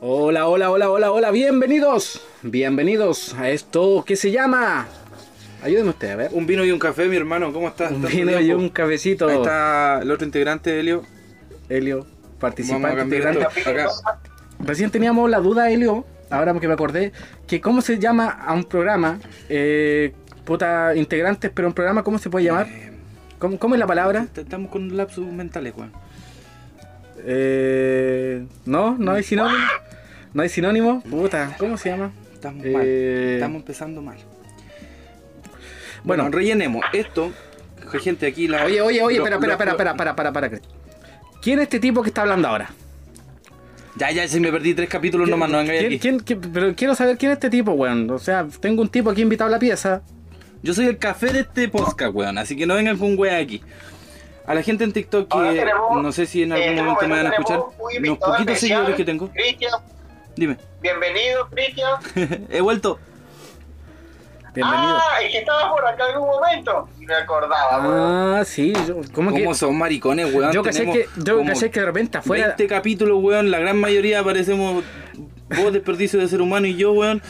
Hola, hola, hola, hola, hola, bienvenidos, bienvenidos a esto que se llama... Ayúdeme usted, a ver. Un vino y un café, mi hermano, ¿cómo estás? Un ¿Tanto vino y un cafecito. Ahí está el otro integrante, Helio. Helio, participante integrante. acá. Recién teníamos la duda, Helio, ahora que me acordé, que cómo se llama a un programa, eh, puta, integrantes, pero un programa, ¿cómo se puede llamar? Eh, ¿Cómo, cómo es la palabra? Estamos con lapsus mentales, weón. Eh, no, no hay sinónimo. No hay sinónimo. Puta, ¿cómo se llama? Estamos Eh, mal. Estamos empezando mal. Bueno. Bueno, rellenemos esto. Gente, aquí la. Oye, oye, oye, espera, espera, lo- espera, espera, para, para, para. ¿Quién es este tipo que está hablando ahora? Ya, ya, si me perdí tres capítulos nomás, no vengáis ¿Quién, aquí. quién- quién- pero quiero saber quién es este tipo, weón. O sea, tengo un tipo aquí invitado a la pieza. Yo soy el café de este podcast, weón. Así que no vengan con weá aquí. A la gente en TikTok que tenemos- no sé si en algún momento me van a escuchar. Los poquitos especial, seguidores que tengo. Cristian, Dime. bienvenido, Cristian. He vuelto. Bienvenido. Ah, es que estabas por acá en algún momento. Y me acordaba, weón. Ah, sí. Yo, ¿Cómo que? ¿Cómo son maricones, weón? Yo caché que, yo caché que de repente afuera. 20 capítulos, weón. La gran mayoría aparecemos vos, desperdicio de ser humano, y yo, weón.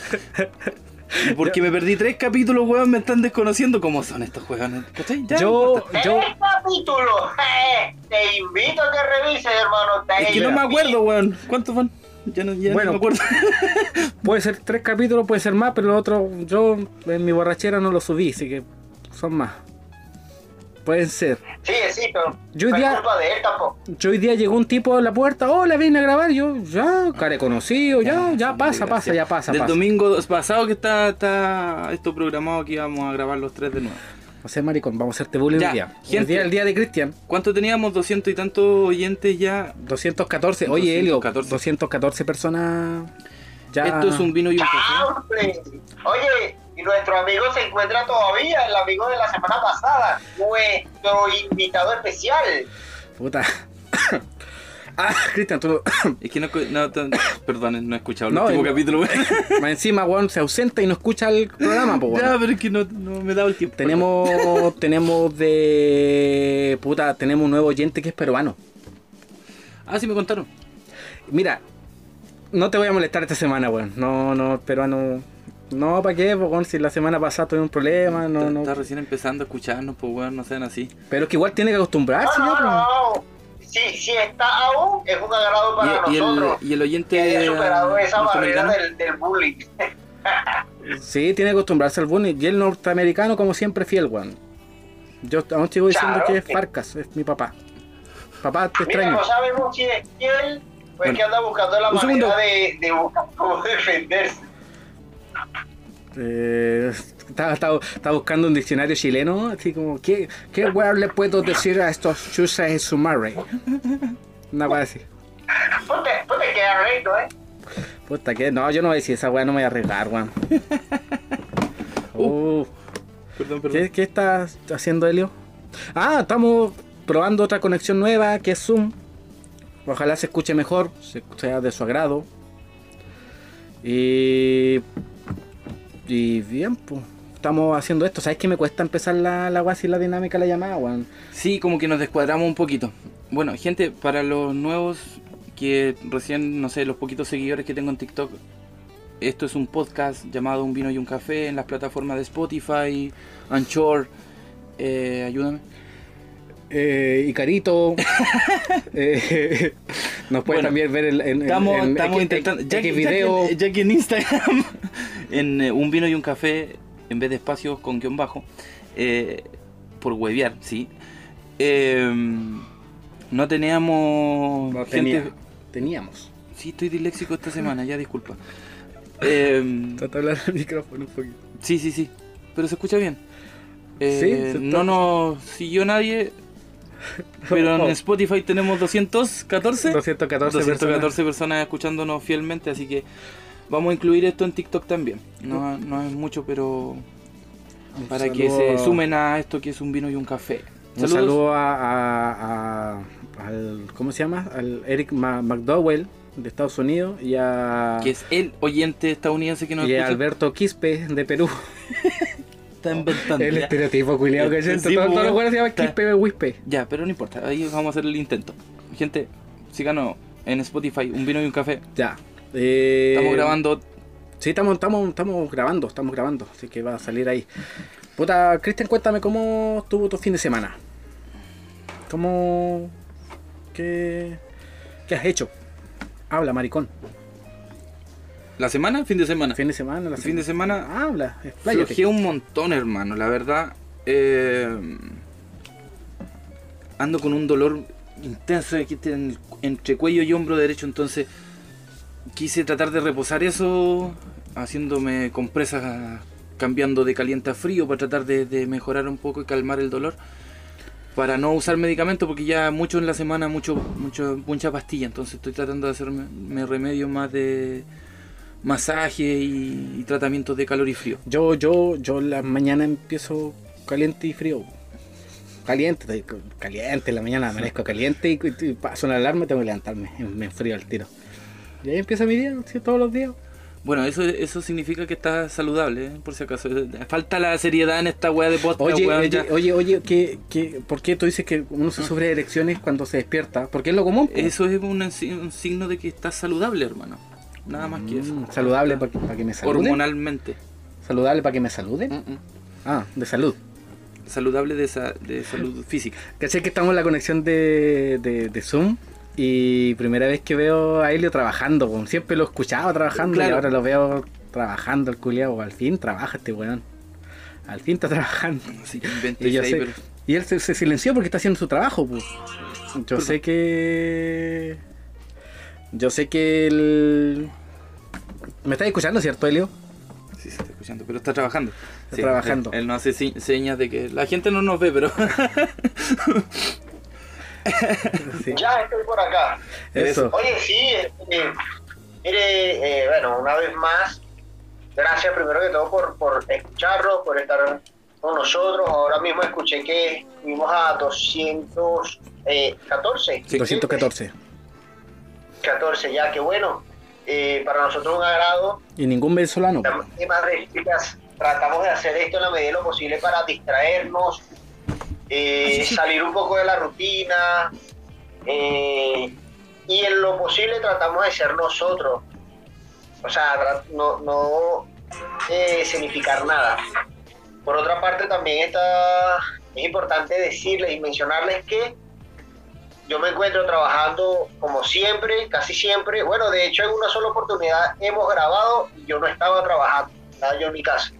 Porque me perdí tres capítulos, weón, me están desconociendo cómo son estos weones. ¿Cachai? Ya, Yo, yo, ¡Eh, capítulo! Eh, te invito a que revises, hermano. Te Es que no me acuerdo, weón. ¿Cuántos van? Ya no, ya Bueno. no me acuerdo. puede ser tres capítulos, puede ser más, pero los otros, yo en mi borrachera no los subí, así que son más. Pueden ser. Sí, sí, pero Yo hoy no día- es culpa de él tampoco. Yo hoy día llegó un tipo a la puerta, hola, vine a grabar, yo, ya, care conocido, ya, ya pasa, pasa, ya pasa, Del pasa. domingo pasado que está, está esto programado que íbamos a grabar los tres de nuevo. O sea, maricón, vamos a hacerte bullying Ya, hoy día. El día, el día de Cristian, ¿Cuánto teníamos? ¿200 y tantos oyentes ya? 214. Oye, Helio, 214. 214 personas. Ya. Esto es un vino y un café. ¡Ah, hombre! Oye, y nuestro amigo se encuentra todavía, el amigo de la semana pasada, nuestro invitado especial. Puta. Ah, Cristian, tú. Es que no, no, perdón, no he escuchado el No, último y- capítulo. weón. Más encima, weón, se ausenta y no escucha el programa, pues, Ya, pero es que no, no me he dado el tiempo. Tenemos, tenemos de. Puta, tenemos un nuevo oyente que es peruano. Ah, sí me contaron. Mira, no te voy a molestar esta semana, weón. No, no, peruano. No, ¿para qué? Pues, weón, si la semana pasada tuve un problema, no, está, no. está recién empezando a escucharnos, pues weón, no sean así. Pero es que igual tiene que acostumbrarse, no. Si, si está aún, es un agrado para Y, y el, nosotros. y el oyente que haya superado esa barrera del, del bullying. Sí, tiene que acostumbrarse al bullying. Y el norteamericano, como siempre, fiel, weón. Yo aún sigo diciendo Claro, que es. Farcas, es mi papá. Papá, te Mira, extraño. no sabemos si es fiel, pues Bueno, que anda buscando la un manera segundo. de, de buscar cómo defenderse. Eh, estaba, estaba- estaba buscando un diccionario chileno, así como, ¿qué, qué weón le puedo decir a estos chusas en su madre? Una weá así. Ponte, ponte que arreglo, ¿eh? Puta que, no, yo no voy a decir esa weá, no me voy a arriesgar, weón. Uh, Perdón, perdón. ¿qué, ¿Qué estás haciendo, Helio? Ah, estamos probando otra conexión nueva que es Zoom. Ojalá se escuche mejor, se- sea de su agrado. Y. Y bien, pues. Estamos haciendo esto. ¿Sabes que me cuesta empezar la, la sin la dinámica la llamada, weón? Sí, como que nos descuadramos un poquito. Bueno, gente, para los nuevos que recién, no sé, los poquitos seguidores que tengo en TikTok, esto es un podcast llamado Un vino y un café en las plataformas de Spotify, Anchor, eh, ayúdame. Eh, Icarito. eh, nos puede Bueno, también ver en, en, Estamos, en- en estamos intentando, ya, que- ya video. que, ya que en Instagram, en eh, Un vino y un café, en vez de espacios con guion bajo, eh, por huevear, sí. Eh, no teníamos No, gente- tenía- teníamos. Sí, estoy disléxico esta semana, ya disculpa. Eh, Trata de hablar al micrófono un poquito. sí, sí, sí. Pero se escucha bien. Eh, Sí, No nos siguió nadie. Pero en. Spotify tenemos 214. 214, 214 personas. personas. escuchándonos fielmente, así que vamos a incluir esto en TikTok también. No, no es mucho, pero para que se sumen a esto que es un vino y un café. Un saludo a, a- a- al. ¿Cómo se llama? Al Eric McDowell de Estados Unidos y a. Que es el oyente estadounidense que nos y a. Alberto Quispe de Perú. Está inventando. El ya. estereotipo culiado que hay. sí, Todos pues, todos los buenos se llaman está- Quispe Wispe. Ya, pero no importa, ahí vamos a hacer el intento. Gente, síganos en Spotify, un vino y un café. Ya. Eh, Estamos grabando. Sí, estamos, estamos, estamos grabando, estamos grabando, así que va a salir ahí. Puta, Cristian, cuéntame cómo estuvo tu fin de semana. ¿Cómo... ¿Qué, qué has hecho? Habla, maricón. ¿La semana? ¿Fin de semana? Fin de semana, la fin de semana Habla, expláyate. Un montón, hermano. La verdad, eh, ando con un dolor intenso aquí en- entre cuello y hombro derecho. Entonces, quise tratar de reposar eso, haciéndome compresas, cambiando de caliente a frío para tratar de, mejorar un poco y calmar el dolor. Para no usar medicamentos, porque ya mucho en la semana, mucho, mucho, mucha pastilla. Entonces, estoy tratando de hacerme me remedios más de masaje y, y tratamientos de calor y frío. Yo, yo, yo la mañana empiezo caliente y frío. Caliente, caliente, en la mañana amanezco caliente y, y, y paso la alarma tengo que levantarme, me enfrío al tiro. Y ahí empieza mi día, ¿sí? todos los días. Bueno, eso, eso significa que estás saludable, ¿eh? por si acaso. Falta la seriedad en esta wea de podcast, Oye, oye, oye, oye, ¿qué, qué, por qué tú dices que uno se sufre de erecciones cuando se despierta? Porque es lo común. Eso es un, un signo de que estás saludable, hermano. Nada más que eso. Mm, saludable para que, para que me saluden. Hormonalmente. Saludable para que me saluden. Mm, mm. Ah, de salud. Saludable de, sa- de salud física. Caché que estamos en la conexión de, de, de Zoom y primera vez que veo a Helio trabajando. po. Siempre lo escuchaba trabajando y ahora lo veo trabajando el culiao. Al fin trabaja este weón. Al fin está trabajando. Sí, Y, yo 26, sé- y él se, se silenció porque está haciendo su trabajo. po. Yo sé que... Yo sé que él... ¿Me estás escuchando, cierto, Helio? Sí, se está escuchando, pero está trabajando. Está Sí, trabajando. Él, él no hace señas de que la gente no nos ve, pero Sí. Ya estoy por acá. Eso. Oye, sí, eh, eh, mire, eh, bueno, una vez más, gracias primero que todo por, por escucharnos, por estar con nosotros. Ahora mismo escuché que fuimos a 214. Sí. 214. 14, ya, que bueno. Eh, para nosotros un agrado. Y ningún venezolano. tratamos de hacer esto en la medida de lo posible para distraernos, eh, salir un poco de la rutina eh, y en lo posible tratamos de ser nosotros. O sea, no, no eh, significar nada. Por otra parte, también está, es importante decirles y mencionarles que yo me encuentro trabajando como siempre, casi siempre. Bueno, de hecho, en una sola oportunidad hemos grabado y yo no estaba trabajando, estaba yo en mi casa.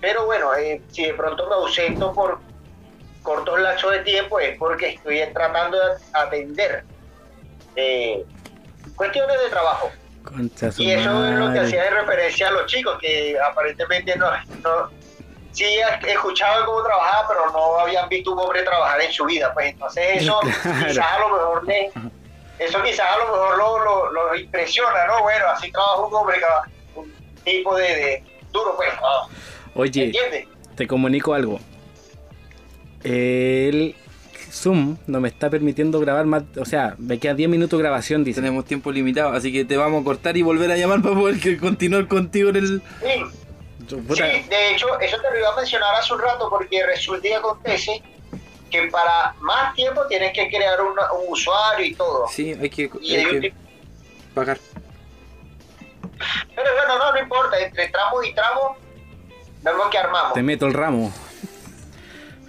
Pero bueno, eh, si de pronto me ausento por cortos lapsos de tiempo es porque estoy tratando de atender eh, cuestiones de trabajo. Y eso es lo que hacía de referencia a los chicos, que aparentemente no, no sí he escuchado cómo trabajaba, pero no habían visto un hombre trabajar en su vida. Pues entonces eso Claro. quizás a lo mejor le- eso quizás a lo mejor lo, lo, lo impresiona, ¿no? Bueno, así trabaja un hombre, que- un tipo de, de duro, pues, ¿no? Oye, ¿entiendes? te comunico algo. El Zoom no me está permitiendo grabar más. O sea, me queda 10 minutos de grabación, dice. tenemos tiempo limitado, así que te vamos a cortar y volver a llamar para poder continuar contigo en el... Sí, Sí, de hecho, eso te lo iba a mencionar hace un rato porque resulta y acontece que para más tiempo tienes que crear una- un usuario y todo. Sí, hay que, Y hay que pagar. Pero bueno, no, no importa, entre tramo y tramo, vemos que armamos. te meto el ramo.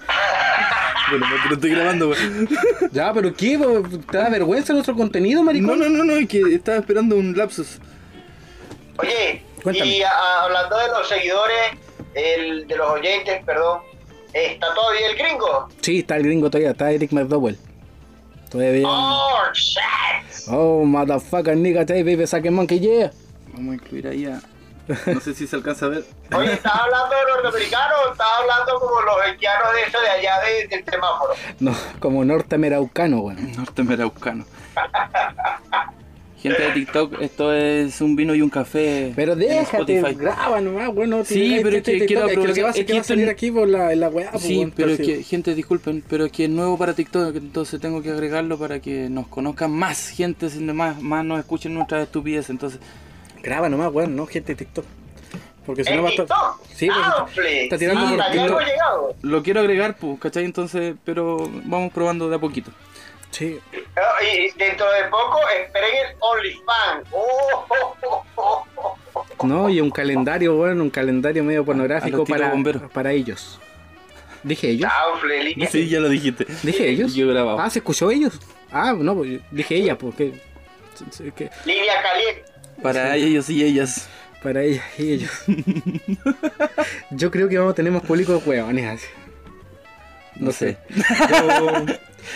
Bueno, no estoy grabando, güey. Ya, pero ¿qué? po? ¿Te da vergüenza nuestro contenido, maricón? No, no, no, no, es que estaba esperando un lapsus. Oye, Cuéntame. y a- hablando de los seguidores, el, de los oyentes, perdón, ¿está todavía el gringo? Sí, está el gringo todavía, está Eric McDowell. Todavía. ¡Oh, shit! Oh, motherfucker, nigga, baby, saque monkey, yeah. Vamos a incluir ahí a... No sé si se alcanza a ver. Oye, ¿estás hablando de norteamericanos o estás hablando como los haitianos de eso de allá de- del semáforo? No, como norteamericano, weón. Norteamericano. Gente de TikTok, esto es un vino y un café. Pero en déjate, Spotify. graba nomás, bueno. Sí, pero este que TikTok, quiero es que lo que pasa es es que va a salir aquí por la, en la weá, Sí, pero es que, gente, disculpen, pero es que es nuevo para TikTok, entonces tengo que agregarlo para que nos conozcan más gente, sin más, más nos escuchen nuestras estupideces. Entonces, Graba nomás, weón, no gente de TikTok. Porque si no ¿En va a estar. Sí, pues, Ah, está- tirando Sí, por hasta allá TikTok. hemos llegado. lo quiero agregar, pues, ¿cachai? Entonces, pero vamos probando de a poquito. Sí. Ah, Y dentro de poco esperen el OnlyFans. ¡Oh! No, y un calendario, bueno, un calendario medio pornográfico para, bomberos. para ellos. ¿Dije ellos? Sí, ya lo dijiste. ¿Dije ellos? Yo grababa. Ah, ¿se escuchó ellos? Ah, no, pues, dije ella, porque... que- línea caliente. Para ellos y ellas. Para ella y ellos. Yo creo que vamos a tener más público de huevones así. No sé. Yo-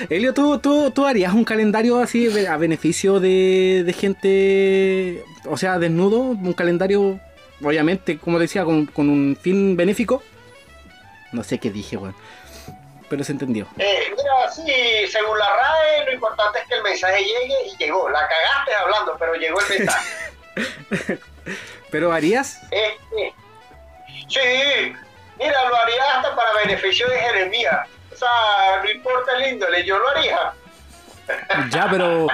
Elio, ¿tú, tú, tú harías un calendario así a beneficio de, de gente, o sea, desnudo? Un calendario, obviamente, como decía, con, con un fin benéfico. No sé qué dije, weón. Pero se entendió. Eh, mira, sí, según la RAE, lo importante es que el mensaje llegue y llegó. La cagaste hablando, pero llegó el mensaje. ¿Pero harías? Este, sí, mira, lo haría hasta para beneficio de Jeremías. O sea, no importa el índole, yo lo haría. Ya, pero,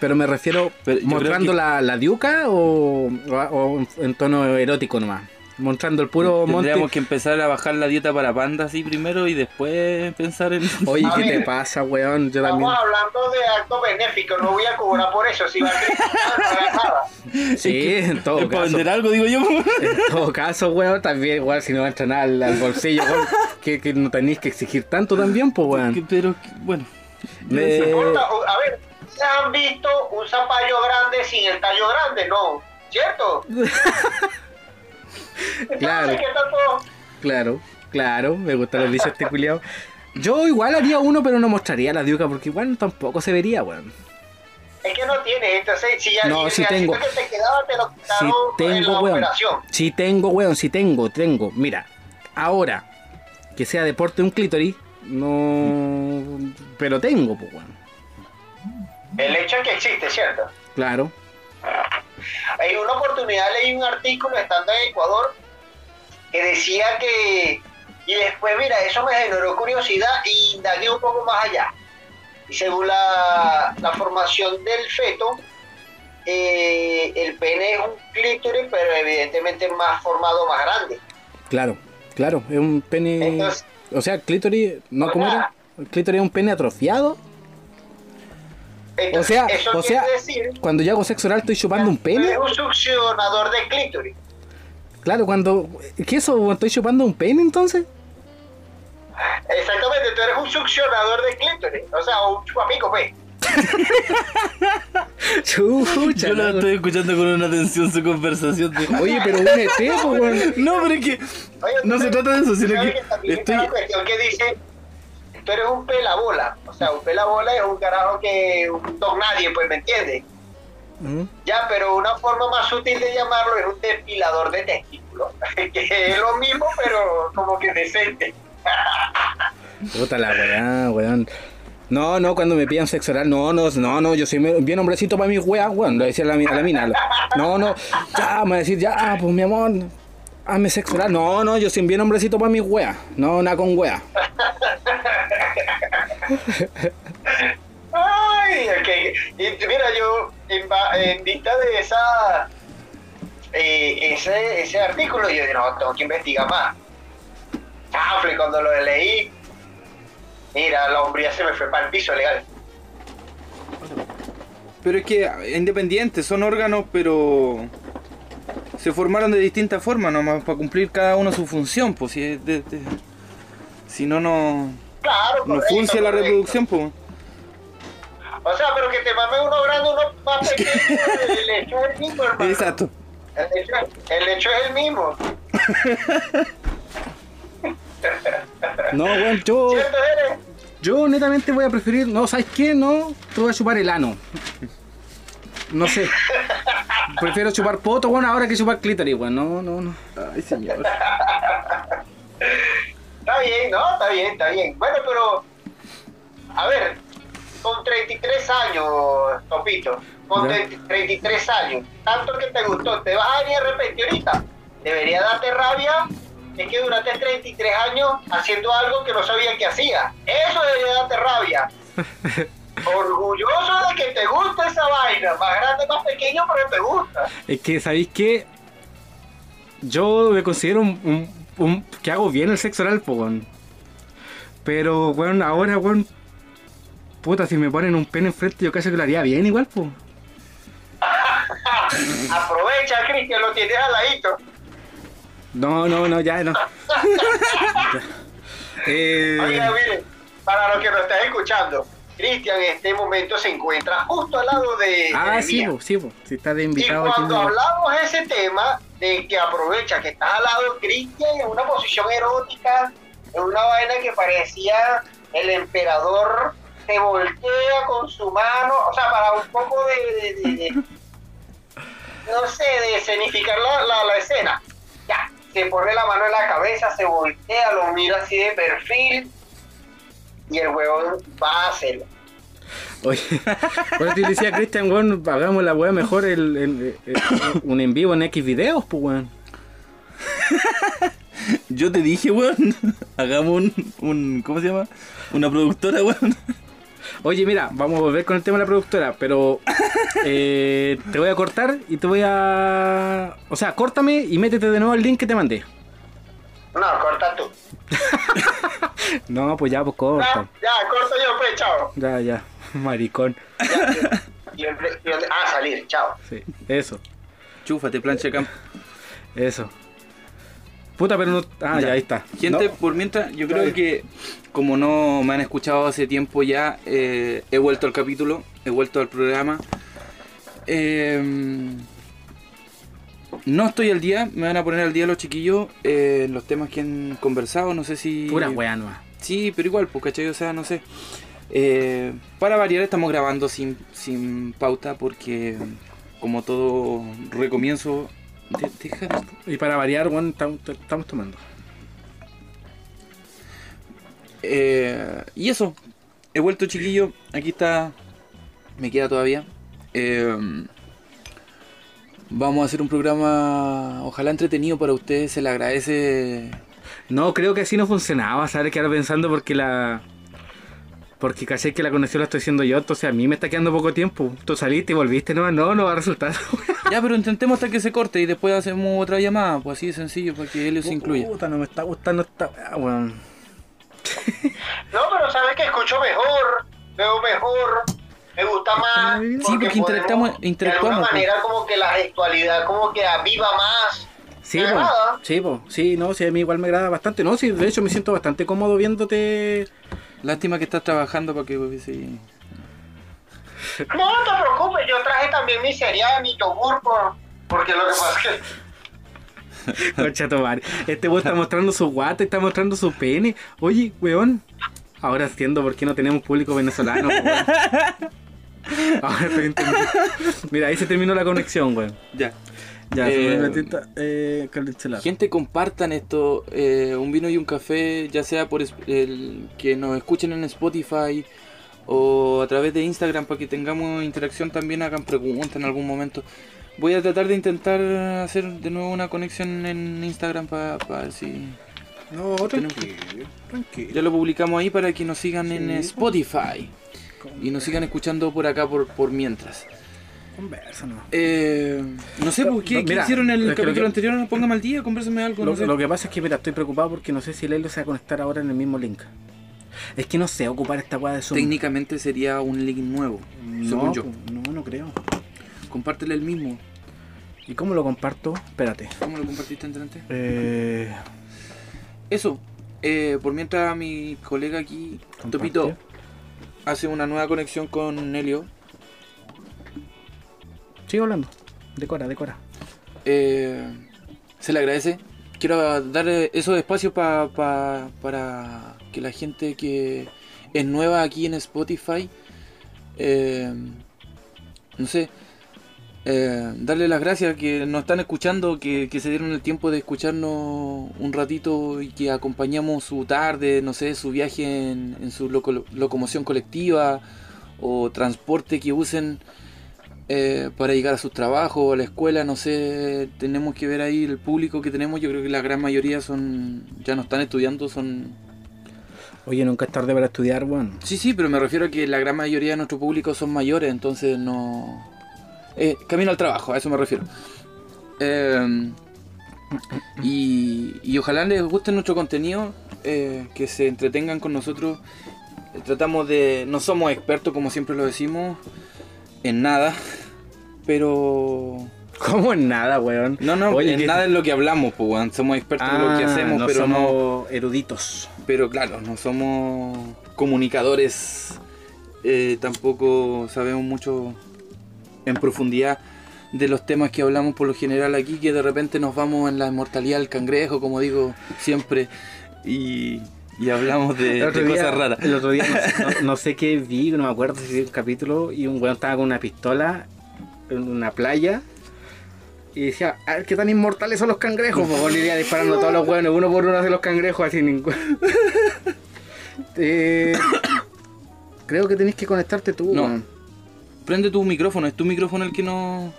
pero me refiero Pero mostrando que- la, la diuca o, o en tono erótico nomás. Mostrando el puro monte. Tendríamos que empezar a bajar la dieta para panda así primero y después pensar en. Oye, A ¿qué te pasa, weón? Yo también. Estamos hablando de actos benéficos, no voy a cobrar por eso. Si va a no nada. Sí, en todo para caso. vender algo, digo yo. En todo caso, weón, también, igual si no entran al, al bolsillo, weón, que, que no tenéis que exigir tanto también, pues, weón. Pero, bueno. Me- Importa, o- A ver, ¿se han visto un zapallo grande sin el tallo grande? No, ¿cierto? Claro. Claro, claro, me gusta lo dice este. Yo igual haría uno, pero no mostraría la diuca porque igual tampoco se vería, weón. Es que no tienes, entonces si ya No, si tengo. que te quedaba te lo la tengo, weón. operación. Sí tengo, weón, sí tengo, tengo. Mira, ahora, que sea deporte un clítoris, no... Pero tengo, pues, weón. El hecho es que existe, ¿cierto? Claro. Hay una oportunidad, leí un artículo estando en Ecuador que decía que, y después, mira, eso me generó curiosidad y indagué un poco más allá. Y según la, la formación del feto, eh, el pene es un clítoris, pero evidentemente más formado, más grande. Claro, claro, es un pene... Entonces- o sea, clítoris, ¿no? ¿Cómo era? ¿El clítoris es un pene atrofiado? O sea, eso o sea, decir cuando yo hago sexo oral estoy chupando un pene. es un succionador de clítoris. Claro, cuando... ¿Qué eso? ¿Estoy chupando un pene entonces? Exactamente, tú eres un succionador de clítoris, o sea, un chupapico, pues. Chucha. Yo lo no. estoy escuchando con una atención su conversación. de- Oye, pero un ET. No, pero es que. Oye, No se trata de eso, sino que también estoy- la que dice, tú eres un pelabola, o sea, un pelabola es un carajo que, un don nadie, pues, ¿me entiendes? Ya, pero una forma más sutil de llamarlo es un depilador de testículos, que es lo mismo, pero como que decente. Puta la weá, weón. No, no, cuando me pidan sexo oral, no, no, no, no, yo soy bien hombrecito para mis weas, weón, lo decía la, mi- a la mina. No, no, ya, me va a decir, ya, pues mi amor, hazme sexo oral. No, no, yo soy bien hombrecito para mis weas, no, nada con wea. Ay, ok. Y mira, yo, en, vista de esa eh, ese, ese artículo, yo dije, no, tengo que investigar más. Chafle, cuando lo leí, mira, la hombría se me fue para el piso legal. Pero es que independientes, son órganos, pero se formaron de distintas formas, nomás para cumplir cada uno su función, pues si, de- de- si no, no, Claro, no correcto, funciona la correcto. reproducción, pues. O sea, pero que te mame uno grande, uno más pequeño, el hecho es el mismo, hermano. Exacto. El hecho, el hecho es el mismo. No, weón, yo, yo netamente voy a preferir, no, ¿sabes qué? No, te voy a chupar el ano. No sé. Prefiero chupar poto, weón, ahora que chupar clítoris, weón. No, no, no. Ay, señor. Está bien, ¿no? Está bien, está bien. Bueno, pero, a ver, con 33 años, Topito, con Ya. 30 33 años, tanto que te gustó, te vas a venir de repente ahorita. Debería darte rabia, es que duraste 33 años haciendo algo que no sabía que hacía. Eso debería darte rabia. Orgulloso de que te gusta esa vaina, más grande, más pequeño, pero te gusta. Es que, ¿sabéis qué? Yo me considero un, un- un- que hago bien el sexo oral, po, weón. Pero, weón, ahora, weón. Puta, si me ponen un pene enfrente, yo casi que lo haría bien igual, po. Aprovecha, Cristian, lo tienes al ladito. No, no, no, ya no. eh, Oiga, mire, para los que nos están escuchando, Cristian en este momento se encuentra justo al lado de. ah, de sí, sí. Si está de Y invitado aquí. cuando hablamos de ese tema, de que aprovecha que estás al lado de Cristian en una posición erótica, en una vaina que parecía el emperador, se voltea con su mano, o sea, para un poco de, de- de- de- no sé, de escenificar la, la- la escena. Ya, se pone la mano en la cabeza, se voltea, lo mira así de perfil, y el huevón va a hacerlo. Oye, por eso te decía Cristian, weón, hagamos la weá mejor el, el- el- un en vivo en X videos, pues weón. Yo te dije, weón, hagamos un, un. ¿Cómo se llama? Una productora, weón. Oye, mira, vamos a volver con el tema de la productora, pero eh, te voy a cortar y te voy a. O sea, córtame y métete de nuevo el link que te mandé. No, corta tú. No, pues ya, pues Ya, corta. ya, corto yo, pues, chao. Ya, ya, maricón. Y el- y el- ah, salir, chao. Sí, eso, Chúfate, plancha campo. eso. Puta, pero no. Ah, ya, ahí está. Gente, No, por mientras, yo creo que como no me han escuchado hace tiempo ya, eh, he vuelto al capítulo, he vuelto al programa. Eh, no estoy al día, me van a poner al día los chiquillos eh, en los temas que han conversado, no sé si... pura weá nueva. Sí, pero igual, pues, ¿cachai? O sea, no sé. Eh, para variar, estamos grabando sin, sin pauta porque, como todo recomienzo... de- deja- Y para variar, tam- estamos tomando. Eh, y eso, he vuelto chiquillo, aquí está, me queda todavía. Eh, vamos a hacer un programa, ojalá entretenido para ustedes, se le agradece. No, creo que así no funcionaba, ¿sabes? Que ahora pensando porque la. Porque caché que la conexión la estoy haciendo yo, entonces a mí me está quedando poco tiempo. Tú saliste y volviste, no, no, no va a resultar. Ya, pero intentemos hasta que se corte y después hacemos otra llamada, pues así de sencillo, para que él se incluya. Puta, no me está gustando esta. Ah. No, pero sabes que escucho mejor, veo mejor, me gusta más. Sí, porque interactuamos- podemos, interactuamos, De alguna pues. manera, como que la gestualidad, como que aviva más. Sí. Sí, po. Sí, no, sí, a mí igual me agrada bastante. No, sí, de hecho me siento bastante cómodo viéndote. Lástima que estás trabajando para que... pues, sí. No, no te preocupes, yo traje también mi cereal, mi yogur, por, porque lo que pasa es que. Concha tu madre. Este weón está mostrando su guata, está mostrando su pene. Oye, weón. Ahora entiendo por qué no tenemos público venezolano, weón. Ahora estoy entendiendo. Mira, ahí se terminó la conexión, weón. Ya. Ya, Eh, se me metió eh. Gente, compartan esto, eh, un vino y un café, ya sea por el, que nos escuchen en Spotify o a través de Instagram para que tengamos interacción también, hagan preguntas en algún momento. Voy a tratar de intentar hacer de nuevo una conexión en Instagram para ver si No, tranquilo, tranquilo. ya lo publicamos ahí para que nos sigan en Sí. Spotify y nos sigan escuchando por acá por, por mientras. Conversa, no. Eh, no sé, pues, ¿qué, No, hicieron en el capítulo que- anterior? Póngame al día, convérsame algo. Lo, no sé. lo que pasa es que, mira, estoy preocupado porque no sé si Lelo se va a conectar ahora en el mismo link. Es que no sé ocupar esta weá de Zoom. Técnicamente sería un link nuevo, no, según yo. po, no, no creo. Compártele el mismo. ¿Y cómo lo comparto? Espérate. ¿Cómo lo compartiste antes? Eh, Eso. eh, por mientras mi colega aquí. Topito, hace una nueva conexión con Helio. Sigo hablando. Decora, decora. eh, se le agradece. Quiero dar esos espacios pa- pa- para que la gente que es nueva aquí en Spotify, eh, no sé, eh, darle las gracias que nos están escuchando, que, que se dieron el tiempo de escucharnos un ratito y que acompañamos su tarde, no sé, su viaje en, en su loco- locomoción colectiva o transporte que usen eh, para llegar a sus trabajos, a la escuela, no sé, tenemos que ver ahí el público que tenemos, yo creo que la gran mayoría son, ya no están estudiando, son... Oye, nunca es tarde para estudiar, weón. Sí, sí, pero me refiero a que la gran mayoría de nuestro público son mayores, entonces no... Eh, camino al trabajo, a eso me refiero. Eh, y, y ojalá les guste nuestro contenido, eh, que se entretengan con nosotros. Tratamos de... No somos expertos, como siempre lo decimos, en nada, pero ¿Cómo en nada, weón? No, no, Oye, en que- nada es lo que hablamos, pues, weón. Somos expertos en lo que Ah, hacemos, no pero no. somos eruditos. Pero claro, no somos comunicadores. eh, tampoco sabemos mucho en profundidad de los temas que hablamos por lo general aquí, que de repente nos vamos en la inmortalidad del cangrejo, como digo siempre, y, y hablamos de, de día- cosas raras. El otro día no, no- no sé qué vi, no me acuerdo si un capítulo y un weón estaba con una pistola en una playa y decía, a ver qué tan inmortales son los cangrejos, pues iba disparando a todos los weones, uno por uno hacia los cangrejos así ningún. Eh, creo que tenés que conectarte tú, No. Prende tu micrófono, es tu micrófono el que no.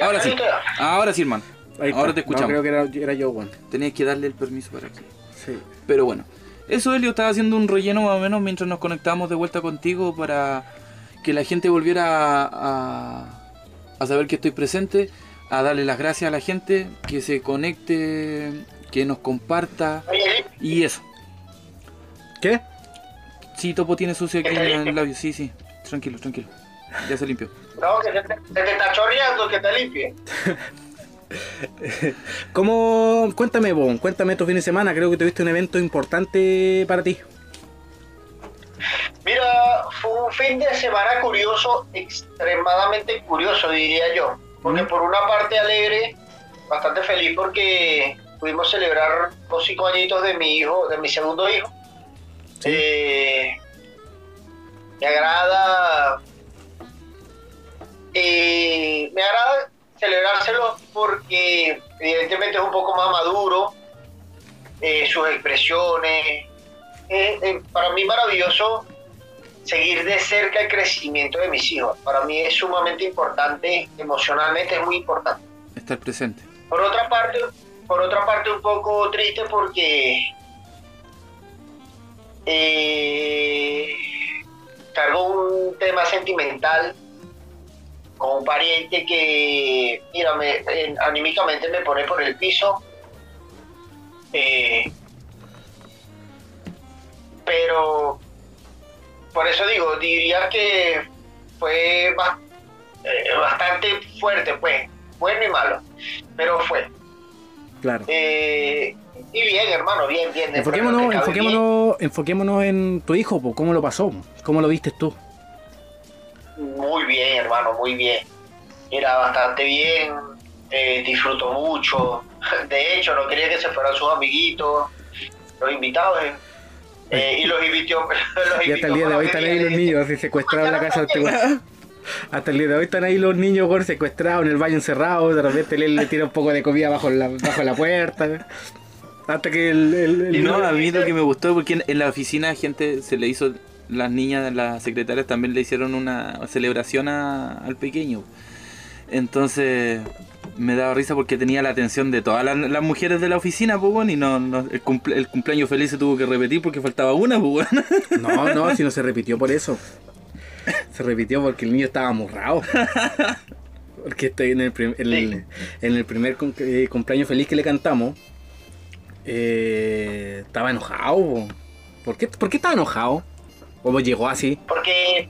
¿Ya Ahora sí, ahora sí, hermano. Ahí está. Ahora te No, escuchamos. creo que era, era yo, weón. Tenías que darle el permiso para que. Sí. Pero bueno, eso Elio estaba haciendo un relleno más o menos mientras nos conectábamos de vuelta contigo para que la gente volviera a, a, a saber que estoy presente, a darle las gracias a la gente, que se conecte, que nos comparta y eso. ¿Qué? Sí, Topo tiene sucio aquí ¿Está en el labio, sí, sí. Tranquilo, tranquilo. Ya se limpió. No, que se te, está chorreando, que te limpie. ¿Cómo? Cuéntame, Bon, cuéntame tu fin de semana. Creo que tuviste un evento importante para ti. Mira, fue un fin de semana curioso, extremadamente curioso, diría yo. Porque Mm. por una parte alegre, bastante feliz porque pudimos celebrar los cinco añitos de mi hijo, de mi segundo hijo. Sí. Eh, me agrada eh, me agrada celebrárselo porque evidentemente es un poco más maduro eh, sus expresiones. Eh, para mí maravilloso seguir de cerca el crecimiento de mis hijos. Para mí es sumamente importante emocionalmente es muy importante. Estar presente. por otra parte, por otra parte un poco triste porque eh, cargo un tema sentimental con un pariente que, mira, me, eh, anímicamente me pone por el piso. Eh, pero por eso digo, diría que fue ba- eh, bastante fuerte, pues, bueno y malo, pero fue. Claro. Eh, y bien, hermano, bien, bien. Enfoquémonos, enfoquémonos, enfoquémonos en tu hijo, po, ¿cómo lo pasó? ¿Cómo lo viste tú? Muy bien, hermano, muy bien. Era bastante bien, eh, disfrutó mucho. De hecho, no quería que se fueran sus amiguitos, los invitados. eh, eh, y los invitó. los Y hasta el día de hoy están ahí los le niños así secuestrados en la casa de este. Hasta el día de hoy están ahí los niños secuestrados en el baño encerrados, de repente él le tira un poco de comida bajo la, bajo la puerta. Hasta que el, el- el- Y no, a mí lo que me gustó porque en, en la oficina gente se le hizo, las niñas, las secretarias también le hicieron una celebración a- al pequeño. Entonces me daba risa porque tenía la atención de todas las, las mujeres de la oficina, pues bueno, y no, no- el, cumple- el cumpleaños feliz se tuvo que repetir porque faltaba una, pues bueno. No, no, si no se repitió por eso. Se repitió porque el niño estaba amurrado. Porque estoy en el, prim- en el, en el primer cum- eh, cumpleaños feliz que le cantamos. Eh, estaba enojado. po. ¿Por qué, ¿Por qué estaba enojado? ¿Cómo llegó así? Porque,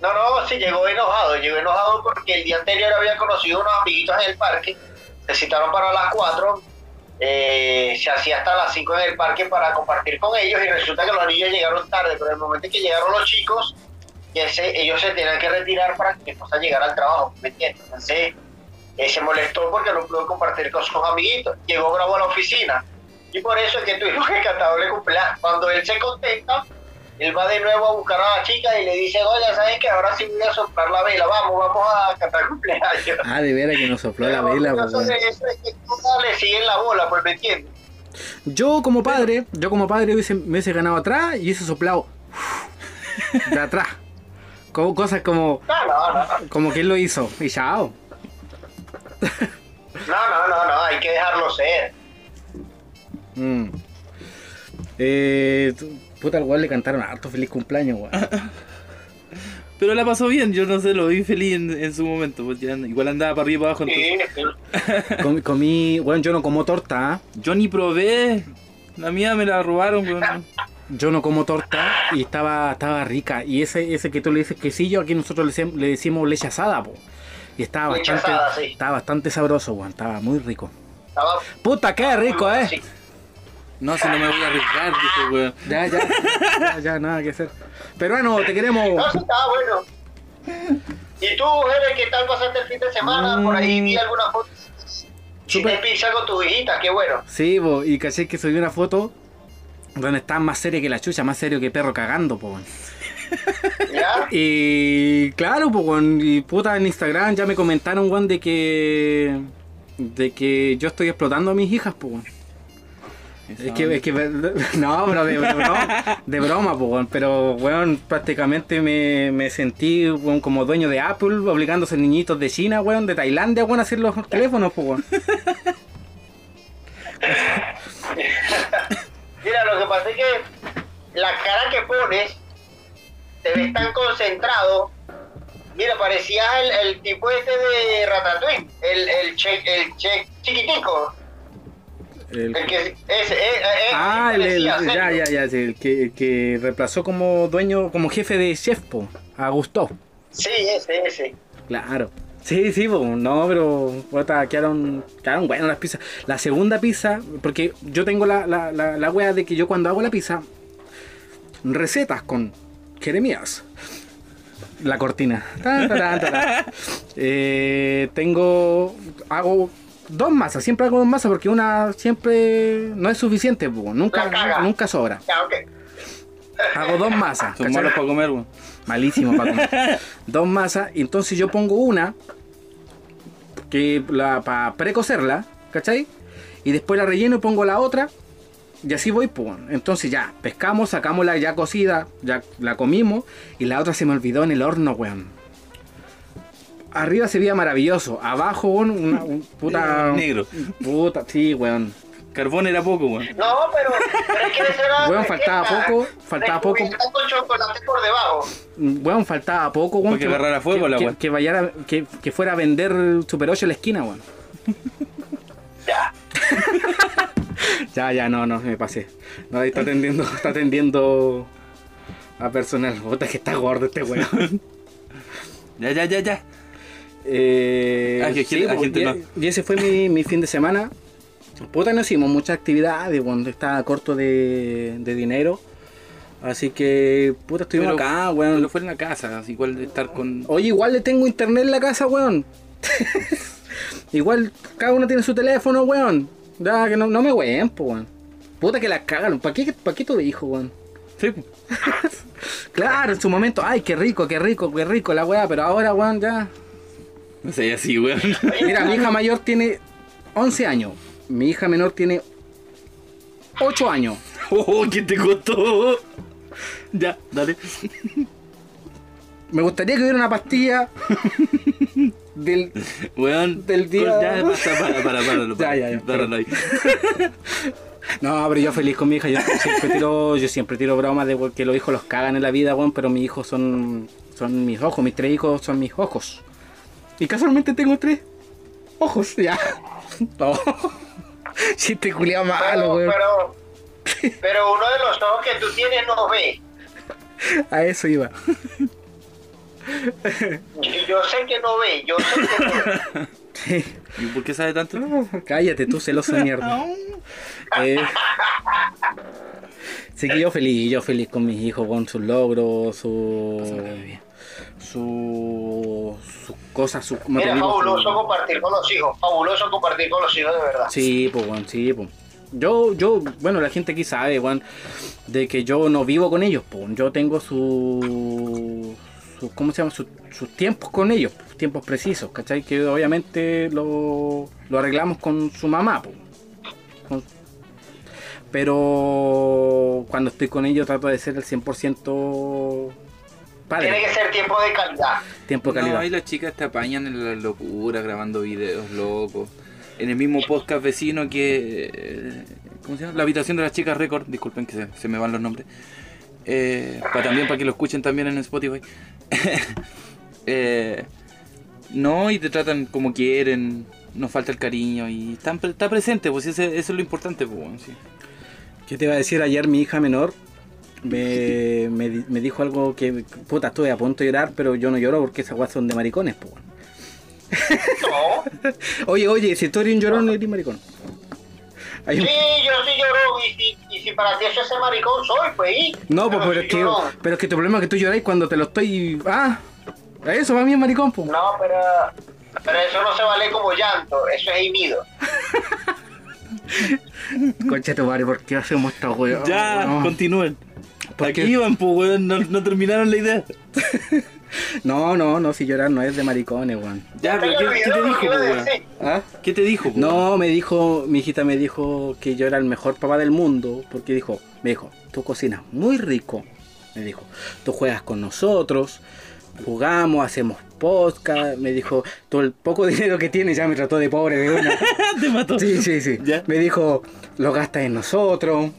no, no, sí, llegó enojado. Llegó enojado porque el día anterior había conocido unos amiguitos en el parque. Se citaron para las 4. eh, se hacía hasta las 5 en el parque para compartir con ellos y resulta que los niños llegaron tarde, pero en el momento en que llegaron los chicos, ellos se tenían que retirar para que esposa llegara al trabajo, ¿me entiendes? Entonces, eh, se molestó porque no pudo compartir con sus amiguitos. Llegó bravo a la oficina. Y por eso es que tuvimos que cantarle cumpleaños. Cuando él se contenta, él va de nuevo a buscar a la chica y le dice, oye, ¿sabes que Ahora sí voy a soplar la vela, vamos, vamos a cantar cumpleaños. Ah, de veras que nos sopló la vela. weón. de eso es que todas le siguen la bola, pues me entiendes. Yo como padre, yo como padre hubiese, me hubiese ganado atrás y hubiese soplado de atrás. Como, cosas como, no, no, no, como que él lo hizo. Y chao. no, no, no, no, hay que dejarlo ser. Mm. Eh, puta, al weón le cantaron harto feliz cumpleaños, weón. Pero la pasó bien, yo no sé, lo vi feliz en, en su momento, pues ya igual andaba para arriba y para abajo. Entonces, Sí, sí. Comí, comí, weón, yo no como torta, ¿ah? yo ni probé, la mía me la robaron, weón. Yo no como torta y estaba, estaba rica. Y ese, ese que tú le dices quesillo, aquí nosotros le, le decimos leche asada, po. Y estaba bastante, asada, sí. estaba bastante sabroso, weón. Estaba muy rico. Estaba Puta, qué rico, eh. sí. No, si no me voy a arriesgar, dice weón. Ya, ya, ya, ya, nada que hacer. Peruano, te queremos. No, sí, estaba bueno. ¿Y tú, Jere, qué tal pasaste el fin de semana? Por ahí vi alguna foto. Si Súper- te con tu hijita, qué bueno. Sí, po, y caché que subí una foto donde estaba más serio que la chucha, más serio que perro cagando, po. weón. ¿Ya? Y claro, pues, weón, y puta, en Instagram ya me comentaron, weón, de que. de que yo estoy explotando a mis hijas, pues, weón. Es que, es que, no, pero de, de broma, de broma, pero, weón, prácticamente me, me sentí, weón, como dueño de Apple, obligándose niñitos de China, weón, de Tailandia, weón, a hacer los teléfonos, pues, weón. Mira, lo que pasa es que la cara que pones, te ves tan concentrado. Mira, parecías el, el tipo este de Ratatouille, el, el, che, el che chiquitico. El- El que, ese, ah, el, ya, ya, ya, el que, que reemplazó como dueño, como jefe de chef, po, a Gusto. Sí, ese, ese. Claro. Sí, sí, po, no, pero puta, quedaron, quedaron buenas las pizzas. La segunda pizza, porque yo tengo la, la, la, la wea de que yo cuando hago la pizza, recetas con Jeremías. La cortina. Tan. Eh, tengo, hago dos masas, siempre hago dos masas porque una siempre no es suficiente, po, nunca, nunca sobra. Ya. Hago dos masas. Son ¿cachai? malos para comer. Malísimo para comer. Dos masas, y entonces yo pongo una que la para precocerla, ¿cachai? Y después la relleno y pongo la otra. Y así voy, pues. Entonces ya, pescamos, sacamos la ya cocida, ya la comimos. Y la otra se me olvidó en el horno, weón. Arriba se veía maravilloso. Abajo, weón, una un puta. Negro. Puta, sí, weón. Carbón era poco, weón. No, pero, pero es que era Weón, faltaba poco, faltaba poco. chocolate por debajo. Weón, faltaba poco, weón. Porque agarrara fuego que, la que, weón. que vayara- que, que fuera a vender Super 8 en la esquina, weón. Ya. Ya, ya, no, no, me pasé. No, ahí está atendiendo, está atendiendo a personal. Puta que está gordo este weón. Ya, ya, ya, ya. Eh, Ah, que pues, gente y, no. y ese fue mi, mi fin de semana. Puta, no hicimos muchas actividades cuando estaba corto de, de dinero. Así que, puta, estuvimos Pero- acá, weón. Pero fue en la casa, así igual de estar con. Oye, igual le tengo internet en la casa, weón. igual cada uno tiene su teléfono, weón. Ya, que no, no me ween, po, weón. Puta que la cagaron. ¿Para qué, pa' qué tuve hijo, weón? Sí, pues. Claro, en su momento, ay, qué rico, qué rico, qué rico la weá, pero ahora, weón, ya. No sé, así, weón. Mira, mi hija mayor tiene 11 años. Mi hija menor tiene 8 años. Oh, ¿qué te costó? Ya, dale. Me gustaría que hubiera una pastilla del. Weón. Del día- Ya, basta, para, para, para. Ya, ya, ya. Páralo ahí. No, pero yo feliz con mi hija. Yo siempre tiro, yo siempre tiro bromas de que los hijos los cagan en la vida, weón, pero mis hijos son, son mis ojos. Mis tres hijos son mis ojos. Y casualmente tengo tres ojos, ya. No. Chiste culiado malo, Pero, pero, pero uno de los ojos que tú tienes no ve. A eso iba. Yo sé que no ve, yo sé que no ve. ¿Y por qué sabe tanto? Cállate, tú celoso de mierda. Eh, sí que yo feliz, yo feliz con mis hijos, con sus logros, su, su, sus cosas, sus digo, fabuloso compartir con los hijos, fabuloso compartir con los hijos de verdad. Sí, pues, weón, sí, pues. Yo, yo, bueno, la gente aquí sabe, weón, de que yo no vivo con ellos, pues. Yo tengo su, su ¿cómo se llama? Su- sus tiempos con ellos, pues, tiempos precisos, ¿cachai? Que obviamente lo, lo arreglamos con su mamá, pues. Con- pero cuando estoy con ellos trato de ser el 100% padre. Tiene que ser tiempo de calidad. Tiempo de calidad. No, ahí las chicas te apañan en la locura grabando videos locos. En el mismo podcast vecino que. eh, ¿Cómo se llama? La habitación de las chicas récord. Disculpen que se, se me van los nombres. Eh, para también para que lo escuchen también en Spotify. Eh, no, y te tratan como quieren. Nos falta el cariño y está presente, pues ese- eso es lo importante, pues, bueno, sí. ¿Qué te iba a decir ayer mi hija menor? Me, me, di- me dijo algo que, puta, estuve a punto de llorar, pero yo no lloro porque esas guas son de maricones, pues. No. Oye, oye, si tú eres un llorón, eres maricón. Hay un- Sí, yo soy llorón y si, y si para ti eso es ser maricón, soy, pues. No, pues, pero es que, llorón. pero es que tu problema es que tú lloráis cuando te lo estoy. Ah, eso para mí es maricón, po. No, pero, pero eso no se vale como llanto, eso es gemido. Concha tu madre, ¿por qué hacemos esta weón? Ya, no. continúen. ¿Por Aquí qué? iban, pues, weón, no, no terminaron la idea. no, no, no, si llorar no es de maricones, weón. Ya, pero ¿qué, qué te dijo, ¿Qué iba a pues, weón? ¿Ah? ¿Qué te dijo, pues? No, me dijo, mi hijita me dijo que yo era el mejor papá del mundo, porque dijo, me dijo, tú cocinas muy rico, me dijo, tú juegas con nosotros, jugamos, hacemos podcast, me dijo, todo el poco dinero que tienes ya me trató de pobre de una. te mató. Sí, sí, sí. Ya. Me dijo, lo gastas en nosotros,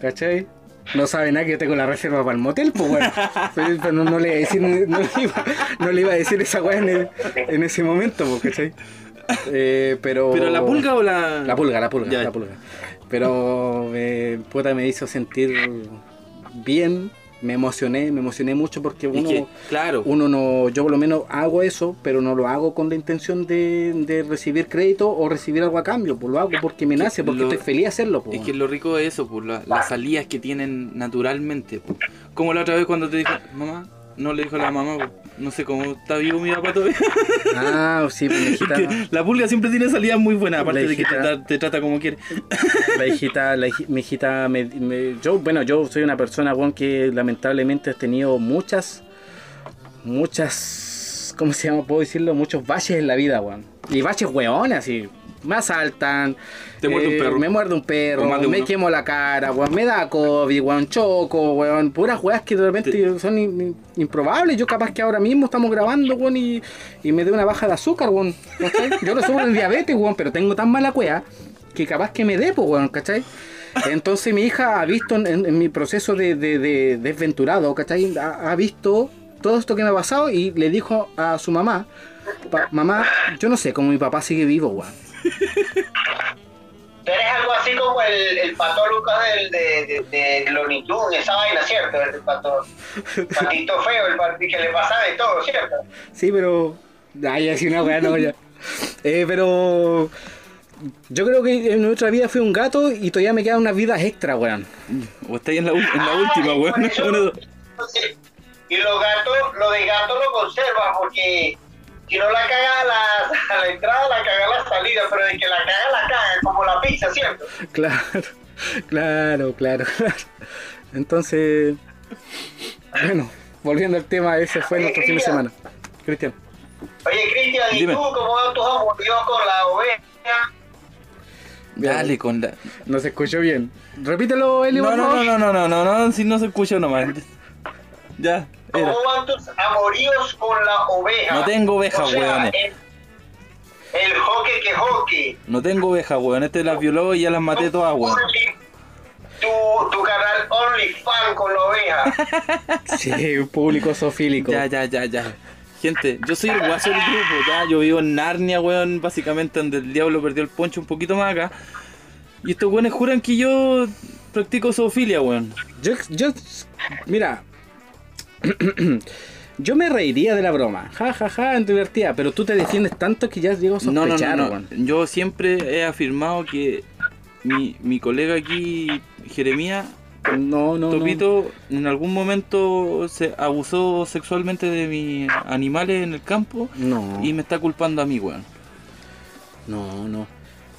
¿cachai? No sabe nada que yo tengo la reserva para el motel, pues bueno. Pero, no, no le iba a decir, no, le iba, no le iba a decir esa weá en, el- en ese momento, pues, ¿cachai? Eh, pero... ¿Pero la pulga o la...? La pulga, la pulga, Ya. la pulga. Pero eh, puta me hizo sentir bien, me emocioné, me emocioné mucho porque uno, que, claro. uno no, yo por lo menos hago eso, pero no lo hago con la intención de, de recibir crédito o recibir algo a cambio, pues lo hago porque me nace, porque lo- estoy feliz de hacerlo. pues. Es que lo rico es eso, pues, la- las salidas que tienen naturalmente. pues. Como la otra vez cuando te dijo, mamá, no le dijo a la mamá, pues, no sé cómo está vivo mi papá todavía. Ah, sí, pues mi hijita, la pulga siempre tiene salidas muy buenas, aparte La de que te, hijita- tra- te trata como quiere. la hijita, la hij- mi hijita, me, me- yo, bueno, yo soy una persona, weón, que lamentablemente he tenido muchas, muchas, ¿cómo se llama? Puedo decirlo, muchos baches en la vida, weón. Y baches weones, así. Me asaltan. eh, Te muerde un perro. Me muerde un O perro. más de Me uno. quemo la cara, weón. Me da COVID, weón. Choco, weón. Puras weas que de repente son in- in- improbables. Yo capaz que ahora mismo estamos grabando, weón, y, y me dé una baja de azúcar, weón. ¿cachai? Yo no sufro de diabetes, weón, pero tengo tan mala cueva que capaz que me dé, pues, weón, ¿cachai? Entonces mi hija ha visto en, en mi proceso de, de- de desventurado, ¿cachai? Ha, ha visto todo esto que me ha pasado y le dijo a su mamá, "Pa- mamá, yo no sé cómo mi papá sigue vivo, weón. Tú eres algo así como el, el pato Lucas del, de, de, de Looney Tunes, esa vaina, ¿cierto? El pato, patito feo, el patito que le pasa de todo, ¿cierto? Sí, pero... Ay, así una weá, no, ya. Eh, pero... Yo creo que en nuestra vida fui un gato y todavía me quedan unas vidas extra, weón. O está ahí en la, en la Ah, última, weón. eso-. Y los gatos, lo de gato lo conservas porque si no la caga a la, a la entrada, la caga a la salida, pero de que la caga, la caga, como la pizza, ¿cierto? Claro, claro, claro, claro. Entonces, bueno, volviendo al tema, ese fue nuestro fin de semana. Cristian. Oye, Cristian, ¿y Dime. tú cómo van tus amoríos con la oveja? Dale con la... No se escuchó bien. Repítelo, Eli, No, por no, favor. no, no, no, no, no, si no se escucha nomás. Ya, era. ¿Cómo van tus amoríos con la oveja? No tengo oveja, o sea, weones. El, el joque que joque. No tengo oveja, weón. Este las violó y ya las maté todas, weón. Tu, tu canal OnlyFans con la oveja. Sí, un público sofílico. Ya, ya, ya, ya. Gente, yo soy el guaso del grupo, ya. Yo vivo en Narnia, weón, básicamente donde el diablo perdió el poncho un poquito más acá. Y estos weones juran que yo practico zoofilia, weón. Yo, yo, mira, yo me reiría de la broma. Ja, ja, ja, divertida. Pero tú te defiendes tanto que ya llego a No, no, no, no. Yo siempre he afirmado que mi, mi colega aquí, Jeremías, No, no, no. Topito, en algún momento se abusó sexualmente de mis animales en el campo No, y me está culpando a mí, weón. no, no.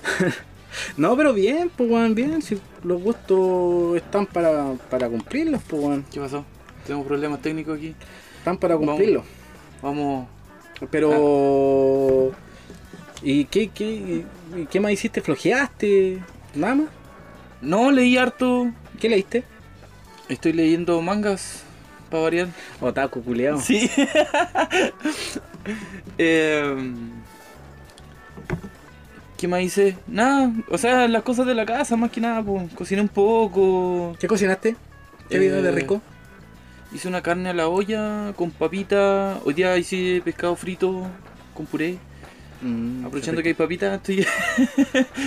no, pero bien, pues, weón, bien. Si los gustos están para, para cumplirlos, pues, weón. ¿Qué pasó? Tengo problemas técnicos aquí. Están para Vamos. cumplirlos. Vamos. Pero... ¿Y qué, qué, y qué más hiciste? ¿Flojeaste? ¿Nada más? No, leí harto. ¿Qué leíste? Estoy leyendo mangas, para variar. Otaku, culiao. Sí. Em, ¿Qué más hice? Nada, o sea, las cosas de la casa, más que nada, pues. Cociné un poco. ¿Qué cocinaste? ¿Qué video de Eh, rico? Hice una carne a la olla con papita. Hoy día hice pescado frito con puré. Mm, Aprovechando que hay papitas, estoy,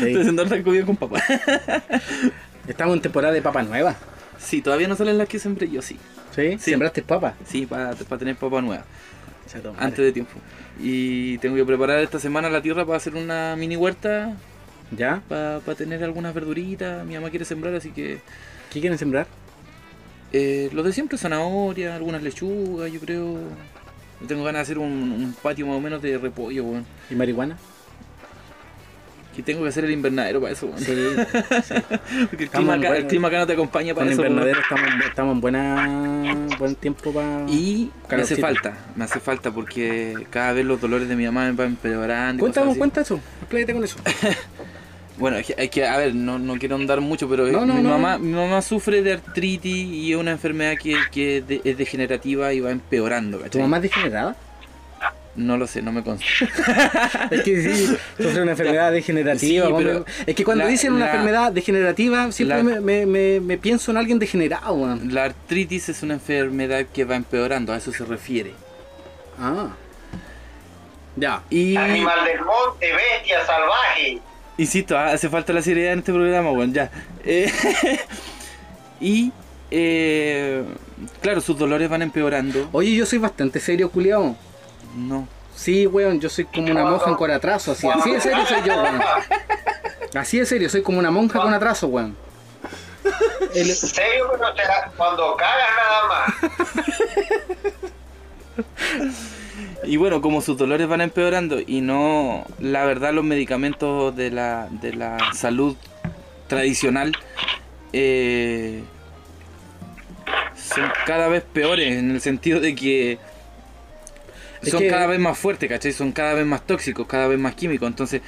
Sí. la comida con papas. Estamos en temporada de papa nueva. Sí, todavía no salen las que sembré yo, sí. ¿Sí? Sí. ¿Sembraste papa? Sí, para tener papa nueva. Madre. antes de tiempo. Y tengo que preparar esta semana la tierra para hacer una mini huerta, ¿Ya? para, tener algunas verduritas. Mi mamá quiere sembrar, así que ¿Qué quieren sembrar? Eh, lo de siempre, zanahoria, algunas lechugas, yo creo. Yo Tengo ganas de hacer un, un patio más o menos de repollo, weón. ¿Y marihuana? Que tengo que hacer el invernadero para eso, weón. Sí. Porque el clima, acá, buen- el clima acá no te acompaña Con para el eso. weón. invernadero estamos, en- estamos en buena, buen tiempo para... Y me hace falta, me hace falta porque cada vez los dolores de mi mamá me van empeorando. Cuéntame, cuenta eso. Expláyate con eso. Bueno, es que, es que, a ver, no, no quiero andar mucho, pero No, no, mi, no. Mamá, mi mamá sufre de artritis y es una enfermedad que, que de- es degenerativa y va empeorando, ¿Tu ¿cachai? mamá es degenerada? No lo sé, no me consta. Es que sí, sufre una enfermedad degenerativa. Sí, pero es que cuando la- dicen una la- enfermedad degenerativa, siempre la- me, me, me, me pienso en alguien degenerado, weón. La artritis es una enfermedad que va empeorando, a eso se refiere. Ah. Ya. Y, Animal del monte, bestia, salvaje. Insisto, ah, hace falta la seriedad en este programa, bueno, ya. Eh, y, eh, claro, sus dolores van empeorando. Oye, yo soy bastante serio, culiao. No. Sí, weón, yo soy como una monja con atraso, así. Así de serio soy yo, weón. Así de serio, soy como una monja con atraso, weón. El- Serio, cuando cagas nada más. Y bueno, como sus dolores van empeorando y no, la verdad, los medicamentos de la, de la salud tradicional eh, son cada vez peores en el sentido de que Es son que- cada vez más fuertes, ¿cachai? Son cada vez más tóxicos, cada vez más químicos. Entonces,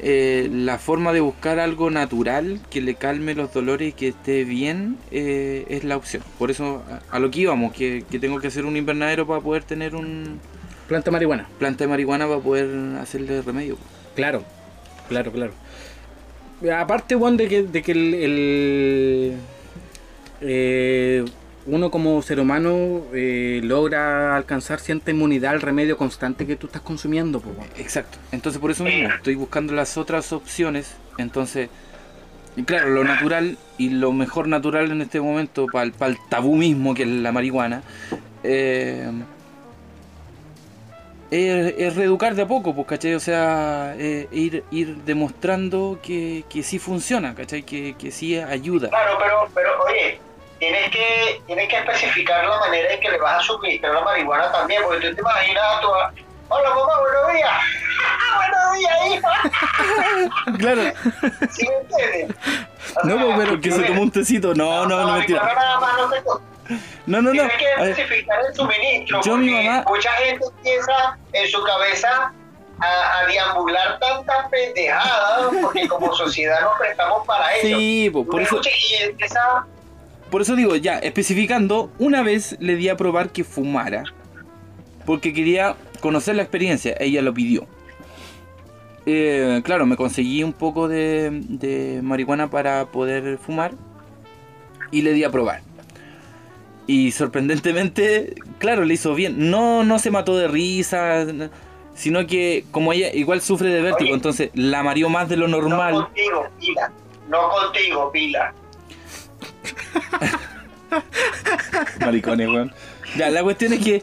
eh, la forma de buscar algo natural que le calme los dolores y que esté bien eh, es la opción. Por eso, a, a lo que íbamos, que, que tengo que hacer un invernadero para poder tener un Planta marihuana. planta de marihuana para poder hacerle remedio. Claro, claro, claro. Aparte, weón, de que, de que el, el, eh, uno como ser humano eh, logra alcanzar cierta inmunidad al remedio constante que tú estás consumiendo. Exacto. Entonces por eso mismo estoy buscando las otras opciones. Entonces, y claro, lo natural y lo mejor natural en este momento para el, tabú mismo que es la marihuana. eh, es, es reeducar de a poco, pues, ¿cachai? O sea, eh, ir, ir demostrando que, que sí funciona, ¿cachai? Que, que sí ayuda. Claro, pero, pero oye, tienes que, tienes que especificar la manera en que le vas a suministrar la marihuana también, porque tú te imaginas a tu... Hola mamá, buenos días. buenos días, hijo. Claro, ¿Sí me entiendes? O No, sea, pero porque se tomó un tecito. No, no, no, mentira. nada más no te No, no, no. Tienes que A ver, especificar el suministro. Yo, mi mamá- Mucha gente empieza en su cabeza a, a deambular tantas pendejadas porque como sociedad nos prestamos para eso. Sí, pues, por eso... Escucha, Y empieza Por eso digo, ya, especificando, una vez le di a probar que fumara. Porque quería conocer la experiencia, ella lo pidió. Eh, claro, me conseguí un poco de, de marihuana para poder fumar. Y le di a probar. Y sorprendentemente, claro, le hizo bien. No, no se mató de risa. Sino que como ella igual sufre de vértigo, Oye. entonces la mareó más de lo no normal. contigo, pila. No contigo, pila. Maricones, weón. Ya, la cuestión es que...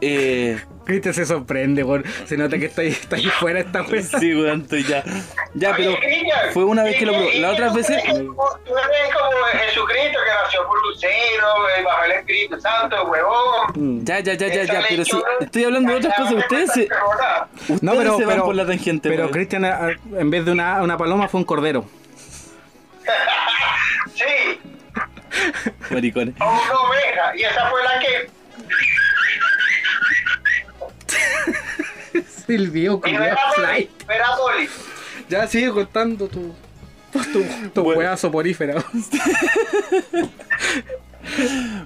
Eh, Cristian se sorprende, weón. Se nota que está ahí, está ahí fuera esta weón. Sí, weón, estoy ya. Ya, Oye, pero Cristian, fue una vez que lo probé. Las otras veces. Tú eres como Jesucristo que nació por Lucero, eh, bajo el Espíritu Santo, huevón. Mm. Ya, ya, ya, ya, ya. Pero sí, estoy hablando de otras cosas. Ustedes se, perdona. ustedes No, pero, se van pero, por la tangente, pero. Cristian, en vez de una, una paloma, fue un cordero. Sí, Maricones. o una oveja. Y esa fue la que. Silvio, Dolly, flight. no era Dolly. Ya sigue contando tu, tu, tu Bueno. weá soporífera.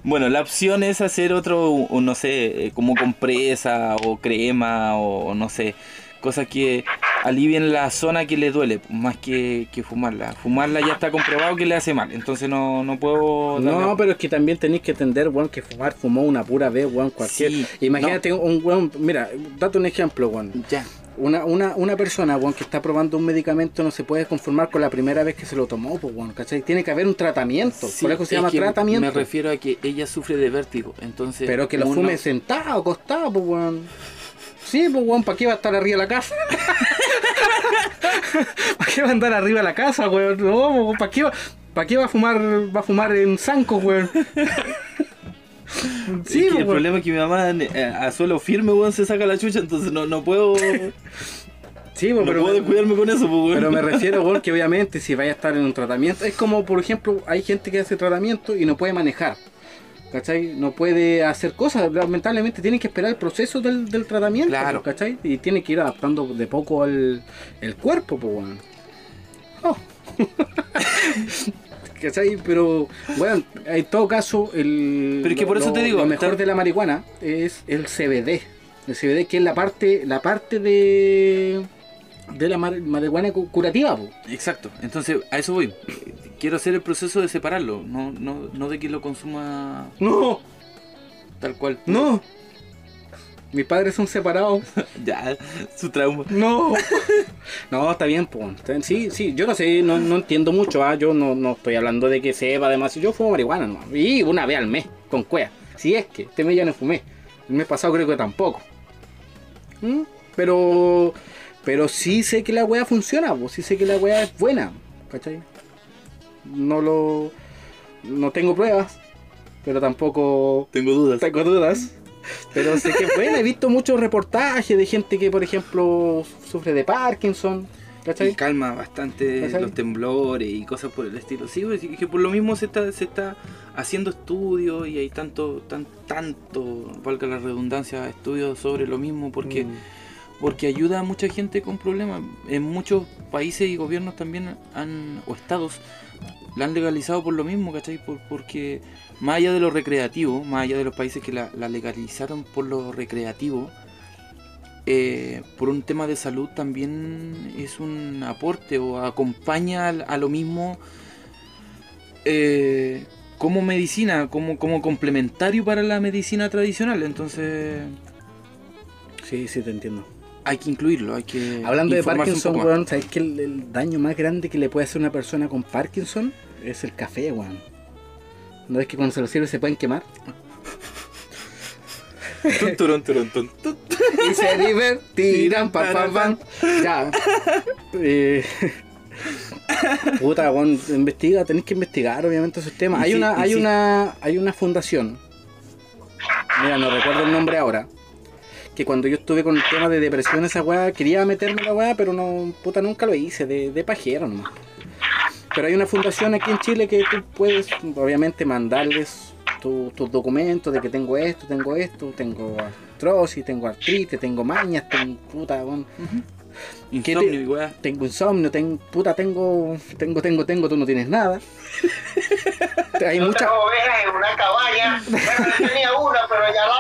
Bueno, la opción es hacer otro, no sé, eh, como compresa o crema o no sé, cosas que alivien la zona que le duele, más que, que fumarla. Fumarla ya está comprobado que le hace mal, entonces no, no puedo... darle- No, pero es que también tenéis que entender, weón, que fumar fumó una pura vez, weón, cualquier. Sí, Imagínate un weón, mira, date un ejemplo, weón. Ya. Una, una, una persona, weón, que está probando un medicamento no se puede conformar con la primera vez que se lo tomó, pues, weón, ¿cachai? Tiene que haber un tratamiento. Sí, por eso se llama tratamiento. Me refiero a que ella sufre de vértigo, entonces... Pero que lo uno- fume sentado, acostado, pues, weón. Sí, pues, weón, ¿para qué va a estar arriba de la casa? ¿Para qué va a andar arriba de la casa, weón? No, pues, ¿para qué va, para qué va a fumar, va a fumar en zanco, weón? Es Sí, que pues, el problema es que mi mamá eh, a suelo firme, weón, se saca la chucha, entonces no, no puedo... Sí, pues, no pero, puedo descuidarme con eso, weón. pero me refiero, weón, que obviamente si vaya a estar en un tratamiento, es como, por ejemplo, hay gente que hace tratamiento y no puede manejar. ¿Cachai? No puede hacer cosas, lamentablemente tiene que esperar el proceso del, del tratamiento, Claro. ¿cachai? Y tiene que ir adaptando de poco al el cuerpo, pues, weón. Oh. ¿Cachai? Pero, bueno, en todo caso, el, Pero es que por lo- eso te digo, lo mejor de la marihuana es el CBD. El CBD que es la parte, la parte de, de la mar- marihuana cu- curativa, po. Exacto, entonces a eso voy. Quiero hacer el proceso de separarlo, no, no, no de que lo consuma No, tal cual. no. Mis padres son separados. Ya, su trauma. No. No, está bien, pues. Sí, sí, yo no sé, no, no entiendo mucho. ah, Yo no, no estoy hablando de que sepa además. Yo fumo marihuana nomás. Y una vez al mes, con cuea. Si es que, este mes ya no fumé. El mes pasado creo que tampoco. ¿Mm? Pero. Pero sí sé que la wea funciona, pues. Sí sé que la wea es buena. ¿Cachai? No lo. No tengo pruebas. Pero tampoco Tengo dudas. tengo dudas. Pero sé que es buena. He visto muchos reportajes de gente que, por ejemplo, sufre de Parkinson. Y calma bastante ¿Cachai? los temblores y cosas por el estilo. Sí, pues, que por lo mismo se está, se está haciendo estudios y hay tanto, tan, tanto, valga la redundancia, estudios sobre lo mismo porque, Mm. porque ayuda a mucha gente con problemas. En muchos países y gobiernos también han, o estados, la han legalizado por lo mismo, ¿cachai? Por, porque más allá de lo recreativo, más allá de los países que la, la legalizaron por lo recreativo, eh, por un tema de salud también es un aporte o acompaña a, lo mismo eh, como medicina, como, como complementario para la medicina tradicional. Entonces Sí, sí, te entiendo. hay que incluirlo, hay que... Hablando de Parkinson, weón, ¿sabes que el, el daño más grande que le puede hacer una persona con Parkinson es el café, weón? ¿No es que cuando se lo sirve se pueden quemar? Turun, turun, tun. y se divertirán, pam, pam, pam. Ya. Eh, Puta, weón, investiga, tenés que investigar obviamente esos temas. Hay sí, una, hay sí. una, hay una fundación. Mira, no recuerdo el nombre ahora. Que cuando yo estuve con el tema de depresión, esa weá, quería meterme en la weá, pero no, puta, nunca lo hice, de, de pajero nomás. Pero hay una fundación aquí en Chile que tú puedes, obviamente, mandarles tu- tus documentos de que tengo esto, tengo esto, tengo artrosis, tengo artritis, tengo mañas, tengo puta, weón, ¿Qué Insomnio te- tengo insomnio, tengo, puta, tengo, tengo, tengo, tengo, tú no tienes nada. hay Yo mucha, tengo ovejas en una cabaña. Bueno, yo tenía una, pero ya la.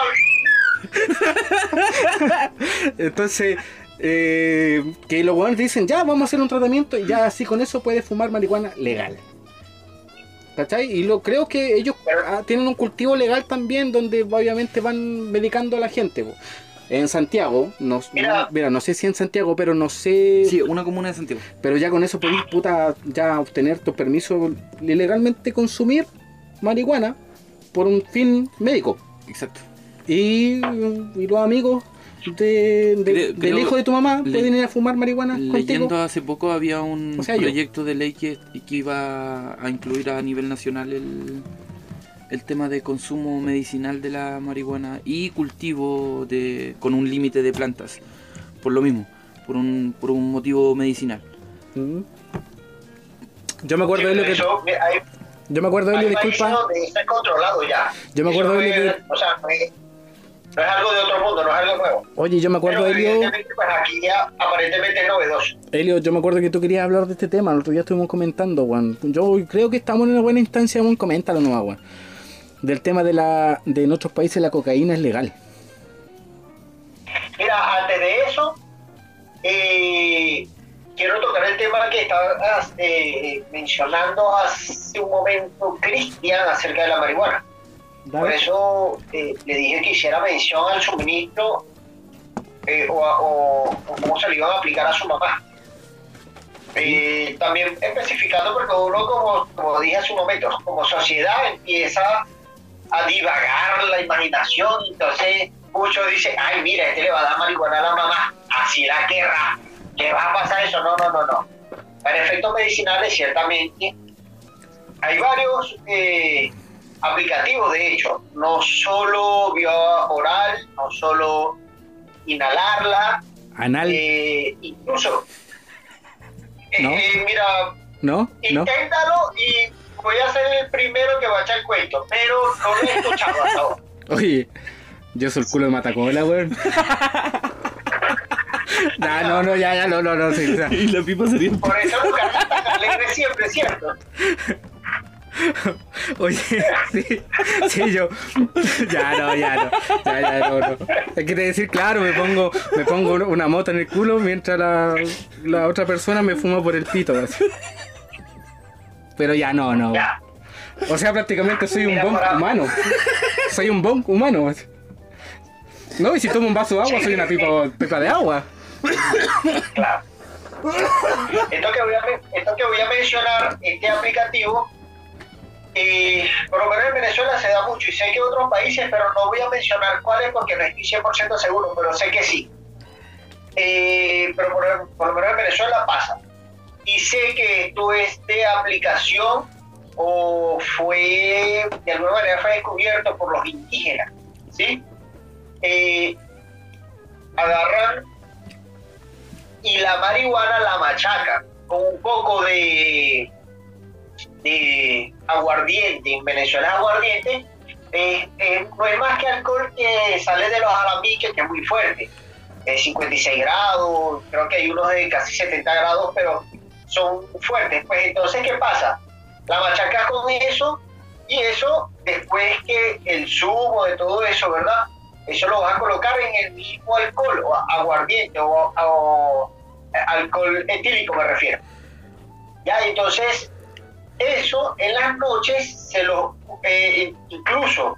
Entonces, eh, que los weones dicen, ya, vamos a hacer un tratamiento y ya así con eso puedes fumar marihuana legal. ¿Cachai? Y lo creo que ellos ah, tienen un cultivo legal también donde obviamente van medicando a la gente. po. En Santiago, no, Mira. mira, no sé si en Santiago, pero no sé. Sí, una comuna de Santiago. Pero ya con eso podéis, puta, ya obtener tu permiso de legalmente consumir marihuana por un fin médico. Exacto. Y, y los amigos de, de- Creo- del creo- hijo de tu mamá le- pueden ir a fumar marihuana Leyendo contigo. hace poco había un O sea, yo. proyecto de ley que, que iba a incluir a nivel nacional el, el tema de consumo medicinal de la marihuana y cultivo de con un límite de plantas. Por lo mismo, por un, por un motivo medicinal. Mm. Yo me acuerdo de lo que. Eso, mira, hay, Yo me acuerdo de lo, disculpa. está controlado ya. Yo me acuerdo de lo O sea, es, no es algo de otro mundo, no es algo nuevo. Oye, yo me acuerdo Pero de Elio. pues aquí ya aparentemente es novedoso. Elio, yo me acuerdo que tú querías hablar de este tema. El otro día estuvimos comentando, Juan. Yo creo que estamos en una buena instancia, Juan. Coméntalo nomás, Juan. Del tema de la. de en otros países la cocaína es legal. Mira, antes de eso, eh, quiero tocar el tema que estabas eh, mencionando hace un momento, Cristian, acerca de la marihuana. Por eso eh, le dije que hiciera mención al suministro eh, o, o- o cómo se le iban a aplicar a su mamá. Eh, también especificando porque uno, como, como dije hace un momento, como sociedad empieza a divagar la imaginación, entonces muchos dicen, ay mira, este le va a dar marihuana a la mamá, así la querrá, ¿qué va a pasar eso? No, no, no, no. Para efectos medicinales, ciertamente, hay varios eh, aplicativos, de hecho, no solo vía oral, no solo inhalarla, Anal, eh, incluso, eh, ¿No? eh, mira, ¿no? ¿No? inténtalo y voy a ser el primero que va a echar el cuento, pero no lo he escuchado hasta ahora. Oye, yo soy el culo de Matacola, weón. Nah, no, no, ya, ya, no, no, no, sí, o sea, Y la pipa sería. Por eso tan alegre siempre, ¿cierto? Oye, sí, sí, yo. Ya, no, ya, no. Ya, ya, no, no. Hay que decir, claro, me pongo, me pongo una mota en el culo mientras la, la otra persona me fuma por el pito. así. Pero ya, no, no. O sea, prácticamente soy un bon humano. Soy un bon humano. No, y si tomo un vaso de agua, soy una pipa, pipa de agua. Claro. Esto que voy a, esto que voy a mencionar, este aplicativo, por lo menos en Venezuela se da mucho y sé que otros países, pero no voy a mencionar cuáles porque no estoy 100% seguro, pero sé que sí. Eh, pero por, por lo menos en Venezuela pasa. Y sé que esto es de aplicación o fue, de alguna manera fue descubierto por los indígenas, ¿sí? Eh, agarran y la marihuana la machacan con un poco de, de aguardiente. En Venezuela aguardiente. eh, eh, no es más que alcohol que sale de los alambiques, que es muy fuerte. Es 56 grados, creo que hay unos de casi 70 grados, pero son fuertes. Pues entonces, ¿qué pasa? La machacas con eso y eso, después que el zumo de todo eso, ¿verdad? Eso lo vas a colocar en el mismo alcohol, o aguardiente, o, o alcohol etílico me refiero. Ya, entonces, eso en las noches se lo, eh, incluso,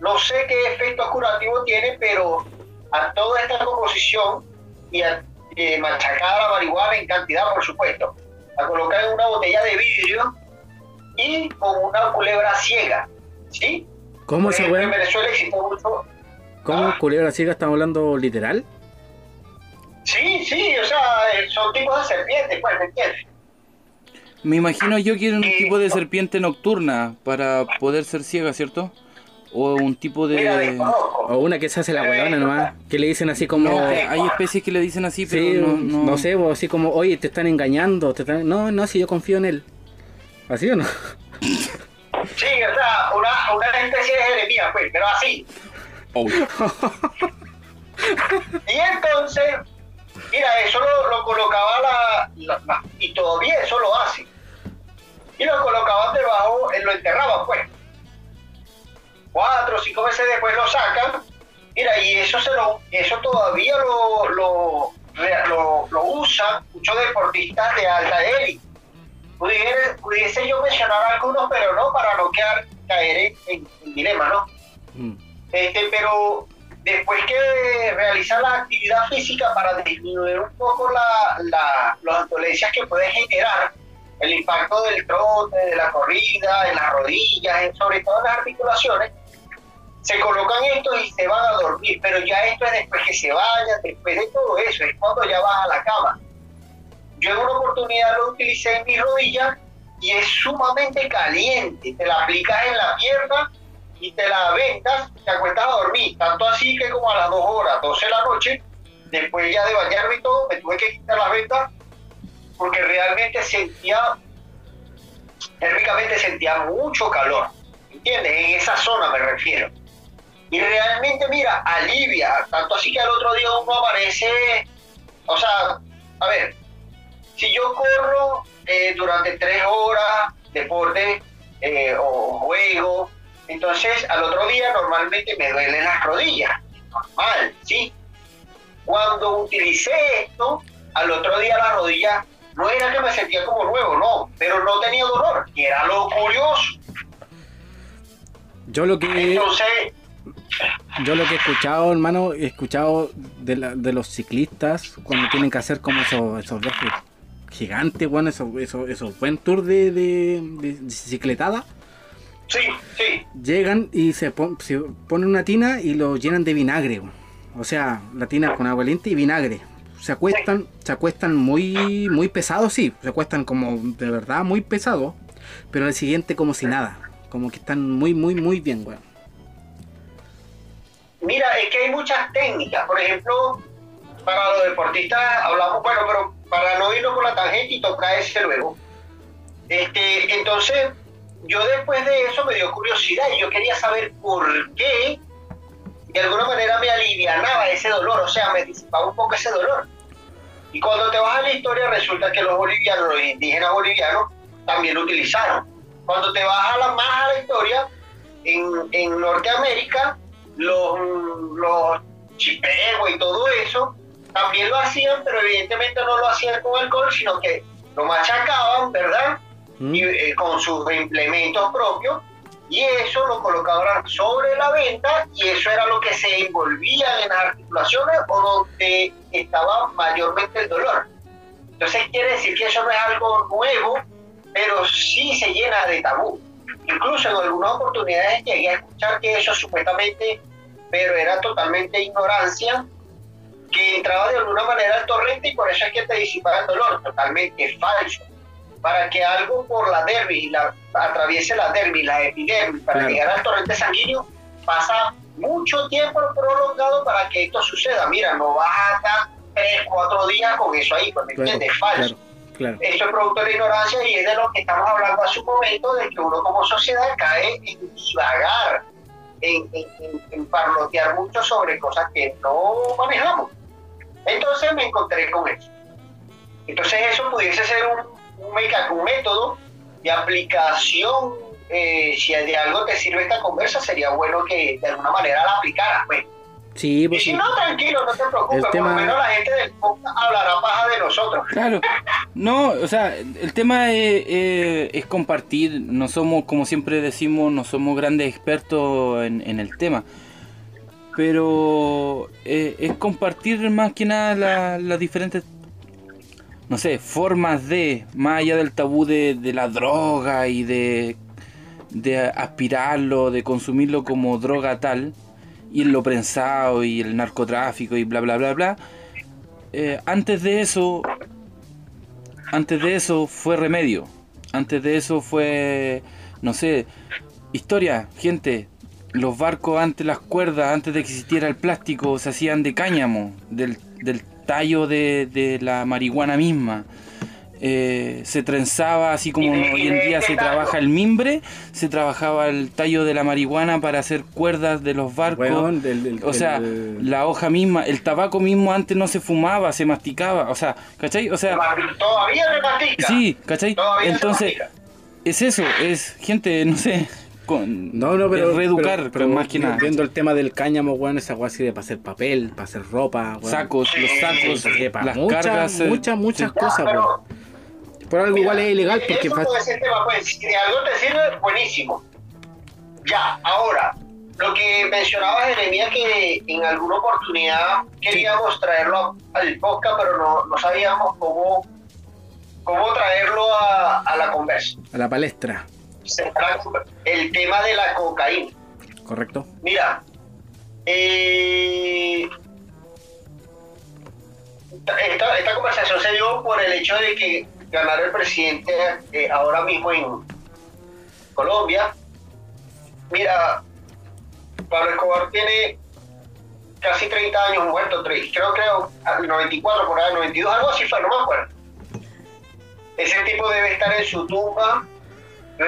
no sé qué efecto curativo tiene, pero a toda esta composición y a eh, machacada la marihuana en cantidad, por supuesto, la colocan en una botella de vidrio y con una culebra ciega, ¿sí? ¿Cómo Por ejemplo, en? Venezuela existe mucho... ¿Cómo Ah. culebra ciega estamos hablando literal? Sí, sí, o sea, eh, son tipos de serpientes, pues, ¿me entiendes? Me imagino yo que era un Eh, tipo de no. serpiente nocturna para poder ser ciega, ¿cierto? O un tipo de. O una que se hace la weona nomás, que le dicen así como... No, hay especies que le dicen así, pero Sí, no, no, no. sé, o así como, oye, te están engañando, te están... No, no, si yo confío en él. ¿Así o no? Sí, o sea, una, una especie de Jeremías, pues, pero así. Oh, Y entonces, mira, eso lo, lo colocaba la, la- la- Y todavía eso lo hace. Y lo colocaban debajo, lo enterraban, pues. Cuatro o cinco veces después lo sacan. Mira, y eso se lo, eso todavía lo, lo, lo, lo usan muchos deportistas de alta élite. Pudiera- pudiese yo mencionar algunos, pero no, para no quedar, caer en dilema, ¿no? Mm. Este, pero después que realizar la actividad física para disminuir un poco la, la- las dolencias que puede generar el impacto del trote, de la corrida, en las rodillas, en- sobre todo en las articulaciones, se colocan esto y se van a dormir, pero ya esto es después que se vayan, después de todo eso, es cuando ya vas a la cama. Yo en una oportunidad lo utilicé en mis rodillas y es sumamente caliente, te la aplicas en la pierna y te la vendas, te acuestas a dormir, tanto así que como a las 2 horas, 12 de la noche, después ya de bañarme y todo, me tuve que quitar las vendas porque realmente sentía, térmicamente sentía mucho calor, ¿entiendes? En esa zona me refiero. Y realmente, mira, alivia, tanto así que al otro día uno amanece, o sea, a ver, si yo corro eh, durante tres horas, deporte eh, o juego, entonces al otro día normalmente me duelen las rodillas, normal, ¿sí? Cuando utilicé esto, al otro día la rodilla no era que me sentía como nuevo, no, pero no tenía dolor, que era lo curioso. Yo lo que... Entonces, Yo lo que he escuchado, hermano, he escuchado de, la- de los ciclistas cuando tienen que hacer como esos, esos viajes gigantes, bueno, esos, esos, esos buen tour de, de, de bicicletada. Sí, sí. Llegan y se, pon- se ponen una tina y lo llenan de vinagre. O sea, la tina con agua caliente y vinagre. Se acuestan, se acuestan muy, muy pesados, sí. Se acuestan como de verdad muy pesados. Pero al siguiente como si nada. Como que están muy, muy, muy bien, weón. Mira, es que hay muchas técnicas. Por ejemplo, para los deportistas hablamos, bueno, pero para no irnos por la tangente y tocar ese luego. Este, entonces, yo después de eso me dio curiosidad y yo quería saber por qué de alguna manera me alivianaba ese dolor, o sea, me disipaba un poco ese dolor. Y cuando te vas a la historia resulta que los bolivianos, los indígenas bolivianos, también lo utilizaron. Cuando te vas a la más a la historia, en, en Norteamérica, los, los chipeos y todo eso, también lo hacían, pero evidentemente no lo hacían con alcohol, sino que lo machacaban, ¿verdad? ¿Mm? y, eh, con sus implementos propios y eso lo colocaban sobre la venta y eso era lo que se envolvía en las articulaciones o donde estaba mayormente el dolor. Entonces quiere decir que eso no es algo nuevo, pero sí se llena de tabú. Incluso en algunas oportunidades llegué a escuchar que eso supuestamente, pero era totalmente ignorancia, que entraba de alguna manera al torrente y por eso es que te disipaba el dolor. Totalmente falso para que algo por la dermis, la, atraviese la dermis, la epidermis, para Claro. llegar al torrente sanguíneo, pasa mucho tiempo prolongado para que esto suceda. Mira, no vas a estar tres, cuatro días con eso ahí, pues, ¿me Claro, entiendes? Falso. claro. Esto es producto de la ignorancia y es de lo que estamos hablando hace un momento, de que uno como sociedad cae en divagar, en, en, en- en parlotear mucho sobre cosas que no manejamos. Entonces me encontré con eso. Entonces eso pudiese ser un, un, un método de aplicación. eh, si de algo te sirve esta conversa, sería bueno que de alguna manera la aplicaras. Pues. Sí, Y pues si no, tranquilo, no te preocupes, por lo menos la gente del podcast hablará paja de nosotros. Claro, no, o sea, el tema es, es- es compartir, no somos, como siempre decimos, no somos grandes expertos en, en el tema, pero eh, es compartir más que nada la- las diferentes, no sé, formas de, más allá del tabú de, de la droga y de, de aspirarlo, de consumirlo como droga tal, y lo prensado y el narcotráfico y bla bla bla bla. Eh, antes de eso, antes de eso fue remedio. Antes de eso fue, no sé, historia, gente. Los barcos antes las cuerdas, antes de que existiera el plástico, se hacían de cáñamo, del, del tallo de, de la marihuana misma. Eh, se trenzaba así como de- hoy en día se tallo? trabaja el mimbre, se trabajaba el tallo de la marihuana para hacer cuerdas de los barcos. Weón, del- del- O sea, el- la hoja misma, el tabaco mismo antes no se fumaba, se masticaba, o sea, ¿cachai? O sea, Todavía me mastica. sí, ¿cachai? Todavía se Entonces, mastica. es eso, es gente, no sé, con No, no, pero. es reeducar, pero- pero, más que nada. Viendo el tema del cáñamo, weón, esa weá sirve para hacer papel, para hacer ropa, weón. Sacos, los sacos, para las muchas, cargas. eh, muchas, muchas sí. Cosas, pero- weón. Por algo Mira, igual es ilegal porque eso fa- puede ser tema, pues, si de algo te sirve, buenísimo. Ya, ahora, lo que mencionaba Jeremías que en alguna oportunidad queríamos traerlo al podcast, pero no, no sabíamos cómo, cómo traerlo a, a la conversa. a la palestra, El tema de la cocaína. ¿correcto? Mira, eh, esta, esta conversación se dio por el hecho de que ganara el presidente eh, ahora mismo en Colombia. Mira, Pablo Escobar tiene casi 30 años muerto, creo que 94, por ahí, 92, algo así fue, no me acuerdo. Ese tipo debe estar en su tumba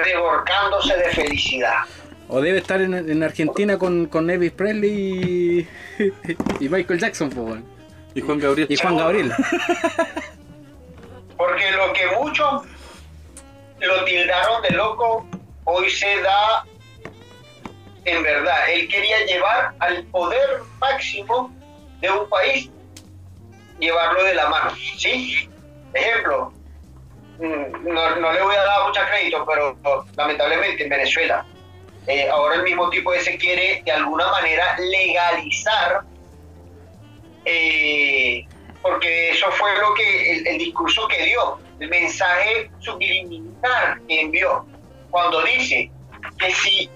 reborcándose de felicidad. O debe estar en, en Argentina con, con Elvis Presley y, y Michael Jackson, po, weón. Y Juan Gabriel. Y Juan Gabriel. Porque lo que muchos lo tildaron de loco, hoy se da en verdad. Él quería llevar al poder máximo de un país, llevarlo de la mano. ¿Sí? Ejemplo, no, no le voy a dar mucho crédito, pero lamentablemente en Venezuela. eh, ahora el mismo tipo ese quiere de alguna manera legalizar, eh, porque eso fue lo que el, el discurso que dio, el mensaje subliminal que envió, cuando dice que si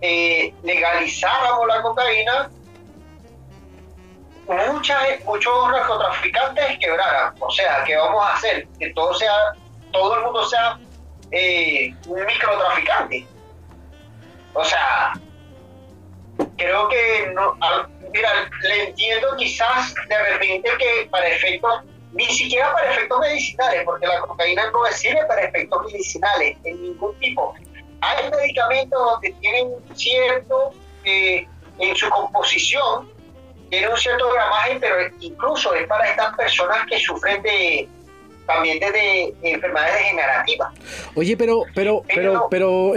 eh, legalizáramos la cocaína, muchas, muchos narcotraficantes quebraran. O sea, ¿qué vamos a hacer? Que todo sea, todo el mundo sea eh, un microtraficante. O sea, creo que no, mira, le entiendo quizás de repente que para efectos, ni siquiera para efectos medicinales, porque la cocaína no sirve para efectos medicinales en ningún tipo. Hay medicamentos donde tienen cierto, eh, en su composición, tiene un cierto gramaje, pero incluso es para estas personas que sufren de también de, de enfermedades degenerativas. Oye, pero, pero, pero, pero,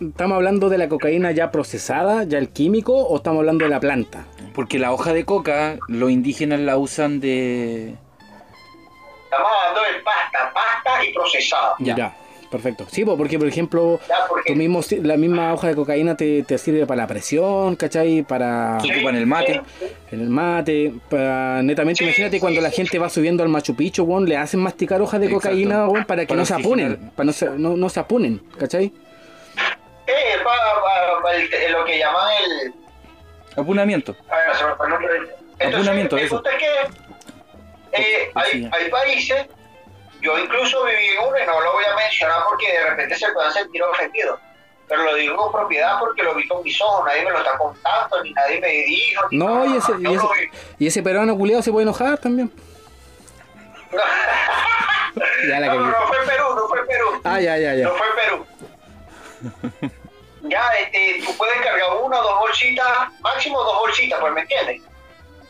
¿estamos hablando de la cocaína ya procesada, ya el químico, o estamos hablando de la planta? Porque la hoja de coca, los indígenas la usan de... estamos hablando de pasta, pasta y procesada. Ya. Perfecto. Sí, po, porque por ejemplo, Ya, porque tú mismo, la misma hoja de cocaína te, te sirve para la presión, ¿cachai? Para Se ocupa en el mate. en el mate, para netamente, Sí, imagínate sí, cuando la sí, gente va subiendo al Machu Picchu, weón, le hacen masticar hojas de Exacto. cocaína, weón, para que Para no se apunen, para no se, no, no se apunen, ¿cachai? eh, pa- pa- pa- el- lo que llaman el Apunamiento. A ver, no se me fue el nombre. Entonces, Apunamiento, eso. que eh, hay, Sí. hay países, yo incluso viví en uno y no lo voy a mencionar porque de repente se puedan sentir ofendidos, pero lo digo con propiedad porque lo vi con mis ojos, nadie me lo está contando, ni nadie me dijo. ni No, nada, y ese, y ese, vi. y ese peruano culiado se puede enojar también. Ya la no, no, no fue Perú, no fue Perú. Ah, ya, ya, ya. No fue Perú. ya, este, tú puedes cargar una o dos bolsitas, máximo dos bolsitas, pues me entiendes.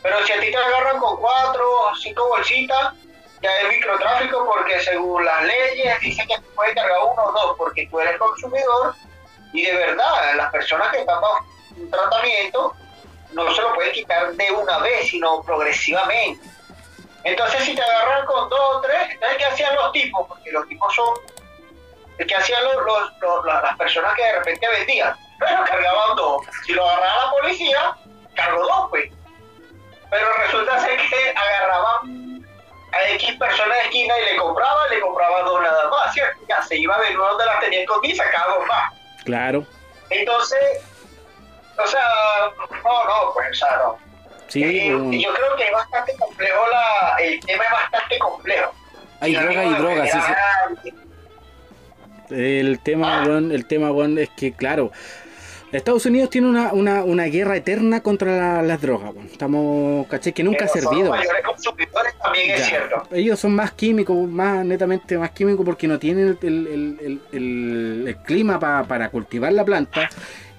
Pero si a ti te agarran con cuatro o cinco bolsitas, ya es microtráfico porque según las leyes dicen que tú puedes cargar uno o dos porque tú eres consumidor y de verdad las personas que están bajo un tratamiento no se lo pueden quitar de una vez, sino progresivamente. Entonces si te agarran con dos o tres, entonces ¿qué hacían los tipos? Porque los tipos son ¿Qué hacían los, los- los- la- las personas que de repente vendían? Pero cargaban dos. Si lo agarraba la policía, cargó dos, pues. Pero resulta ser que agarraban a X personas de esquina y le compraban, le compraban dos nada más, ¿cierto? Ya se iba de nuevo donde las tenía escondidas y sacaba dos más. Claro. Entonces, o sea, no, no, pues, o sea, no. Sí, Eh, weón. yo creo que es bastante complejo, la, el tema es bastante complejo. Hay lo droga y de droga, sí, sí. El tema, Ah. weón, el tema, weón, es que, claro, Estados Unidos tiene una, una, una guerra eterna contra la- las drogas. Estamos, caché, que nunca ha pero servido. Los mayores consumidores también es Ya. cierto. Ellos son más químicos, más netamente más químicos porque no tienen el, el- el- clima pa- para cultivar la planta.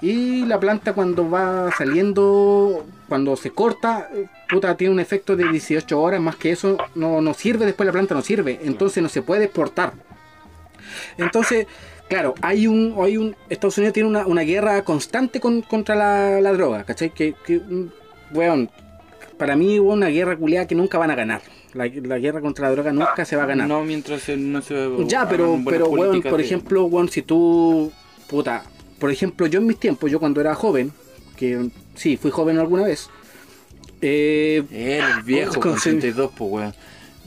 Y la planta cuando va saliendo, cuando se corta, puta, tiene un efecto de 18 horas, más que eso no, no sirve, después la planta no sirve, entonces no se puede exportar. Entonces, claro, hay un, hay un Estados Unidos tiene una, una guerra constante con- contra la, la droga, ¿cachai? Que, que mm, weón, para mí hubo una guerra culiada que nunca van a ganar. La, la guerra contra la droga nunca se va a ganar. No mientras no se ya, pero, pero weón, por de- ejemplo, weón, si tú, puta, por ejemplo, yo en mis tiempos, yo cuando era joven, que sí, fui joven alguna vez, eh, el viejo, Con- con 32, pues, weón.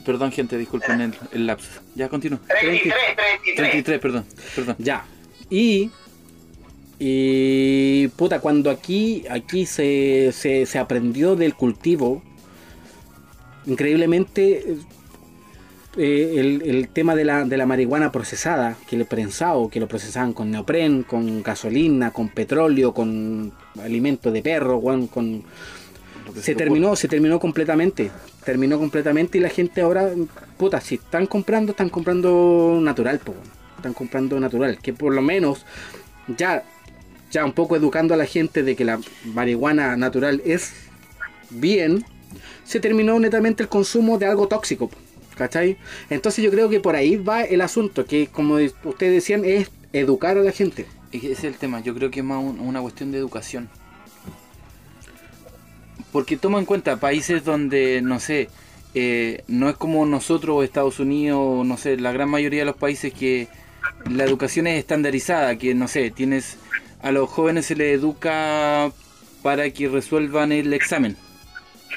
Perdón, gente, disculpen el, el lapsus. Ya, continúa. 33, 33. 33, perdón, perdón. Ya. Y. Y. Puta, cuando aquí. Aquí se, se, se aprendió del cultivo. Increíblemente. eh, el, el tema de la, de la marihuana procesada, que el prensado, que lo procesaban con neopren, con gasolina, con petróleo, con alimento de perro, con, Se terminó, se terminó completamente. Terminó completamente y la gente ahora, puta, si están comprando, están comprando natural, po, están comprando natural, que por lo menos ya, ya un poco educando a la gente de que la marihuana natural es bien, se terminó netamente el consumo de algo tóxico, po, ¿cachai? Entonces yo creo que por ahí va el asunto, que como ustedes decían, es educar a la gente. Es que ese es el tema, yo creo que es más un- una cuestión de educación. Porque toma en cuenta países donde, no sé, eh, no es como nosotros, Estados Unidos, no sé, la gran mayoría de los países que la educación es estandarizada, que no sé, tienes a los jóvenes se les educa para que resuelvan el examen.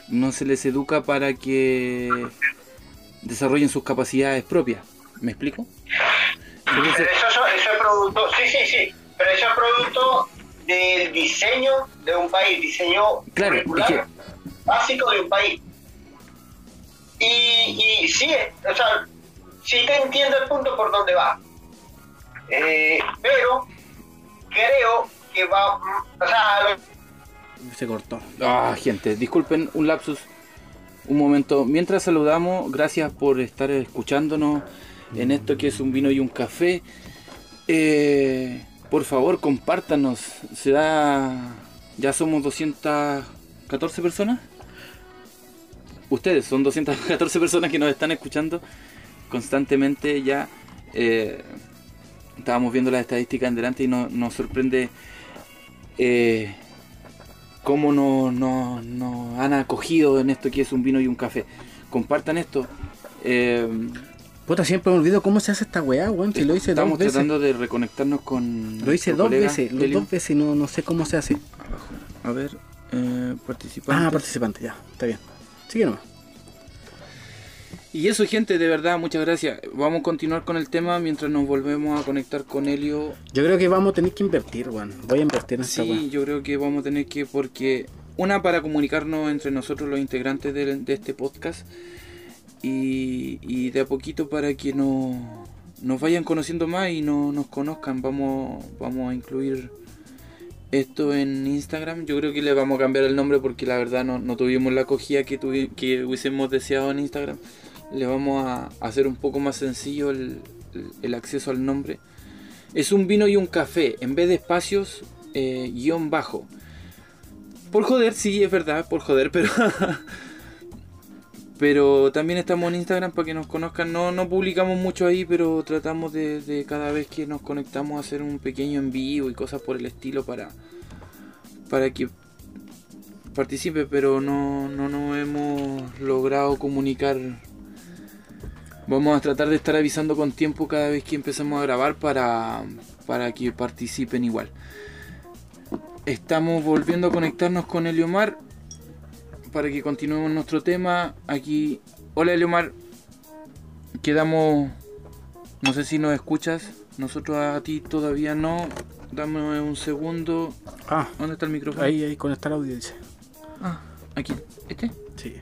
No se les educa para que desarrollen sus capacidades propias. ¿Me explico? Eso, eso es producto, sí, sí, sí, pero eso es producto del diseño de un país, diseño Claro, curricular es que- básico de un país. Y, y sí, o sea, sí te entiendo el punto por donde va. Eh, pero creo que va, o sea, Se cortó. Ah, gente, disculpen un lapsus. Un momento. Mientras saludamos, gracias por estar escuchándonos en esto que es un vino y un café. Eh, por favor, compártanos. Se da. Ya somos 214 personas. Ustedes son 214 personas que nos están escuchando constantemente ya. eh, estábamos viendo las estadísticas en delante y no- nos sorprende eh, cómo nos no, no han acogido en esto que es un vino y un café. Compartan esto. Eh, Puta, siempre me olvido cómo se hace esta weá, weón. Si lo hice dos estamos veces. tratando de reconectarnos con. Lo hice dos colega, veces, los dos veces y no, no sé cómo se hace. Abajo. A ver, eh, participantes. Ah, participante, ya, está bien. Sigue nomás. Y eso, gente, de verdad, muchas gracias. Vamos a continuar con el tema mientras nos volvemos a conectar con Helio. Yo creo que vamos a tener que invertir, weón. Voy a invertir en esta Sí, weá. yo creo que vamos a tener que, porque una para comunicarnos entre nosotros los integrantes de, de este podcast y, y de a poquito para que nos, nos vayan conociendo más y no, nos conozcan. Vamos, vamos a incluir esto en Instagram. Yo creo que le vamos a cambiar el nombre porque la verdad no, no tuvimos la acogida que, tuvi- que hubiésemos deseado en Instagram. Le vamos a hacer un poco más sencillo el, el acceso al nombre. Es un vino y un café. En vez de espacios, eh, guion bajo. Por joder, sí, es verdad, por joder, pero. pero también estamos en Instagram para que nos conozcan. No, no publicamos mucho ahí, pero tratamos de, de cada vez que nos conectamos hacer un pequeño en vivo y cosas por el estilo para. para que participe, pero no, no nos hemos logrado comunicar. Vamos a tratar de estar avisando con tiempo cada vez que empecemos a grabar para, para que participen igual. Estamos volviendo a conectarnos con Eliomar para que continuemos nuestro tema. Aquí, hola Eliomar, quedamos, no sé si nos escuchas, nosotros a ti todavía no. Dame un segundo. Ah, ¿Dónde está el micrófono? ahí, ahí, conectar audio, dice. Ah, aquí, este. Sí.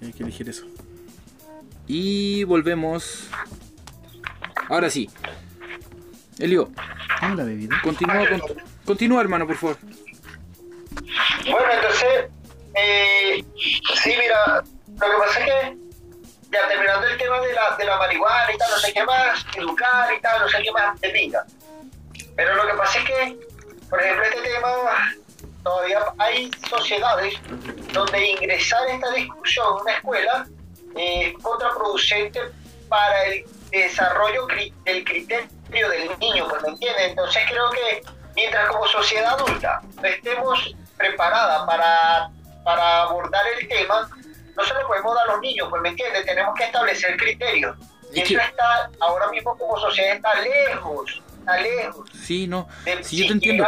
Hay que elegir eso. Y volvemos. Ahora sí. Elio, la bebida. continúa, con- continúa hermano, por favor. Bueno, entonces, eh, sí, mira, lo que pasa es que, ya terminando el tema de la, de la marihuana y tal, no sé qué más, educar y tal, no sé qué más, de pinga. Pero lo que pasa es que, por ejemplo, este tema, todavía hay sociedades donde ingresar esta discusión en una escuela es contraproducente para el desarrollo cri- del criterio del niño, pues me entiendes. Entonces creo que mientras como sociedad adulta no estemos preparada para, para abordar el tema, no se lo podemos dar a los niños, pues me entiendes. Tenemos que establecer criterios. Y Es eso está, ahora mismo como sociedad está lejos, está lejos Sí, no. Sí, yo te entiendo.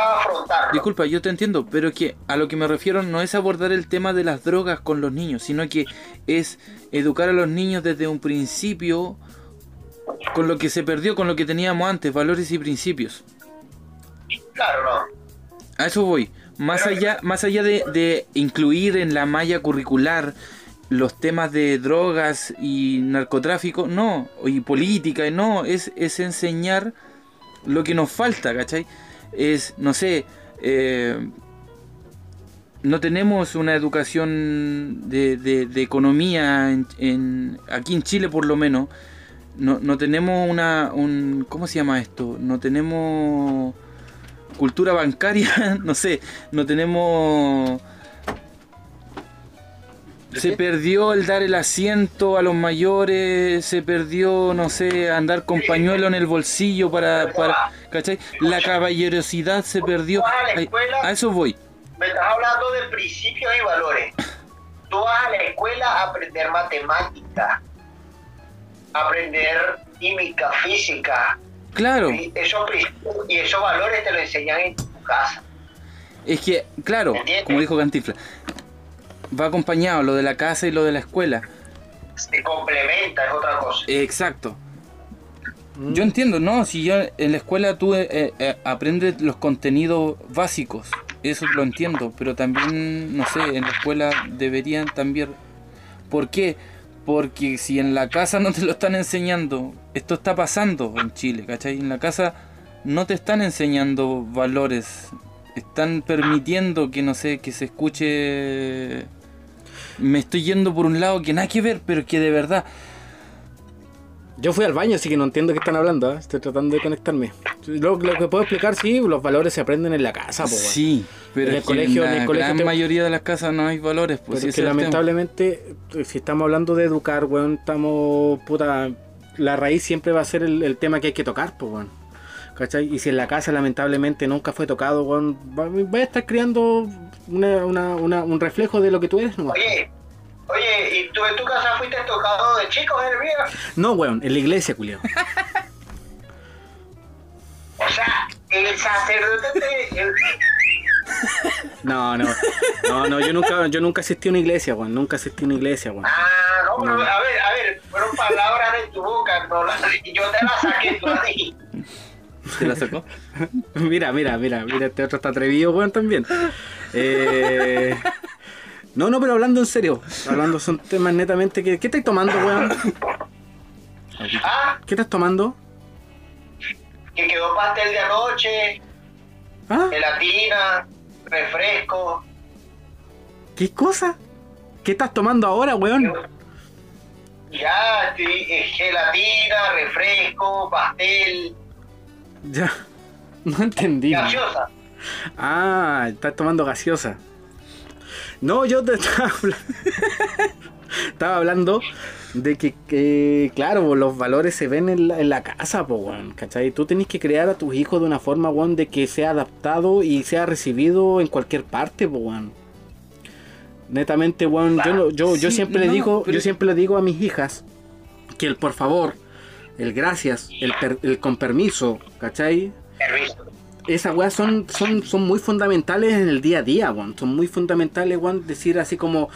Disculpa, yo te entiendo, pero que a lo que me refiero no es abordar el tema de las drogas con los niños, sino que es educar a los niños desde un principio con lo que se perdió, con lo que teníamos antes, valores y principios. Claro, no. A eso voy. Más Pero- allá, más allá de, de incluir en la malla curricular los temas de drogas y narcotráfico, no, y política, no, es, es enseñar lo que nos falta, ¿cachai? Es, no sé, eh, no tenemos una educación de, de- de economía en, en- aquí en Chile por lo menos. No, no tenemos una, un, ¿cómo se llama esto? No tenemos cultura bancaria, no sé, no tenemos... Se perdió el dar el asiento a los mayores, se perdió, no sé, andar con pañuelo en el bolsillo para, para ¿cachai? La caballerosidad se perdió. A A eso voy. Me estás hablando de principios y valores. Tú vas a la escuela a aprender matemática, a aprender química, física, Claro. Y esos principios y esos valores te lo enseñan en tu casa. Es que, claro, como dijo Cantifla, va acompañado lo de la casa y lo de la escuela. Se complementa, es otra cosa. Exacto. Mm. Yo entiendo, ¿no? Si yo en la escuela tú eh, eh, aprendes los contenidos básicos, eso lo entiendo, pero también, no sé, en la escuela deberían también... ¿Por qué? Porque si en la casa no te lo están enseñando, esto está pasando en Chile, ¿cachai? En la casa no te están enseñando valores, están permitiendo que, no sé, que se escuche... Me estoy yendo por un lado que nada que ver, pero que de verdad... Yo fui al baño, así que no entiendo qué están hablando. ¿eh? Estoy tratando de conectarme. Lo, lo que puedo explicar, sí, los valores se aprenden en la casa, po. Sí, pero En el colegio- en en la el colegio gran te- mayoría de las casas no hay valores, pues Pero es que lamentablemente, si estamos hablando de educar, weón, estamos, puta, la raíz siempre va a ser el, el tema que hay que tocar, pues, weón. ¿Cachai? Y si en la casa lamentablemente nunca fue tocado, weón, va, va a estar creando una, una, una- un reflejo de lo que tú eres, ¿no? Oye, oye, ¿y tú en tu casa fuiste tocado de chicos, Hermía? No, weón, en la iglesia, culiao. O sea, el sacerdote te... el- No, no, no, no, yo nunca, yo nunca asistí a una iglesia, weón, nunca asistí a una iglesia, weón. Ah, no, pero No. a ver, a ver, fueron palabras de tu boca, no las- yo te las saqué, tú las dijiste. ¿Te la sacó? Mira, mira, mira, mira, este otro está atrevido, weón, también. Eh, No, no, pero hablando en serio, hablando son temas netamente que... ¿Qué estás tomando, weón? Ah, ¿Qué estás tomando? que quedó pastel de anoche, ¿Ah? gelatina, refresco. ¿Qué cosa? ¿Qué estás tomando ahora, weón? Ya, estoy, eh, gelatina, refresco, pastel, Ya, no entendí. gaseosa. Ah, estás tomando gaseosa. No, yo te estaba hablando, estaba hablando de que, que, claro, los valores se ven en la, en la casa, po, weón, ¿cachai? Tú tenés que crear a tus hijos de una forma, weón, de que sea adaptado y sea recibido en cualquier parte, po, weón. Netamente, weón, yo, no- yo, yo Sí, siempre le no, digo, pero- yo siempre le digo a mis hijas que el por favor, el gracias, el, per- el con permiso, ¿cachai? Permiso. esas weas son, son, son muy fundamentales en el día a día, weón. Son muy fundamentales, weón, decir así como,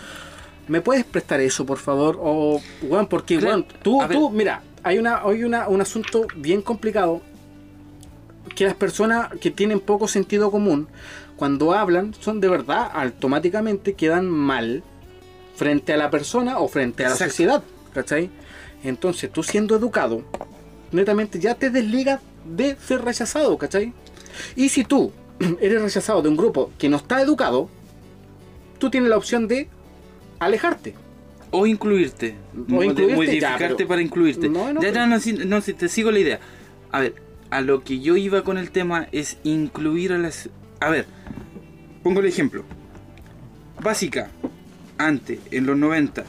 ¿me puedes prestar eso, por favor? O, weón, porque, weón, tú, tú, mira, hay, una, hay una, un asunto bien complicado que las personas que tienen poco sentido común, cuando hablan, son de verdad, automáticamente quedan mal frente a la persona o frente a la Exacto. sociedad, ¿cachai? Entonces, tú siendo educado, netamente ya te desligas de ser rechazado, ¿cachai? Y si tú eres rechazado de un grupo que no está educado, tú tienes la opción de alejarte. O incluirte. O de incluirte, modificarte ya, para incluirte. No, no, ya, ya, no, no, te sigo la idea. A ver, a lo que yo iba con el tema es incluir a las... A ver, pongo el ejemplo. Básica, antes, en los 90,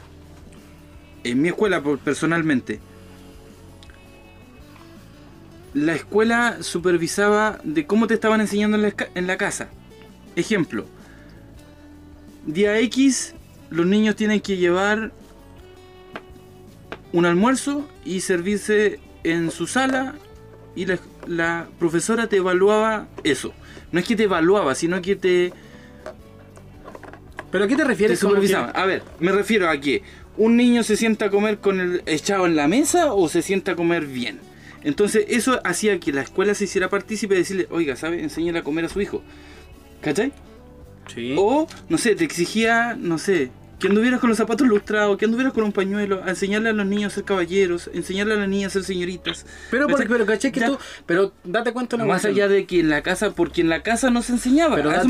en mi escuela personalmente, la escuela supervisaba de cómo te estaban enseñando en la, en la casa. Ejemplo, día X, los niños tienen que llevar un almuerzo y servirse en su sala y la, la profesora te evaluaba eso. No es que te evaluaba, sino que te, ¿Pero a qué te te refieres? que- supervisaba. A ver, me refiero a que un niño se sienta a comer con el echado en la mesa o se sienta a comer bien. Entonces eso hacía que la escuela se hiciera partícipe de decirle, oiga, ¿sabe? Enséñale a comer a su hijo. ¿Cachai? Sí. O, no sé, te exigía, no sé, que anduvieras con los zapatos lustrados, que anduvieras con un pañuelo, a enseñarle a los niños a ser caballeros, enseñarle a las niñas a ser señoritas. pero, por- pero, ¿cachai? Que Ya, tú, pero date cuenta una Más allá de que en la casa, porque en la casa no se enseñaba, Pero a eso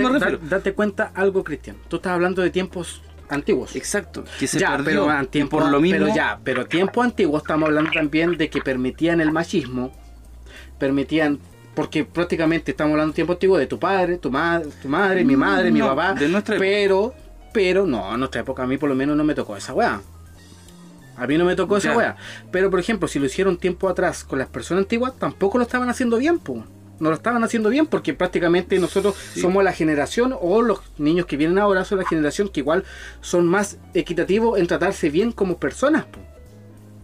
date, da- cuenta algo, Cristian. Tú estás hablando de tiempos antiguos. Exacto, que se ya, perdió. pero tiempo, por lo mismo, pero ya, pero tiempo antiguo estamos hablando también de que permitían el machismo, permitían, porque prácticamente estamos hablando de tiempo antiguo de tu padre, tu madre, tu madre, mi madre, mi papá, de nuestra pero, pero no, en nuestra época a mí por lo menos no me tocó esa weá. A mí no me tocó esa weá. Pero por ejemplo, si lo hicieron tiempo atrás con las personas antiguas, tampoco lo estaban haciendo bien, po. No lo estaban haciendo bien porque prácticamente nosotros somos la generación o los niños que vienen ahora son la generación que igual son más equitativos en tratarse bien como personas. po.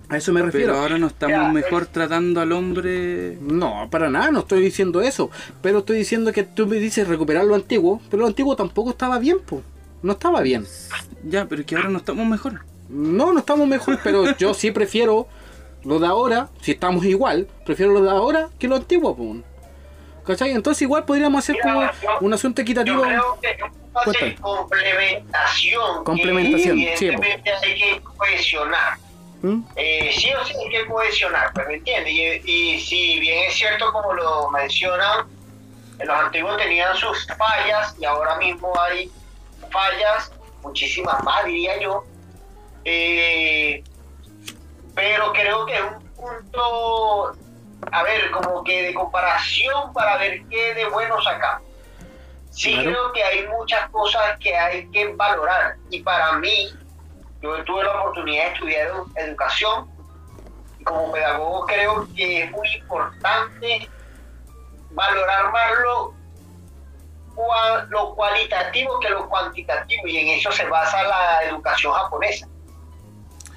A eso me refiero. Pero ahora no estamos mejor tratando al hombre. No, para nada, no estoy diciendo eso. Pero estoy diciendo que tú me dices recuperar lo antiguo, pero lo antiguo tampoco estaba bien, po. No estaba bien. Ya, pero es que ahora no estamos mejor. No, no estamos mejor, pero yo sí prefiero lo de ahora, si estamos igual, prefiero lo de ahora que lo antiguo, po. ¿Cachai? Entonces igual podríamos hacer como un asunto equitativo. Yo creo que de complementación. Complementación, que sí, evidentemente hay que cohesionar. ¿Mm? Eh, sí o sí hay que cohesionar, pues, ¿me entiendes? Y, y si bien es cierto, como lo mencionan, los antiguos tenían sus fallas y ahora mismo hay fallas, muchísimas más, diría yo. Eh, pero creo que es un punto, a ver, como que de comparación para ver qué de bueno sacamos. Sí Claro. creo que hay muchas cosas que hay que valorar y para mí, yo tuve la oportunidad de estudiar edu- educación y como pedagogo creo que es muy importante valorar más lo, cua- lo cualitativo que lo cuantitativo y en eso se basa la educación japonesa.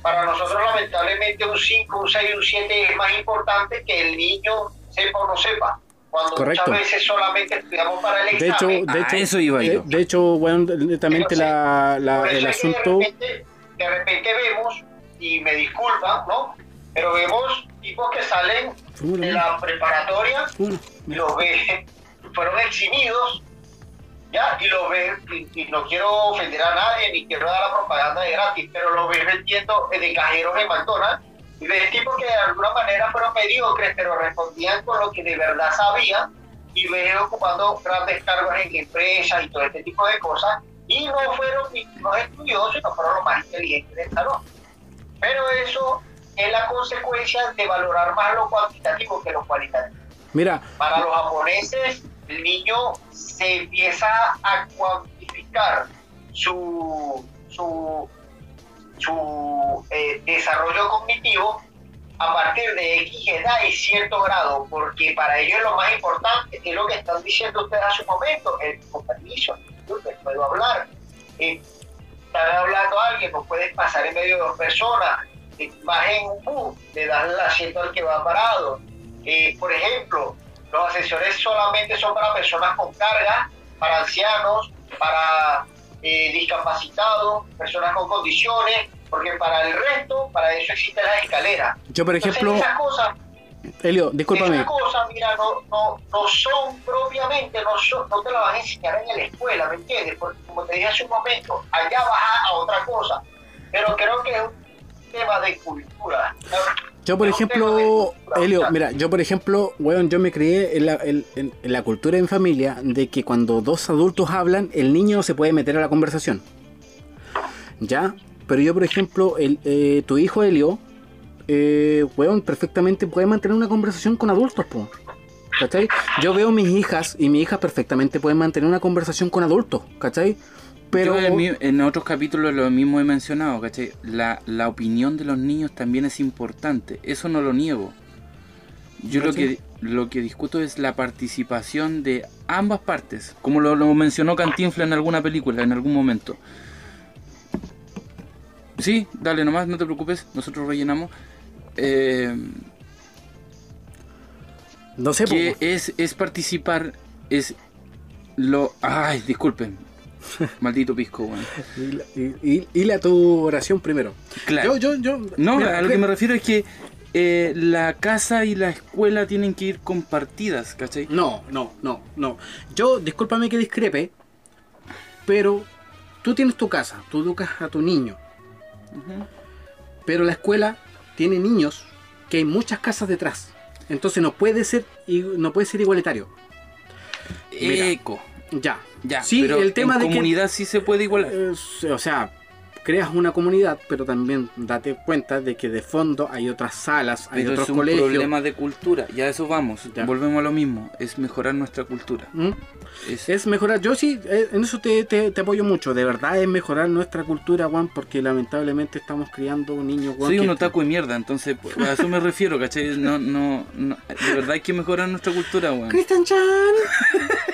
Para nosotros lamentablemente un 5, un 6, un 7 es más importante que el niño sepa o no sepa. Cuando Correcto. muchas veces solamente estudiamos para el De hecho, examen. de A hecho, eso iba de, yo. de hecho, bueno, netamente la, la- el asunto. De repente, de repente vemos, y me disculpan, ¿no? Pero vemos tipos que salen de la preparatoria los ve, fueron eximidos, ¿ya? Y los ve, y, y no quiero ofender a nadie, ni quiero dar la propaganda de gratis, pero los ves vendiendo de cajeros en McDonald's, y ves tipos que de alguna manera fueron mediocres, pero respondían con lo que de verdad sabían, y ves ocupando grandes cargos en empresas y todo este tipo de cosas, y no fueron ni los estudiosos, no fueron los más inteligentes del salón. Pero eso es la consecuencia de valorar más lo cuantitativo que lo cualitativo. mira, Para los japoneses, el niño se empieza a cuantificar su, su, su eh, desarrollo cognitivo a partir de X edad y cierto grado, porque para ellos lo más importante es lo que están diciendo ustedes hace un momento, el con permiso, disculpe, puedo hablar. Eh, está hablando alguien, no puedes pasar en medio de dos personas, eh, en un bus, le das el asiento al que va parado. Eh, por ejemplo, los ascensores solamente son para personas con carga, para ancianos, para eh, discapacitados, personas con condiciones, porque para el resto, para eso existen las escaleras. yo por Entonces, ejemplo, esas cosas Elio, discúlpame. esas cosas, mira, no, no, no son propiamente, no, son, no te las van a enseñar en la escuela, ¿me entiendes? Porque como te dije hace un momento, allá vas a, a otra cosa. Pero creo que es un tema de cultura. Yo, por de ejemplo. Elio, mira, yo, por ejemplo, weón, yo me crié en la, en- en- la cultura en familia de que cuando dos adultos hablan, el niño se puede meter a la conversación. ¿Ya? Pero yo, por ejemplo, el, eh, tu hijo Elio, eh, weón, perfectamente puede mantener una conversación con adultos, po. ¿Cachai? Yo veo mis hijas y mis hijas perfectamente pueden mantener una conversación con adultos, ¿cachai? Pero... Yo en, mi- en otros capítulos lo mismo he mencionado, ¿cachai? La, la opinión de los niños también es importante, eso no lo niego. Yo lo que, lo que discuto es la participación de ambas partes, como lo, lo mencionó Cantinfla en alguna película, en algún momento. Sí, dale nomás, no te preocupes, nosotros rellenamos. Eh, no sé, que es, es participar, es lo... Ay, disculpen. Maldito pisco, weón. Y, la- y- la tu oración primero. Claro. Yo, yo, yo. No, mira, a lo que me refiero es que eh, la casa y la escuela tienen que ir compartidas, ¿cachai? No, no, no, no. Yo, discúlpame que discrepe, pero tú tienes tu casa, tú educas a tu niño, pero la escuela tiene niños que hay muchas casas detrás. Entonces no puede ser no puede ser igualitario. Mira. Eco. Ya. Ya, Sí, pero el tema en de que- comunidad sí se puede igualar. Eh, o sea, creas una comunidad, pero también date cuenta de que de fondo hay otras salas, hay Pero otros es un colegios. problema de cultura. Ya a eso vamos. Ya. Volvemos a lo mismo. Es mejorar nuestra cultura. ¿Mm? Es- Es mejorar, yo sí, eh, en eso te, te- te apoyo mucho, de verdad es mejorar nuestra cultura, Juan, porque lamentablemente estamos criando niños, Juan. soy que- un otaku de mierda, entonces pues, a eso me refiero, ¿cachai? No, no, no, de verdad hay que mejorar nuestra cultura, weón. Cristian Chan.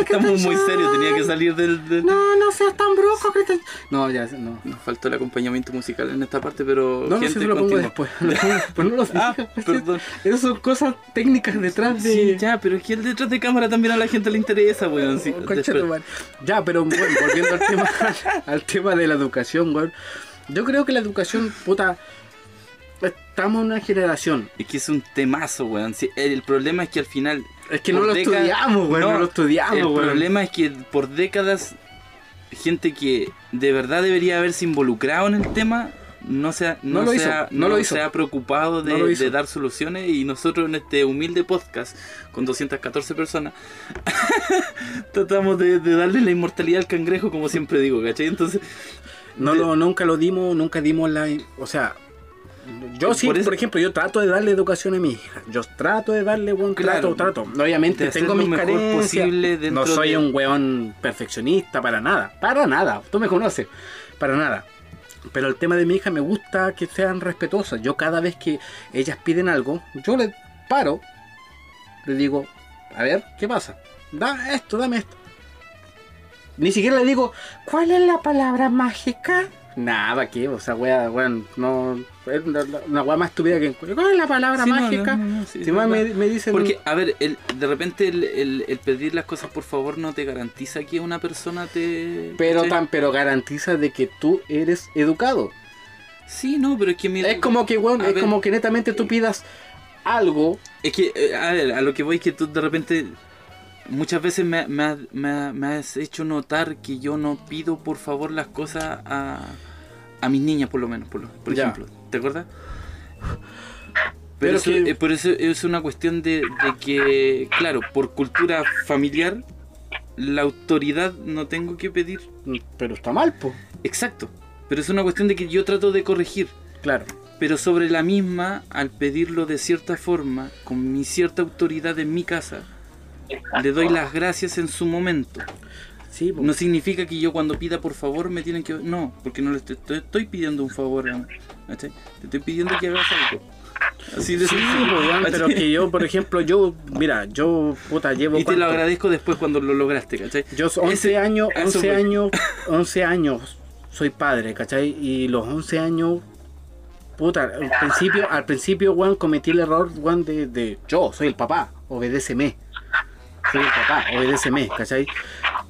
Estamos muy serios, tenía que salir del... del- No, no seas tan brujo, Cristian. No, ya, no. Nos faltó el acompañamiento musical en esta parte, pero... No, no, gente, si lo pongo después. Lo pongo después, no lo Ah, perdón. Esas son cosas técnicas detrás de. Sí, ya, pero es que el detrás de cámara también a la gente le interesa, weón. Sí, Oh. Ya, pero bueno, volviendo al tema, al tema de la educación, weón. Yo creo que la educación, puta, estamos en una generación. Es que es un temazo, weón. Sí, el problema es que al final... Es que no lo décadas- estudiamos, weón, no, lo estudiamos, El weón. problema es que por décadas, gente que de verdad debería haberse involucrado en el tema, no se ha, No lo se hizo, ha- no lo hizo. se ha preocupado de, dar soluciones y nosotros en este humilde podcast con 214 personas tratamos de, de darle la inmortalidad al cangrejo como siempre digo, ¿cachai? Entonces, No de- lo, nunca lo dimos, nunca dimos la. O sea, yo sí, Por ejemplo, yo trato de darle educación a mi hija. Yo trato de darle buen Claro, trato, trato. Obviamente tengo mis mejor carencias. posible no soy de- un weón perfeccionista para nada. Para nada. Tú me conoces. Para nada. Pero el tema de mi hija me gusta que sean respetuosas. Yo cada vez que ellas piden algo, yo le paro, le digo, a ver, ¿qué pasa? Da esto, dame esto. Ni siquiera le digo, ¿cuál es la palabra mágica? Nada, que, o sea, wea, weón, no. Es una, wea más estúpida que. ¿Cuál es la palabra Sí, mágica? no, no, no, sí, si más me, dicen. Porque, a ver, el, de repente el, el- el pedir las cosas por favor no te garantiza que una persona te... pero, tan, pero garantiza de que tú eres educado. Sí, no, pero es que mira... Es como que, weón, es ver, como que netamente tú pidas algo. Es que, eh, a ver, a lo que voy es que tú de repente... Muchas veces me, me me me has hecho notar que yo no pido por favor las cosas a, a mis niñas, por lo menos, por, lo- por Ya. ejemplo. ¿Te acuerdas? Pero, Pero eso, que- eh, por eso es una cuestión de, de que, claro, por cultura familiar, la autoridad no tengo que pedir Pero está mal, pues. Exacto. Pero es una cuestión de que yo trato de corregir. Claro. Pero sobre la misma, al pedirlo de cierta forma, con mi cierta autoridad en mi casa, le doy las gracias en su momento. Sí, po. No significa que yo cuando pida por favor me tienen que... No, porque no le estoy, estoy- estoy pidiendo un favor. Te estoy pidiendo que hagas algo. Así de Sí, ¿cachai? pero que yo, por ejemplo, yo, mira, yo, puta, llevo. Y te lo agradezco después cuando lo lograste, ¿cachai? Yo 11 Ese- años, a eso 11 voy. años, 11 años soy padre, ¿cachai? Y los 11 años, puta, al principio, al principio, weón, cometí el error, weón, de, de yo soy el papá, obedéceme. Soy el papá, obedéceme, ¿cachai?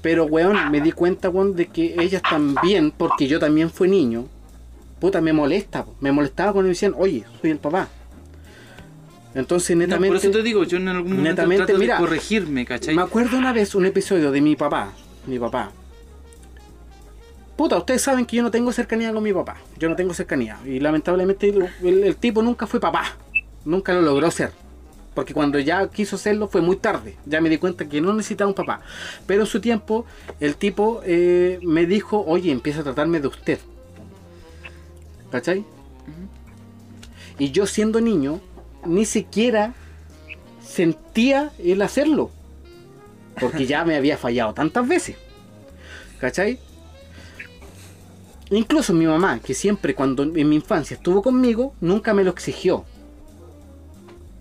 Pero, weón, me di cuenta, weón, de que ellas también, porque yo también fui niño, puta, me molesta, po. me molestaba cuando me decían, oye, soy el papá. Entonces, No, netamente... por eso te digo, yo en algún momento netamente, trato mira, de corregirme, ¿cachai? Me acuerdo una vez un episodio de mi papá. Mi papá. Puta, ustedes saben que yo no tengo cercanía con mi papá. Yo no tengo cercanía. Y lamentablemente el, el- el tipo nunca fue papá. Nunca lo logró ser. Porque cuando ya quiso serlo fue muy tarde. Ya me di cuenta que no necesitaba un papá. Pero en su tiempo, el tipo eh, me dijo, oye, empieza a tratarme de usted. ¿Cachai? Y yo siendo niño, ni siquiera sentía el hacerlo. Porque ya me había fallado tantas veces. ¿Cachai? Incluso mi mamá, que siempre cuando en mi infancia estuvo conmigo, nunca me lo exigió.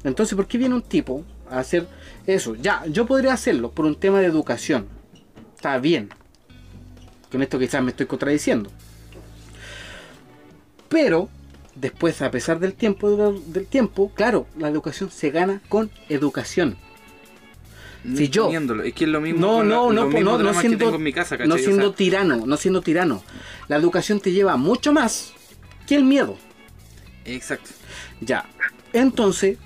Entonces, ¿por qué viene un tipo a hacer eso? Ya, yo podría hacerlo por un tema de educación. Está bien. Con esto quizás me estoy contradiciendo. Pero, después, a pesar del tiempo, del tiempo, claro, la educación se gana con educación. Si yo-. Es que es lo mismo, No, con la- no, no, no, no, siendo, en mi casa, no siendo sea, tirano, no siendo tirano. La educación te lleva mucho más que el miedo. Exacto. Ya. Entonces,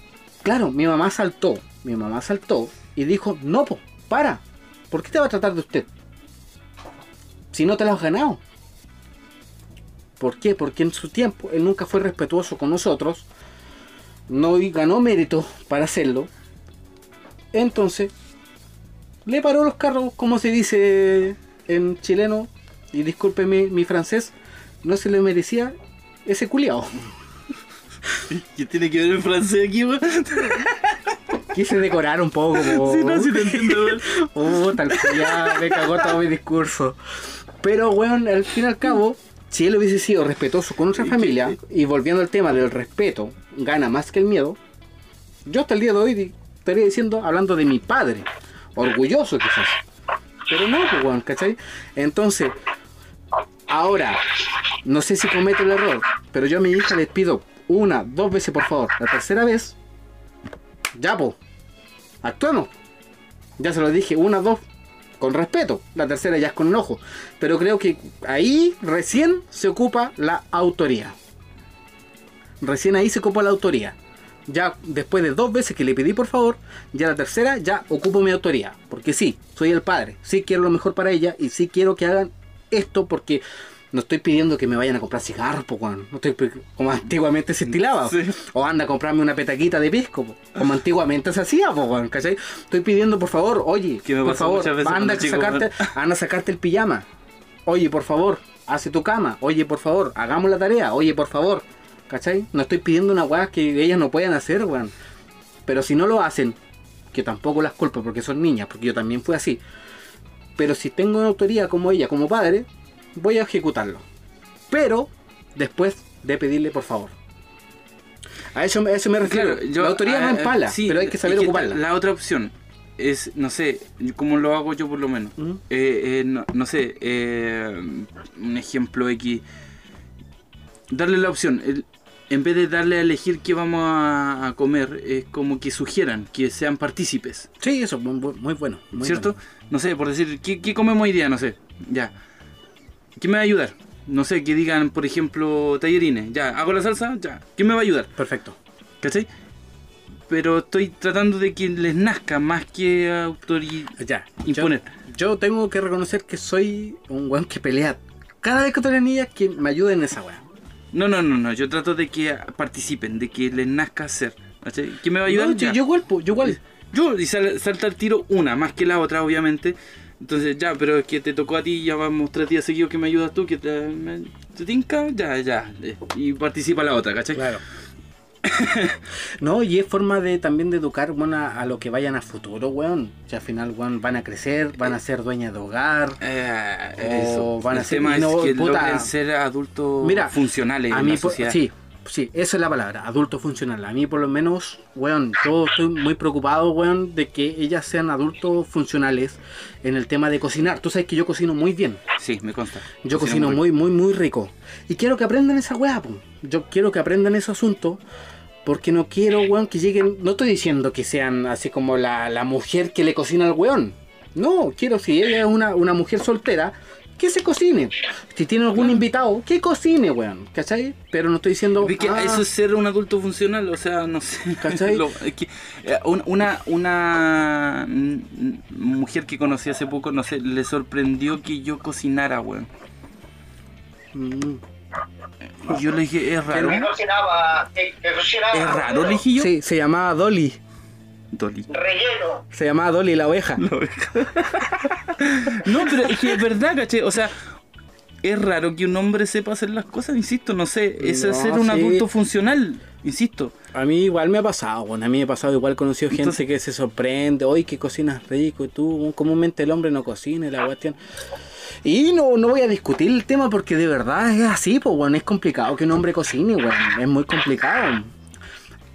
claro, mi mamá saltó, mi mamá saltó y dijo, no, po, para, ¿por qué te va a tratar de usted? Si no te lo has ganado. ¿Por qué? Porque en su tiempo él nunca fue respetuoso con nosotros, no ganó mérito para hacerlo. Entonces, le paró los carros, como se dice en chileno, y discúlpeme mi francés, no se le merecía ese culiao. ¿Qué tiene que ver el francés aquí, weón? Quise decorar un poco. Sí, no, sí te entiendo, weón. Puta, el culiao, me cagó todo mi discurso. Pero, weón, al fin y al cabo, si él hubiese sido respetuoso con nuestra ¿Y familia, y volviendo al tema del respeto, gana más que el miedo, yo hasta el día de hoy estaría diciendo, hablando de mi padre. orgulloso quizás. Pero no, pues, weón, ¿cachai? Entonces, ahora, no sé si cometo el error, pero yo a mi hija les pido una, dos veces por favor. La tercera vez, ya, po, actuemos. Ya se lo dije una, dos, con respeto. La tercera ya es con enojo. Pero creo que ahí recién se ocupa la autoría. Recién ahí se ocupa la autoría. Ya después de dos veces que le pedí por favor, ya la tercera ya ocupo mi autoría. Porque sí, soy el padre. Sí quiero lo mejor para ella y sí quiero que hagan esto porque no estoy pidiendo que me vayan a comprar cigarros, po, weón. No estoy, como antiguamente se estilaba. Sí. O anda a comprarme una petaquita de pisco, po, como antiguamente se hacía, po, weón, ¿cachai? Estoy pidiendo, por favor, oye, por favor, anda chico, sacarte, anda a sacarte el pijama. Oye, por favor, hace tu cama. Oye, por favor, hagamos la tarea. Oye, por favor. ¿Cachai? No estoy pidiendo una weá que ellas no puedan hacer, weón. Pero si no lo hacen, que tampoco las culpo porque son niñas, porque yo también fui así. Pero si tengo una autoría como ella, como padre, voy a ejecutarlo. Pero después de pedirle por favor. A eso, a eso me refiero. Claro, yo, la autoría no empala, sí, pero hay que saber es ocuparla. La otra opción es, no sé, como lo hago yo por lo menos. Eh, eh, no, no sé, eh, un ejemplo X. Darle la opción. el- en vez de darle a elegir qué vamos a, a comer, es como que sugieran, que sean partícipes. Sí, eso, muy, muy bueno. muy ¿Cierto? bueno. No sé, por decir, ¿qué, qué comemos hoy día? No sé, ya. ¿Quién me va a ayudar? No sé, que digan, por ejemplo, tallerines. Ya, hago la salsa, ya. ¿Quién me va a ayudar? Perfecto. ¿Cachai? Pero estoy tratando de que les nazca más que autoridad. Ya. Imponer. Yo, yo tengo que reconocer que soy un weón que pelea. Cada vez que tengo niñas que me ayuden en esa weá. No, no, no, no. Yo trato de que participen, de que les nazca hacer. ¿Cachai? ¿Quién me va a ayudar? No, yo, yo yo igual. Yo, y sal- salta el tiro una, más que la otra, obviamente. Entonces, ya, pero es que te tocó a ti, ya vamos tres días seguidos que me ayudas tú, que te, me- te tinca, ya, ya. Y participa la otra, ¿cachai? Claro. no, y es forma de también de educar weón, a, a lo que vayan a futuro, weón. Si al final, weón, van a crecer, van a ser dueñas de hogar. Eh, O eso. van a ser- tema no, es que puta. logren ser adultos Mira, funcionales a en mí, la sociedad. sí, sí, esa es la palabra, adulto funcional. A mí, por lo menos, weón, yo estoy muy preocupado, weón, de que ellas sean adultos funcionales en el tema de cocinar. Tú sabes que yo cocino muy bien. Sí, me consta. Yo cocino muy, muy, muy rico. Y quiero que aprendan esa weá, po. Yo quiero que aprendan ese asunto. Porque no quiero, weón, que lleguen. No estoy diciendo que sean así como la, la mujer que le cocina al weón. No, quiero, si ella es una, una mujer soltera, que se cocine. Si tiene algún invitado, que cocine, weón. ¿Cachai? Pero no estoy diciendo. Que "Ah, eso es ser un adulto funcional, o sea, no sé. ¿Cachai? Lo- es que, eh, un- una, una mujer que conocí hace poco, no sé, le sorprendió que yo cocinara, weón. mm, Y Yo le dije, es raro. ¿Qué cocinaba? ¿Qué, qué cocinaba? Es raro, le dije yo. Sí, se llamaba Dolly. Dolly. Relleno. Se llamaba Dolly la oveja. No, pero es que es verdad, caché. O sea, es raro que un hombre sepa hacer las cosas, insisto, no sé. Es No, ser un sí. adulto funcional, insisto. A mí igual me ha pasado, bueno, a mí me ha pasado igual he conocido gente Entonces- que se sorprende, hoy que cocinas rico y tú, comúnmente el hombre no cocina y la cuestión. Y no, no voy a discutir el tema porque de verdad es así, pues bueno, es complicado que un hombre cocine, weón, es muy complicado.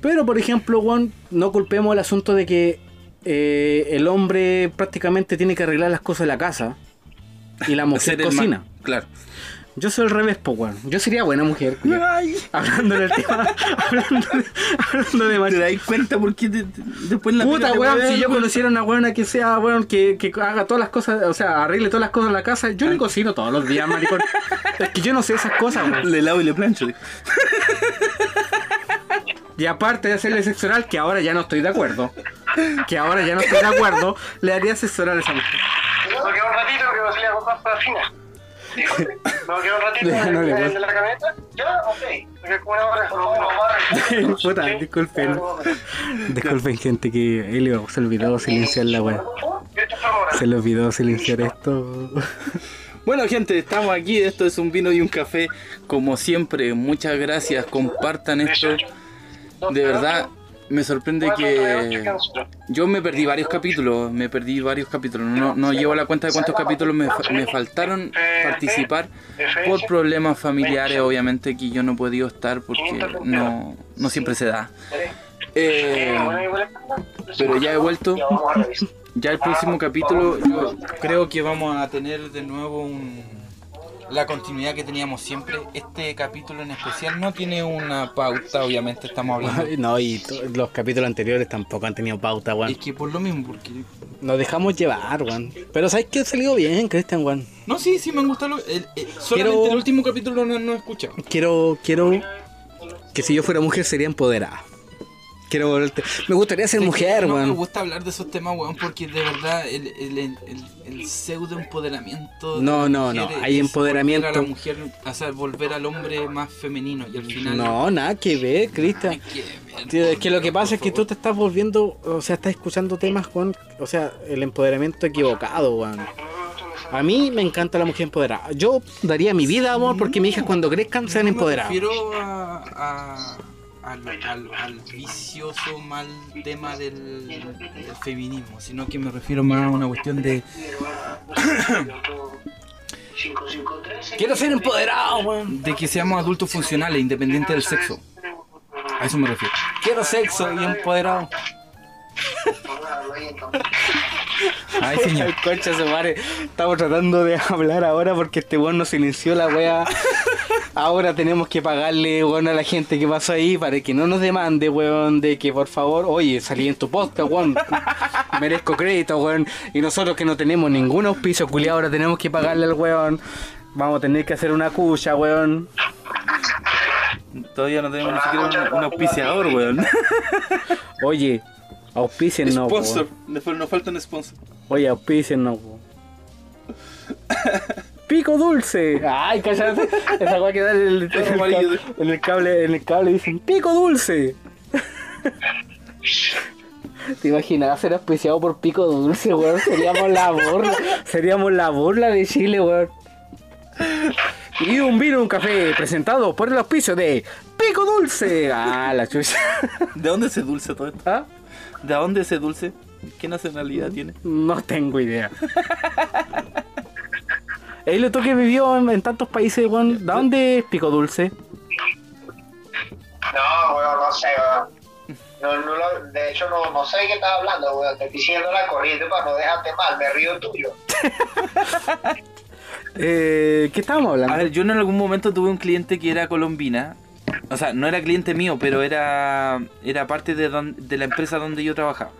Pero por ejemplo, weón, no culpemos el asunto de que eh, el hombre prácticamente tiene que arreglar las cosas de la casa y la mujer cocina. Claro. Yo soy el revés, pues weón, yo sería buena mujer. Ay, Hablando del tema, hablando de, hablando de ¿Te das cuenta por qué te- te- después en la Puta, weón, si yo conociera una weona que sea, weón, que, que haga todas las cosas, o sea, arregle todas las cosas en la casa, yo le cocino todos los días, maricón. es que yo no sé esas cosas, weón. Le lavo y le plancho. Y aparte de hacerle sexo oral, que ahora ya no estoy de acuerdo, que ahora ya no estoy de acuerdo, le haría sexo oral a esa mujer. ¿No queda un ratito que va a salir a comprar para fina? ¿no queda un ratito no pasa. en, de la camioneta? Ya, ok. Porque como una hora más. Puta, disculpen. Disculpen, gente, que Helio se olvidó silenciar la ahora. Se le olvidó silenciar esto. Bueno, gente, estamos aquí. Esto es un vino y un café. Como siempre, muchas gracias. Compartan esto. De verdad, me sorprende que yo me perdí varios capítulos. Me perdí varios capítulos. No, no llevo la cuenta de cuántos capítulos me, fa- me faltaron participar por problemas familiares, obviamente, que yo no he podido estar porque no, no siempre se da. Eh, Pero ya he vuelto. Ya el próximo capítulo yo creo que vamos a tener de nuevo un, la continuidad que teníamos siempre. Este capítulo en especial no tiene una pauta, obviamente estamos hablando. No, y los capítulos anteriores tampoco han tenido pauta, weón. Es que por lo mismo, porque... Nos dejamos llevar, weón. Pero sabes que ha salido bien, Cristian, weón. No, sí, sí, me han gustado. el- el- solamente Quiero- el último capítulo no, no he escuchado. Quiero, quiero que si yo fuera mujer sería empoderada. Quiero volverte- Me gustaría ser mujer, no me weón. gusta hablar de esos temas, weón, porque de verdad el, el, el, el pseudo empoderamiento. de No, no, no, hay empoderamiento. Volver a la mujer, o sea, volver al hombre más femenino y al final. No, nada que ver, Cristian. es que lo que pasa es que tú te estás volviendo, o sea, estás escuchando temas, Juan, o sea, el empoderamiento equivocado, weón. A mí me encanta la mujer empoderada. Yo daría mi vida, amor, porque mis hijas cuando crezcan sean empoderadas. Me refiero a, a- al, al- al vicioso mal tema del, del feminismo, sino que me refiero más a una cuestión de. Quiero ser empoderado, weón. de que seamos adultos funcionales, independientes del sexo. A eso me refiero. Quiero sexo y empoderado. Ay, señor. Concha su madre. Estamos tratando de hablar ahora porque este weón nos silenció la wea. Ahora tenemos que pagarle, weón, a la gente que pasó ahí para que no nos demande, weón, de que por favor, oye, salí en tu podcast, weón. Merezco crédito, weón. Y nosotros que no tenemos ningún auspicio culiado, ahora tenemos que pagarle al weón. Vamos a tener que hacer una cucha, weón. Todavía no tenemos ni siquiera un, un auspiciador, weón. Oye, auspiciennos, po, sponsor. weón. Nos falta un sponsor. Oye, auspiciennos, po. Pico dulce. Ay, cállate. Esa weá que da en el, en el cable, en el cable, en el cable dicen pico dulce. ¿Te imaginas ser auspiciado por pico dulce, weón? Seríamos la burla. Seríamos la burla de Chile, weón. Y un vino, un café presentado por el auspicio de Pico Dulce. Ah, la chucha. ¿De dónde se dulce todo esto? ¿Ah? ¿De dónde se dulce? ¿Qué nacionalidad tiene? No tengo idea. Él le que vivió en, en tantos países, weón. ¿De dónde es Pico Dulce? No, weón, no sé, weón. No, no lo- de hecho, no, no sé de qué estás hablando, weón. Te estoy siguiendo la corriente para no dejarte mal. Me río tuyo. Eh, ¿Qué estábamos hablando? A ver, yo en algún momento tuve un cliente que era colombina. O sea, no era cliente mío, pero era, era parte de, don- de la empresa donde yo trabajaba.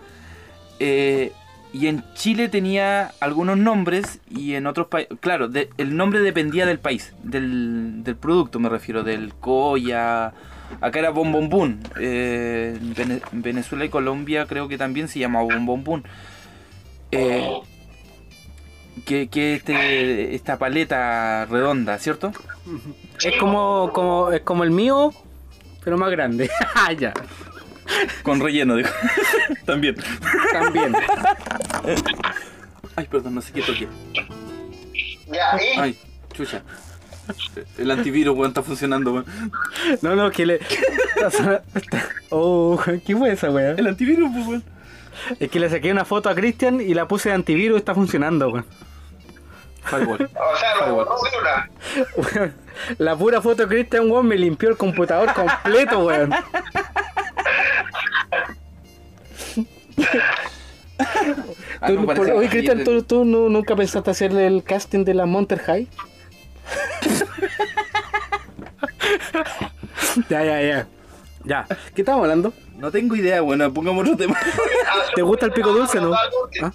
Eh, y en Chile tenía algunos nombres y en otros países... Claro, de- el nombre dependía del país, del, del producto me refiero, del Coya... Acá era Bun. Eh, en Vene- en Venezuela y Colombia creo que también se llama Bon Bon Bun. Eh, que, que este, esta paleta redonda, ¿cierto? Es como, como, es como el mío, pero más grande. Ah, ya, Con relleno, digo. También. también. Ay, perdón, no sé qué toqué. Ya, y Ay, chucha. El antivirus, weón, está funcionando, weón. No, no, que le. Oh, ¿qué fue esa weá? El antivirus, pues, weón. Es que le saqué una foto a Cristian y la puse de antivirus y está funcionando, weón. Firewall. o sea, lo borró de una. Weón, La pura foto de Cristian, weón, me limpió el computador completo, weón. Ah, Tú- no, por- parece oye, Cristian, ayer- ¿tú, tú nu- nunca pensaste hacerle el casting de la Monster High? ya, ya, ya. Ya. ¿Qué estamos hablando? No tengo idea, bueno, pongamos otro tema. ¿Te gusta el pico dulce, no? ¿Ah?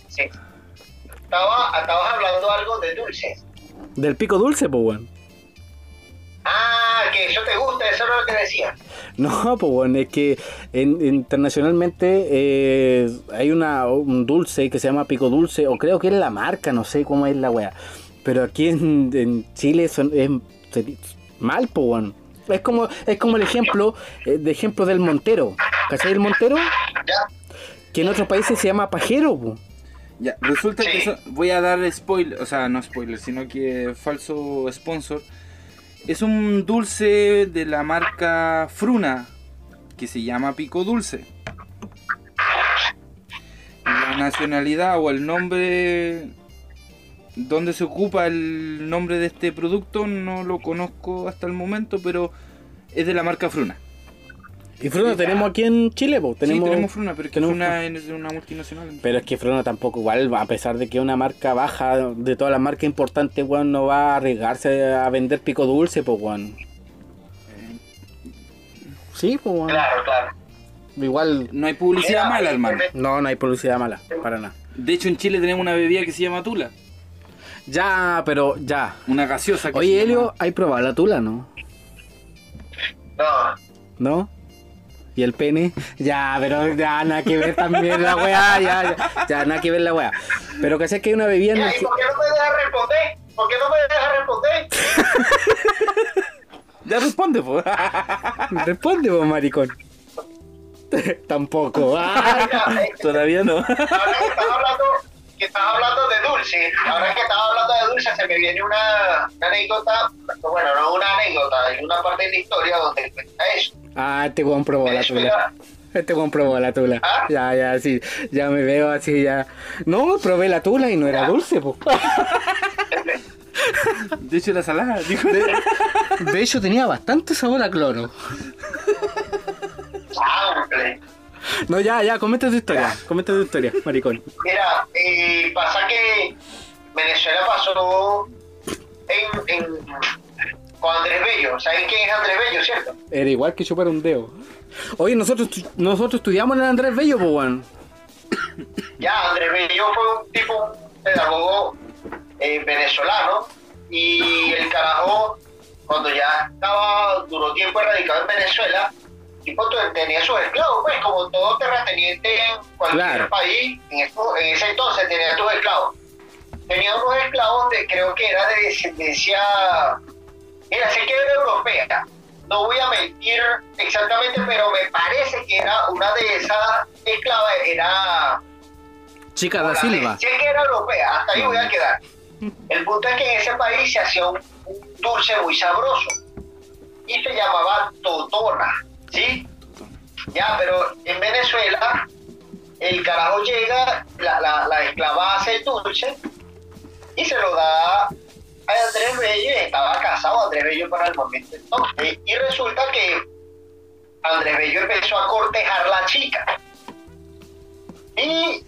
Sí. Estaba, estabas hablando algo de dulces. Del pico dulce, pues, weón. Ah, que eso te gusta, eso es lo que decía. No, pues bueno, es que en- internacionalmente eh, hay una, un dulce que se llama pico dulce, o creo que es la marca, no sé cómo es la wea. Pero aquí en, en Chile son, es mal, pues bueno. Es como, es como el ejemplo, eh, de ejemplo del Montero. ¿Cachai el Montero? Ya. Que en otros países se llama pajero, po. Ya, resulta que eso, voy a dar spoiler, o sea, no spoiler, sino que falso sponsor. Es un dulce de la marca Fruna que se llama Pico Dulce. La nacionalidad o el nombre donde se ocupa el nombre de este producto no lo conozco hasta el momento, pero es de la marca Fruna. Y Fruna tenemos aquí en Chile, pues. Tenemos, sí, tenemos Fruna, pero es que tenemos Fruna es una multinacional. Pero es que Fruna tampoco igual, a pesar de que es una marca baja de todas las marcas importantes, weón, no va a arriesgarse a vender pico dulce, pues, weón. Sí, pues, weón. Claro, claro. Igual, No hay publicidad mala, hermano. no, no hay publicidad mala, para nada. De hecho, en Chile tenemos una bebida que se llama Tula. Ya, pero ya. Una gaseosa que Oye, se Helio, llama- ¿hay probado la tula, no? No, ¿No? ¿Y el pene? Ya, pero ya, nada que ver también la weá, ya, ya, ya, nada que ver la weá. Pero que sé que hay una bebida Ya. ¿y por qué no me dejas responder? ¿Por qué no me dejas responder? Ya responde, pues. Responde vos, maricón. Tampoco. Eh, Todavía no. ahora que estás hablando, que estás hablando de dulce, ahora que estás hablando de dulce, se me viene una, una anécdota, bueno, no una anécdota, es una parte de la historia donde cuenta eso. Ah, este weón probó la tula. Este weón probó la tula. ¿Ah? Ya, ya, sí. Ya me veo así, ya. No, probé la tula y no era dulce, po. De hecho, la salada, dijo. De hecho, tenía bastante sabor a cloro. No, ya, ya, comenta tu historia. Comenta tu historia, maricón. Mira, eh, pasa que Venezuela pasó en, en, con Andrés Bello. ¿Saben quién es Andrés Bello, cierto? Era igual que chupar un dedo. Oye, nosotros, nosotros estudiamos en Andrés Bello, weón. Ya, Andrés Bello fue un tipo, un pedagogo eh, venezolano y el carajo, cuando ya estaba, duró tiempo erradicado en Venezuela, tipo tu- tenía sus esclavos, pues como todo terrateniente en cualquier Claro. país, en, ese entonces tenía tus esclavos. Tenía unos esclavos de, creo que era de descendencia, mira, sé que era europea, no voy a mentir exactamente, pero me parece que era una de esas esclavas, era Chica da Silva. Sé que era europea, hasta ahí voy a quedar. El punto es que en ese país se hacía un, un dulce muy sabroso y se llamaba totona, ¿sí? Ya, pero en Venezuela el carajo llega, la, la, la esclava hace el dulce y se lo da a Andrés Bello y estaba casado Andrés Bello para el momento entonces. Y resulta que Andrés Bello empezó a cortejar la chica. Y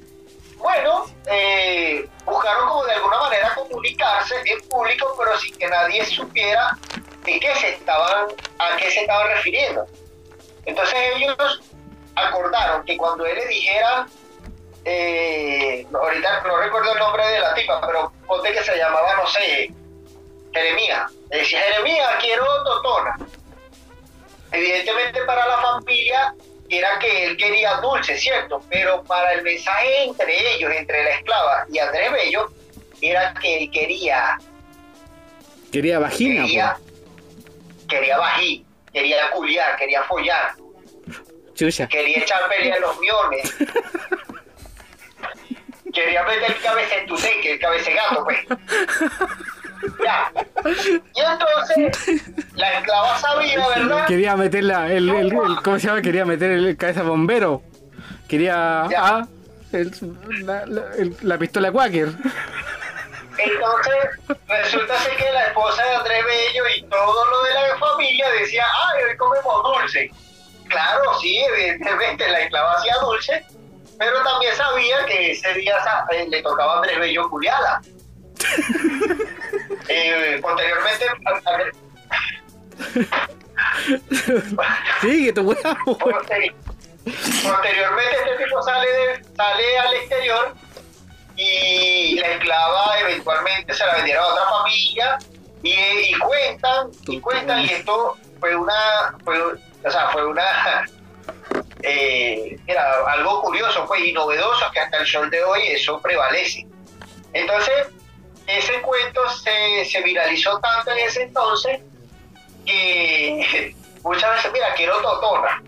bueno, eh, buscaron como de alguna manera comunicarse en público, pero sin que nadie supiera de qué se estaban, a qué se estaban refiriendo. Entonces ellos acordaron que cuando él le dijera, eh, ahorita no recuerdo el nombre de la tipa, pero ponte que se llamaba, no sé, Jeremías. Le decía, Jeremías, quiero totona. Evidentemente para la familia era que él quería dulce, ¿cierto? Pero para el mensaje entre ellos, entre la esclava y Andrés Bello, era que él quería, Quería vagina, quería, quería bají, quería culiar, quería follar. Chucha. quería echar pelea en los miones. Quería meter el cabeza en tu que el cabeza gato, pues. Ya. Y entonces, la esclava sabía, ¿verdad? Quería meter la, el, el, el- ¿cómo se llama? Quería meter el cabeza bombero. Quería, Ya. ah, el- la, la- el- la pistola Quaker. Entonces, resulta ser que la esposa de Andrés Bello y todo lo de la familia decía, ay, hoy comemos dulce. Claro, sí, evidentemente la esclava hacía dulce, pero también sabía que ese día eh, le tocaba a Andrés Bello culiala. Eh, posteriormente, que tu Posteriormente este tipo sale, de- sale al exterior y la esclava eventualmente se la vendieron a otra familia y, y cuentan, y cuentan, y esto fue una, fue, o sea, fue una, eh, era algo curioso pues, y novedoso que hasta el sol de hoy eso prevalece. Entonces, ese cuento se, se viralizó tanto en ese entonces que muchas veces, mira, quiero totona.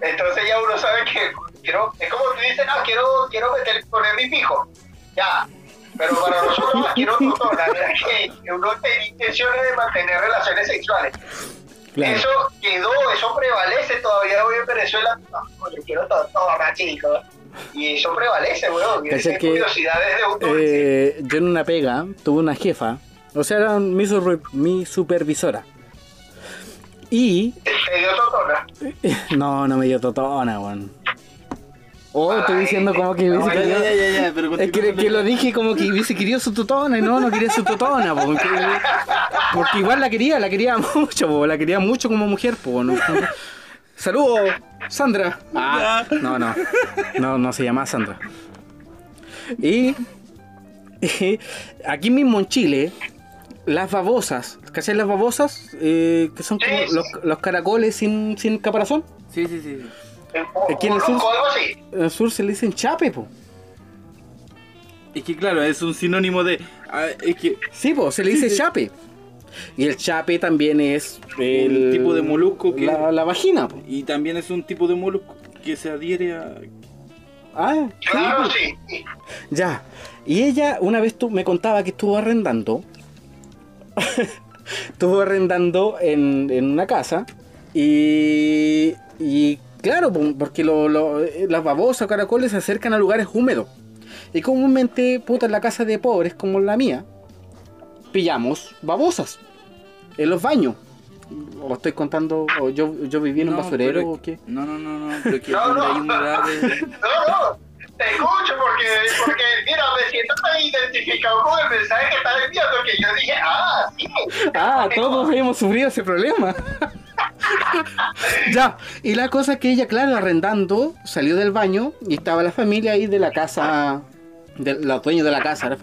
Entonces ya uno sabe que quiero, es como tú dices, ah, quiero, quiero meter, poner mi pijo. Ya. Pero para nosotros, quiero totona. Era que, que uno tenía intenciones de mantener relaciones sexuales. Claro. Eso quedó, eso prevalece todavía hoy en Venezuela. No, yo quiero totona, chicos. Y eso prevalece, weón. Que, curiosidades de. Eh, yo en una pega tuve una jefa, o sea, era mi, sur- mi supervisora. Y Te dio totona. No, no me dio totona, weón. Oh, estoy diciendo como que No, ya, querido. ya, ya, ya, pero Es que, lo dije como que hubiese querido su totona y no, no quería su totona, po, porque, porque igual la quería, la quería mucho, po, la quería mucho como mujer, po, ¿no? Saludos, Sandra. Ah, no, no, no, no se llama Sandra. Y, y aquí mismo en Chile, las babosas, ¿cachai las babosas? Eh, que son como los, los caracoles sin, sin caparazón. Sí, sí, sí. Aquí en el sur- algo así. En el sur se le dicen chape, po. Es que claro, es un sinónimo de. ah, es que Sí, pues se le dice Sí, sí. chape. Y el chape también es el tipo de molusco que- La, la vagina, po. Y también es un tipo de molusco que se adhiere a. Ah, sí, Claro, po. sí. sí. Ya. Y ella una vez tú me contaba que estuvo arrendando. estuvo arrendando en, en una casa. Y. Y claro, po, porque lo- lo- eh, las babosas o caracoles se acercan a lugares húmedos. Y comúnmente, puta, en la casa de pobres como la mía, pillamos babosas en los baños. O estoy contando, o yo, yo viví en un basurero pero o qué. No, no, no, no, pero es que No, hay. No, no, te escucho porque, porque, mira, me siento tan identificado con el mensaje que estás enviando que yo dije, ah, sí. Ah, todos hemos sufrido ese problema. ya, y la cosa es que ella, claro, arrendando, salió del baño y estaba la familia ahí de la casa, de los dueños de la casa, la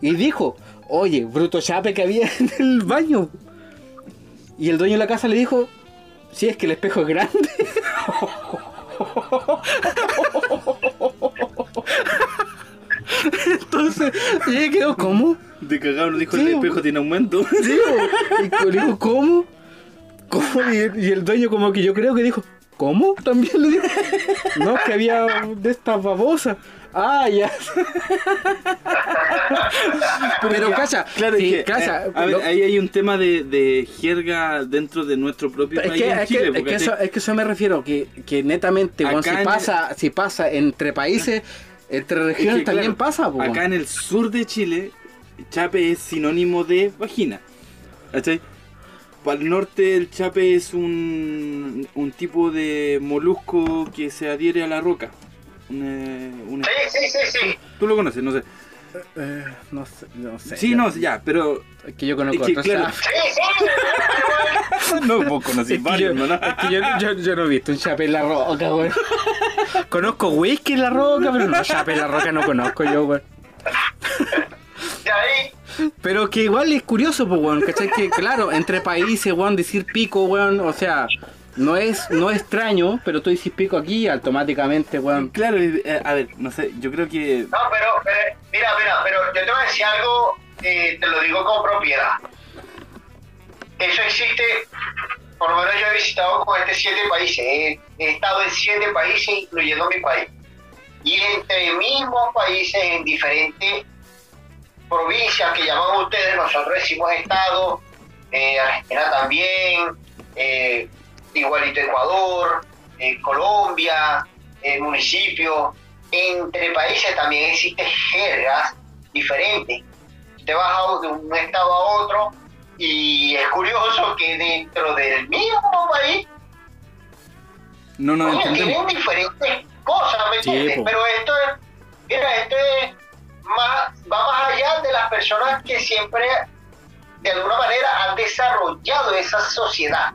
y dijo, oye, bruto chape que había en el baño. Y el dueño de la casa le dijo, si es que el espejo es grande. Entonces, y ella quedó, ¿cómo? De cagado dijo Sí, el espejo tiene aumento. Sí, y dijo, ¿cómo? ¿Cómo? Y, el- y el dueño como que yo creo que dijo, ¿cómo? También le dijo. No, que había de estas babosas. Ah, ya. Pero cacha, Claro, sí, es que, cacha, eh, a ver, lo- ahí hay un tema de, de jerga dentro de nuestro propio es país que, en es, que, Chile. es, porque que eso, es que eso me refiero, que, que netamente, weón, si el- pasa, si pasa entre países, entre es regiones que, también claro, pasa, po, Acá en el sur de Chile, chape es sinónimo de vagina. ¿Cachai? Para el norte el chape es un, un tipo de molusco que se adhiere a la roca. Un, eh, un- Sí, sí, sí, sí. Tú lo conoces, no sé. Eh, no sé, no sé. Sí, ya. no, ya, pero Es que yo conozco Es que, claro. no vos conocís Es que, varios, yo, ¿no? es que yo, yo- yo no he visto un chape en la roca, weón. Conozco whisky en la roca, pero no, chape en la roca no conozco yo, weón. De ahí, Pero que igual es curioso, pues, weón, ¿cachai? Que claro, entre países, weón, decir pico, weón, o sea, no es, no es extraño, pero tú dices pico aquí automáticamente, weón. Claro, eh, a ver, no sé, yo creo que no, pero, pero, mira, mira, pero yo te voy a decir algo, eh, te lo digo con propiedad. Eso existe, por lo menos yo he visitado con este siete países, he, he estado en siete países, incluyendo mi país. Y entre mismos países, en diferentes provincias que llaman ustedes, nosotros decimos estado, eh, Argentina también, eh, igualito Ecuador, eh, Colombia, eh, municipios, entre países también existen jergas diferentes. Te vas de un estado a otro y es curioso que dentro del mismo país no entendemos. tienen diferentes cosas, ¿me entiendes? Pero esto es, mira, esto es más, va más allá de las personas que siempre, de alguna manera, han desarrollado esa sociedad,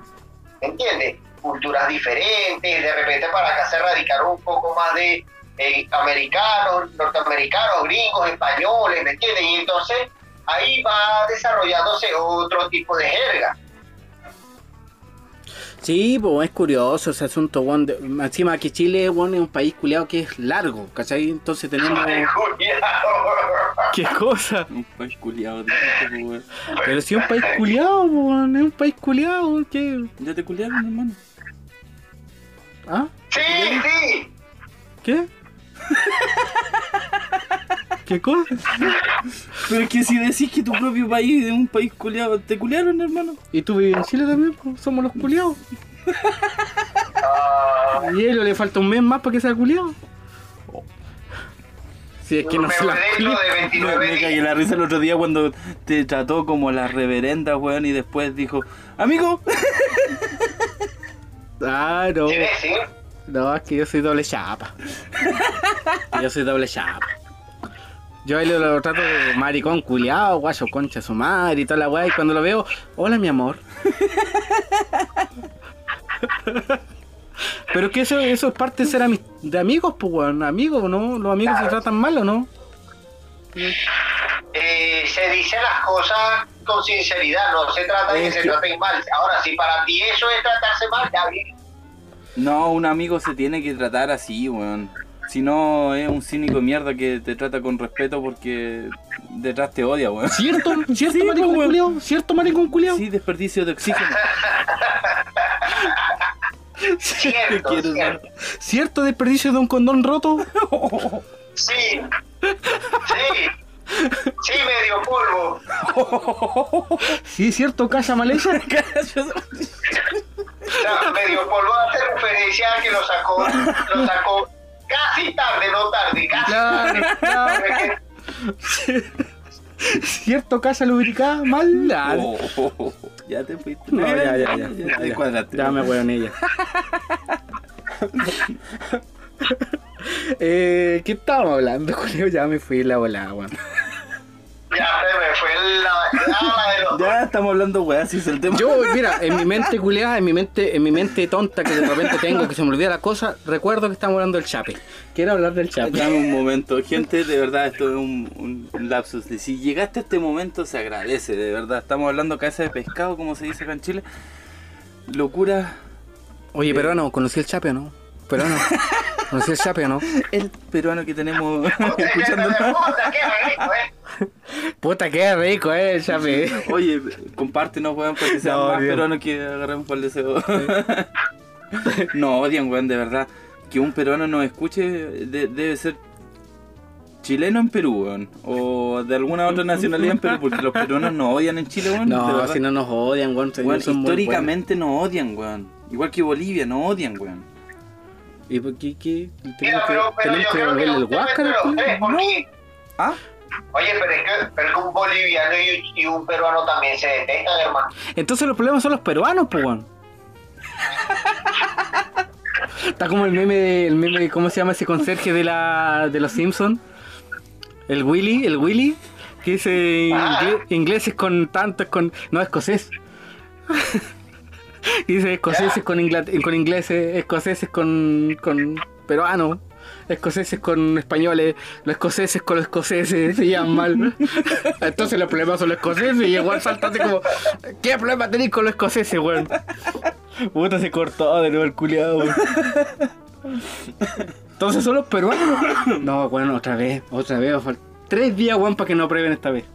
¿me entiendes? Culturas diferentes, de repente para acá se radicaron un poco más de eh, americanos, norteamericanos, gringos, españoles, ¿me entiendes? Y entonces ahí va desarrollándose otro tipo de jerga. Sí, pues es curioso ese asunto, weón. de- Encima que Chile, weón, es un país culiado que es largo, ¿cachai? Entonces tenemos... ¿Qué cosa? Un país culiado, weón. Pero si es un país culiado, weón, es un país culiado, ¿qué? ¿Ya te culiaron, hermano? ¿Ah? Sí, sí. ¿Qué? ¿Qué cosa? Pero es que si decís que tu propio país es un país culiado, ¿te culiaron, hermano? ¿Y tú vives en Chile también? po? Somos los culiados. Ah, Y a él le falta un mes más para que sea culiado. Si es que no se la Me, 29 me cagué la risa el otro día cuando te trató como la reverenda, weón, y después dijo, amigo, Ah, no. ¿Sí ves, sí? No, es que yo soy doble chapa. yo soy doble chapa. Yo a él lo trato de maricón, culiao, guayo, concha su madre y toda la weá. Y cuando lo veo, hola mi amor. Pero que eso, eso es parte de ser ami- de amigos, pues weón. Amigos, ¿no? Los amigos se tratan mal o no. Eh, se dicen las cosas con sinceridad, no se trata de que Es se que- traten mal. Ahora, si para ti eso es tratarse mal, ya bien. No, un amigo se tiene que tratar así, weón. Si no, es un cínico de mierda que te trata con respeto porque detrás te odia, weón. ¿Cierto? ¿Cierto, Sí, maricón pues, weón. culiao? ¿Cierto, maricón culiao? Sí, desperdicio de oxígeno. Cierto, quiero, cierto. ¿Cierto desperdicio de un condón roto? Sí, sí, sí, medio polvo. Sí, ¿cierto, casa maleza? O sea, medio polvo hace a que lo sacó, lo sacó casi tarde, no tarde, casi tarde. ¿Cierto, casa lubricada? Mal. Ah, Oh, ya te fuiste. No, ya, ya, ya. Ya te cuadraste. Ya me huevo en ella. eh, ¿Qué estábamos hablando, Julio? Ya me fui la volada, weón. Ya se me fue la, la de los Ya estamos hablando, weá, si es el tema. Yo, mira, en mi mente culiada, en mi mente, en mi mente tonta que de repente tengo, que se me olvida la cosa, recuerdo que estamos hablando del chape. Quiero hablar del chape. Dame un momento, gente, de verdad, esto es un, un lapsus. de- Si llegaste a este momento, se agradece, de verdad. Estamos hablando cabeza de pescado, como se dice acá en Chile. Locura. Oye, peruano, ¿conocí el chape o no? Peruano, ¿conocí el chape o no? El peruano que tenemos Puta, escuchando. qué rico, eh. Puta, qué rico, eh, el chape. Oye, compártenos, weón, para que sean No, más peruanos que agarremos por el deseo. no, odian, weón, de verdad. Que un peruano nos escuche de- debe ser chileno en Perú, weón. O de alguna otra nacionalidad en Perú, porque los peruanos nos odian en Chile, weón. No, si no nos odian, weón. Weón, son muy históricamente nos odian, weón. Igual que Bolivia, nos odian, weón. ¿Y por qué? qué? ¿Tenemos que, tenemos que el Huáscar tres, porque- ¿Ah? Oye, pero es que, pero es que un boliviano y, y un peruano también se detestan, hermano. Entonces los problemas son los peruanos, pues, weón. Está como el meme, de, el meme de, ¿cómo se llama ese conserje de la de los Simpsons? El Willy, el Willy, que dice Ah. ingle- ingleses con tantos, con, no, escocés. dice escoceses con, ingla- con ingleses, escoceses con, con peruanos, escoceses con españoles, los escoceses con los escoceses, se llaman mal. Entonces los problemas son los escoceses y igual saltaste como, ¿qué problema tenéis con los escoceses, weón? Puta, se cortó de nuevo el culiado, weón. Entonces son los peruanos. No, bueno, otra vez, otra vez. Tres días, weón, para que no aprueben esta vez.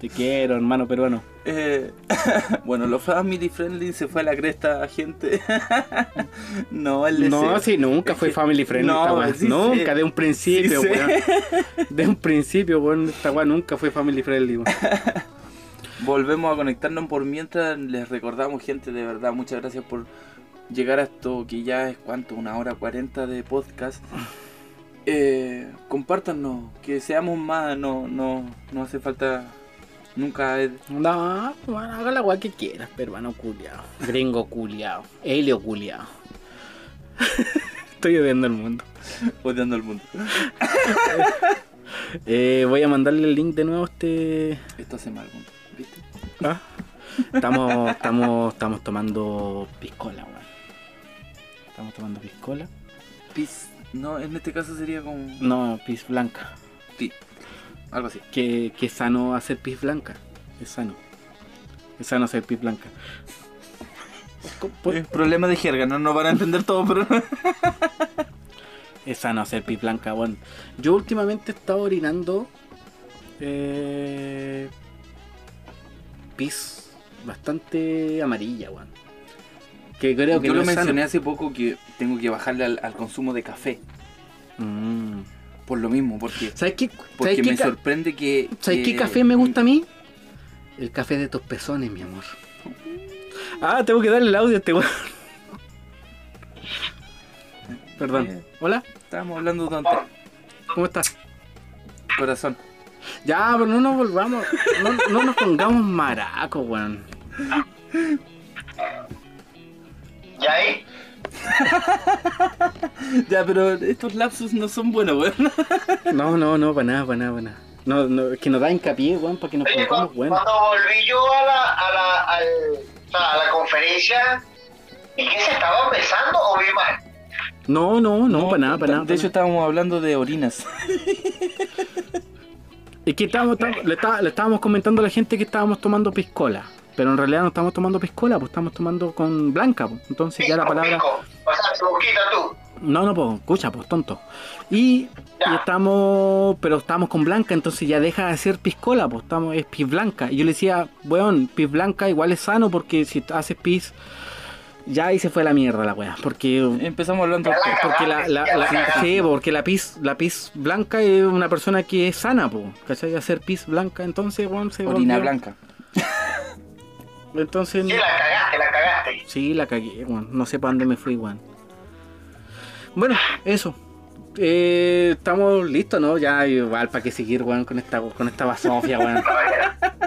Te quiero, hermano peruano. Eh, bueno, los family friendly se fue a la cresta, gente. no, el. No, sí, nunca fue family friendly no, esta sí Nunca, de un principio, Sí weón. De un principio, weón, esta weá nunca fue family friendly, weón. Volvemos a conectarnos por mientras les recordamos, gente, de verdad, muchas gracias por llegar a esto que ya es cuánto, una hora cuarenta de podcast. Eh, compártanos, que seamos más, no, no, no hace falta nunca. es- No, bueno, haga la weá que quieras, peruano culiao. Gringo culiao. Helio culiao. Estoy odiando el mundo. odiando al mundo. Eh, voy a mandarle el link de nuevo a este. Esto hace mal, ¿viste? ¿Ah? Estamos, estamos, estamos tomando piscola, weón. Estamos tomando piscola. Pis, no, en este caso sería como. No, pis blanca. pi- algo así. Que, que es sano hacer pis blanca. Es sano. Es sano hacer pis blanca. Es problema de jerga, no nos van a entender todo, pero. Es sano hacer pis blanca, weón. Yo últimamente he estado orinando. Eh, pis bastante amarilla, weón. Que creo que Yo no lo sano. mencioné hace poco que tengo que bajarle al, al consumo de café. Mm. Por lo mismo, porque, ¿Sabes qué? porque ¿Sabes qué me sorprende que. ¿Sabes qué café me gusta a mí? El café de tus pezones, mi amor. Ah, tengo que darle el audio a este weón. Perdón. Eh. Hola, Estábamos hablando de tonto. ¿cómo estás? Corazón. Ya, pero no nos volvamos. No, no nos pongamos maracos, weón. ¿Y ahí? Ya, pero estos lapsus no son buenos, weón. No, no, no, para nada, para nada, para nada. No, no, es que nos da hincapié, weón, para que nos Oye, pongamos cuando, buenos. cuando volví yo a la, a la, al, a la conferencia, ¿y qué se estaban besando o vi mal? No, no, no, para nada, para nada. De hecho, estábamos hablando de orinas. Es que estábamos, estábamos- le, está- le estábamos comentando a la gente que estábamos tomando piscola. Pero en realidad no estamos tomando piscola, pues estamos tomando con blanca. pues. Entonces ya la palabra... pico. O sea, tu boquita tú. No, no, pues, escucha, pues, tonto. Y, estamos, pero estamos con blanca, entonces ya deja de ser piscola, pues, estamos, es pis blanca. Y yo le decía, weón, pis blanca igual es sano porque si haces pis, ya ahí se fue la mierda la weá. Porque, Empezamos hablando la porque la, la, la sí, porque la pis, la pis blanca es una persona que es sana, pues, ¿cachai? Hacer pis blanca, entonces, weón, se orina volvió- blanca. Entonces, Sí, la cagaste, la cagaste. Sí, la cagué, weón. No sé para dónde me fui, weón. Bueno, eso. Eh, estamos listos, ¿no? Ya igual para qué seguir, weón, con esta, con esta basofia, weón.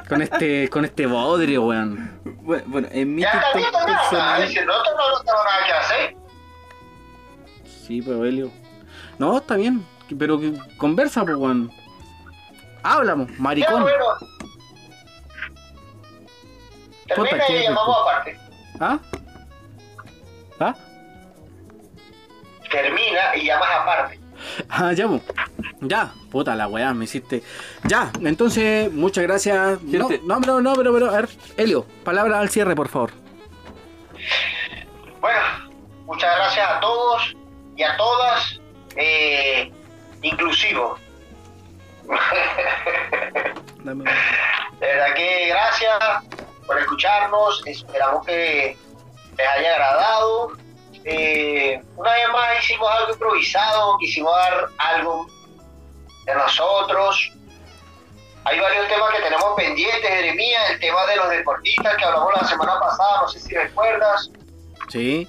Con este, con este bodrio, weón. Bueno, bueno, en mi Ya está listo, nada. personal. Si nosotros no tenemos nada que hacer. Sí, pues, Helio. No, está bien. Pero que conversa, pues, weón. Háblamos, Ya, maricón. bueno. Puta, Termina qué y llamamos rico. aparte. ¿Ah? ¿Ah? Termina y llamas aparte. Ah, ya, pues. Ya, puta la weá, me hiciste. Ya, entonces, muchas gracias. No, Gente. no, pero, no, pero, pero, a ver, Helio, palabra al cierre, por favor. Bueno, muchas gracias a todos y a todas, eh, inclusivo. Dame- De verdad que gracias por escucharnos, esperamos que les haya agradado. Eh, una vez más hicimos algo improvisado, quisimos dar algo de nosotros. Hay varios temas que tenemos pendientes, Jeremías, el tema de los deportistas que hablamos la semana pasada, no sé si recuerdas. Sí.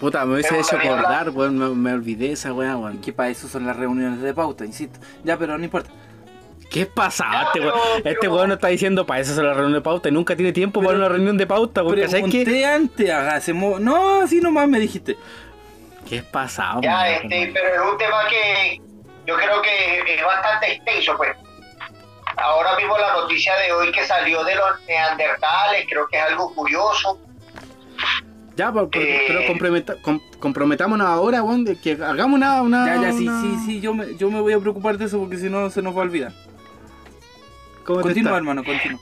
Puta, me hubiese hecho acordar, weón, me, me olvidé esa weá, weón. Que para eso son las reuniones de pauta, insisto. Ya, pero no importa. ¿Qué pasaba? Este weón, este no está diciendo para eso es la reunión de pauta y nunca tiene tiempo para Pero- una reunión de pauta, weón. ¿Sabes qué? Pregunté antes, hacemos... No, así nomás me dijiste. ¿Qué pasaba? Ya, weón? este, pero es un tema que yo creo que es bastante extenso, pues. Ahora mismo la noticia de hoy que salió de los neandertales, creo que es algo curioso. Ya, pero, pero- Eh. pero comprometa- com- comprometámonos ahora, weón, de que hagamos una. una Ya, ya, sí, una- sí, sí, yo me, yo me voy a preocupar de eso porque si no se nos va a olvidar. ¿Cómo te Continúa, hermano, continúa.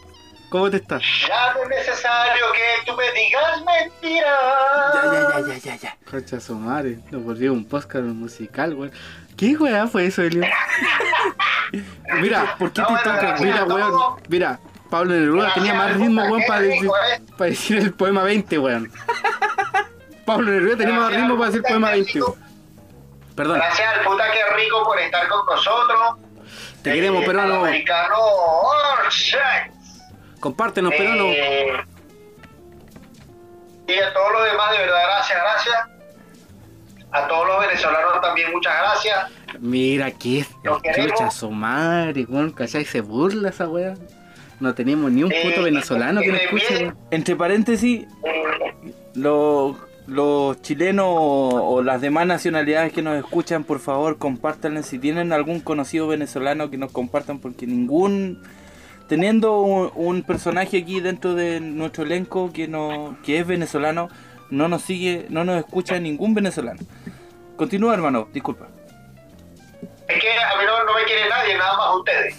¿Cómo te estás? Ya no es necesario que tú me digas mentiras. Ya, ya, ya, ya, ya, ya. Concha su madre, nos volvió un podcast musical, weón. ¿Qué weá fue eso, Elio? mira, ¿Por qué No, te bueno, toca, mira, weón, mira, Pablo Neruda tenía más ritmo, weón, para decir, ¿eh? para decir el poema 20, weón. Pablo Neruda tenía más ritmo para decir poema 20. weón. Perdón, Gracias al puta que rico por estar con nosotros. Te queremos, Eh, pero al no. Americano Orchard. Compártenos, pero no. Eh, y a todos los demás, de verdad, gracias, gracias. A todos los venezolanos también, muchas gracias. Mira, qué Lo queremos. chucha su madre, weón, ¿cachai? Se burla esa weá. No tenemos ni un puto Eh, venezolano que nos escuche. Entre paréntesis, Eh, los, chilenos o las demás nacionalidades que nos escuchan, por favor, compártanlo. Si tienen algún conocido venezolano que nos compartan, porque ningún. Teniendo un, un personaje aquí dentro de nuestro elenco que, no, que es venezolano, no nos sigue, no nos escucha ningún venezolano. Continúa, hermano, disculpa. es que a mí no, no me quiere nadie, nada más ustedes.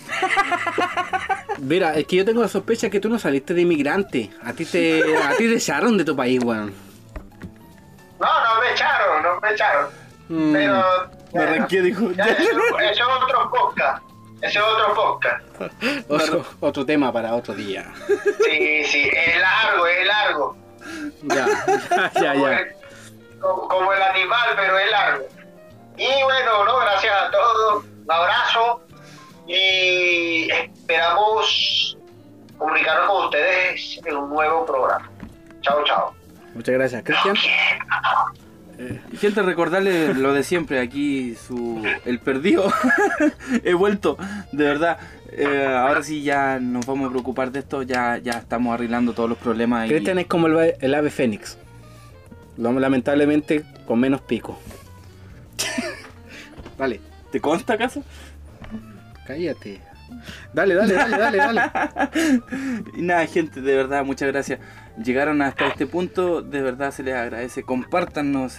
Mira, es que yo tengo la sospecha que tú no saliste de inmigrante. A ti te, a ti te echaron de tu país, weón. No, no me echaron, no me echaron. Mm. Pero. Dijo. ya, eso, eso es otro podcast. Eso es otro podcast. Otro, otro tema para otro día. Sí, sí, es largo, es largo. Ya, ya, ya. Como ya. el- Como, como el animal, pero es largo. Y bueno, no, gracias a todos. Un abrazo. Y esperamos comunicarnos con ustedes en un nuevo programa. Chao, chao. Muchas gracias, Cristian. Gente, recordarle lo de siempre, aquí su el perdido. He vuelto, de verdad. Eh, ahora sí ya nos vamos a preocupar de esto, ya, ya estamos arreglando todos los problemas. y- Cristian es como el, el ave fénix. Lamentablemente con menos pico. Dale, ¿Te consta acaso? cállate. Dale, dale, dale, dale, dale. Y nada, gente, de verdad, muchas gracias. Llegaron hasta este punto, de verdad se les agradece. Compártanos.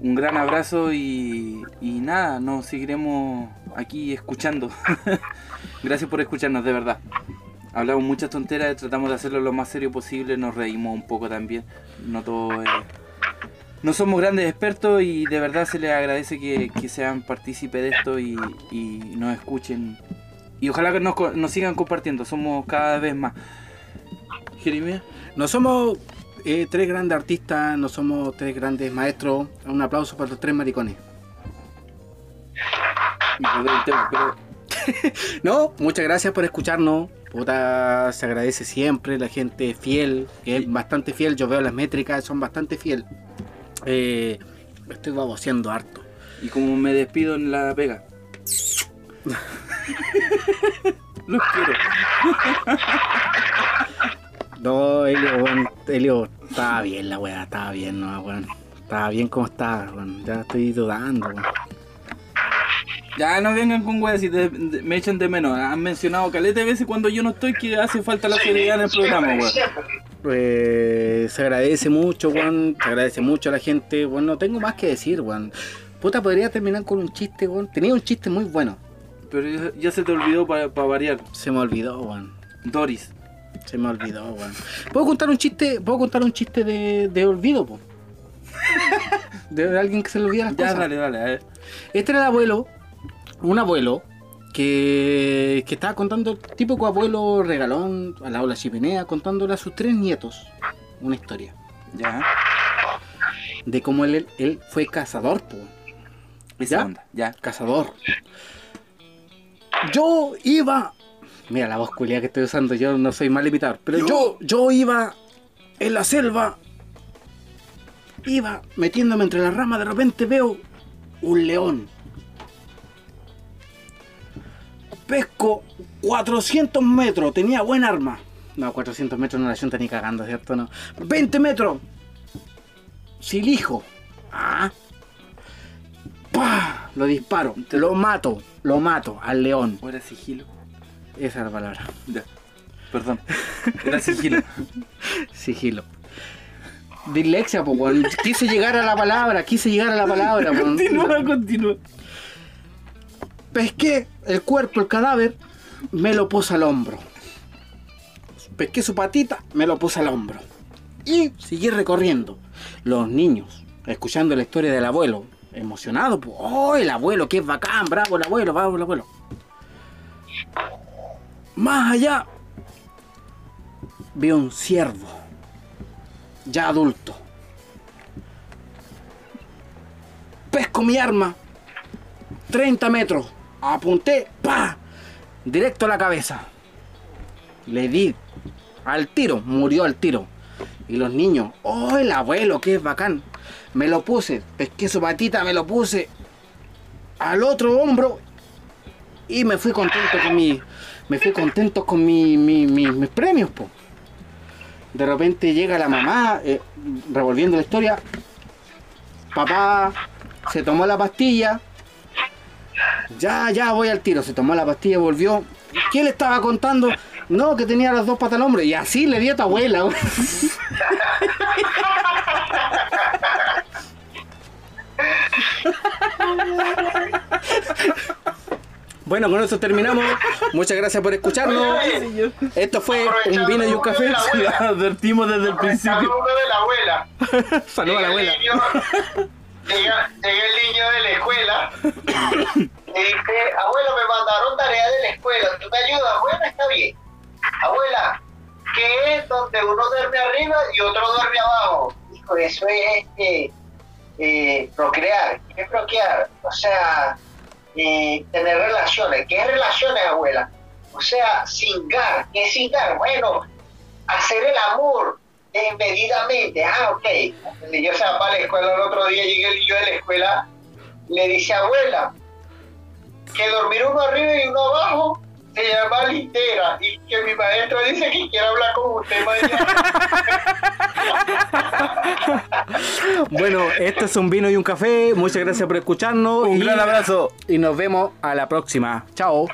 Un gran abrazo y, nada, nos seguiremos aquí escuchando. gracias por escucharnos, de verdad. Hablamos muchas tonteras, tratamos de hacerlo lo más serio posible, nos reímos un poco también. No todo No somos grandes expertos y de verdad se les agradece que, que sean partícipes de esto y, nos escuchen. Y ojalá que nos, nos sigan compartiendo, somos cada vez más. Jeremia, No somos eh, tres grandes artistas, no somos tres grandes maestros. Un aplauso para los tres maricones. No, muchas gracias por escucharnos. Puta, se agradece siempre la gente fiel, que es bastante fiel. Yo veo las métricas, son bastante fiel. Eh, estoy baboseando harto. y como me despido en la pega. Los quiero. No, Elio, weón, Elio, estaba bien la weá, estaba bien, no, weón. Estaba bien como estaba, weón. Ya estoy dudando, weón. Ya no vengan con weas de- me echan de menos. Han mencionado caleta de veces cuando yo no estoy que hace falta la seriedad en el programa, weón. Eh, se agradece mucho, weón. Se agradece mucho a la gente. Bueno, no tengo más que decir, weón. Puta, podría terminar con un chiste, weón. Tenía un chiste muy bueno. Pero ya, ya se te olvidó para variar. Se me olvidó, weón. Doris. Se me olvidó, weón. ¿Puedo contar un chiste? ¿Puedo contar un chiste de, de olvido, po? De alguien que se le olvida las Ya, cosas. dale, dale, a ver. Este era el abuelo, un abuelo que, que estaba contando, típico abuelo regalón al lado de la chimenea, contándole a sus tres nietos una historia Ya. de cómo él, él fue cazador, po. ¿Ya? onda, ya. Cazador. Yo iba. Mira la voz culia que estoy usando, yo no soy mal imitador, pero yo, yo iba en la selva. Iba metiéndome entre las ramas, de repente veo un león. Pesco 400 metros, tenía buen arma. No, 400 metros no la yunta ni cagando, ¿cierto? No. 20 metros. Silijo. Ah. ¡Pah! Lo disparo. Lo mato. Lo mato al león. Esa es la palabra. Ya. Perdón. Era sigilo. Sigilo. Dislexia, po, weón. Quise llegar a la palabra, quise llegar a la palabra, weón. continúa, continúa. Pesqué el cuerpo, el cadáver, me lo puse al hombro. Pesqué su patita, me lo puse al hombro. Y seguí recorriendo. Los niños, escuchando la historia del abuelo, emocionados. pues, ¡Oh, el abuelo, qué bacán! ¡Bravo el abuelo, bravo el abuelo! Más allá, vi un ciervo, ya adulto. Pesco mi arma, 30 metros. Apunté, pa, directo a la cabeza. Le di al tiro, murió al tiro. Y los niños, oh, el abuelo, qué bacán. Me lo puse, pesqué su patita, me lo puse al otro hombro y me fui contento con mi, me fui contento con mi, mi- mi- mis premios, po. De repente llega la mamá, eh, revolviendo la historia. Papá se tomó la pastilla. Ya, ya voy al tiro. Se tomó la pastilla, volvió. ¿Qué le estaba contando? No, que tenía las dos patas al hombro. Y así le dio a tu abuela. Bueno, con eso terminamos. Muchas gracias por escucharnos. Esto fue un vino y un café. Lo advertimos desde el principio. Saludo de la abuela. Saludos a la abuela. Llega el niño- Llega, llega el niño de la escuela y dice, abuela, me mandaron tarea de la escuela, ¿tú me ayudas? Bueno, está bien. Abuela, ¿qué es donde uno duerme arriba y otro duerme abajo? Hijo, eso es este, eh, procrear. ¿Qué es procrear? O sea, eh, tener relaciones. ¿Qué es relaciones, abuela? O sea, cingar. ¿Qué es cingar? Bueno, hacer el amor desmedidamente. Ah, ok. Niño se va para la escuela el otro día, el niño de la escuela, le dice, abuela, que dormir uno arriba y uno abajo se llama Litera y que mi maestro dice que quiere hablar con usted mañana. Bueno, esto es un vino y un café. Muchas gracias por escucharnos. Un y- gran abrazo. Y nos vemos a la próxima. Chao.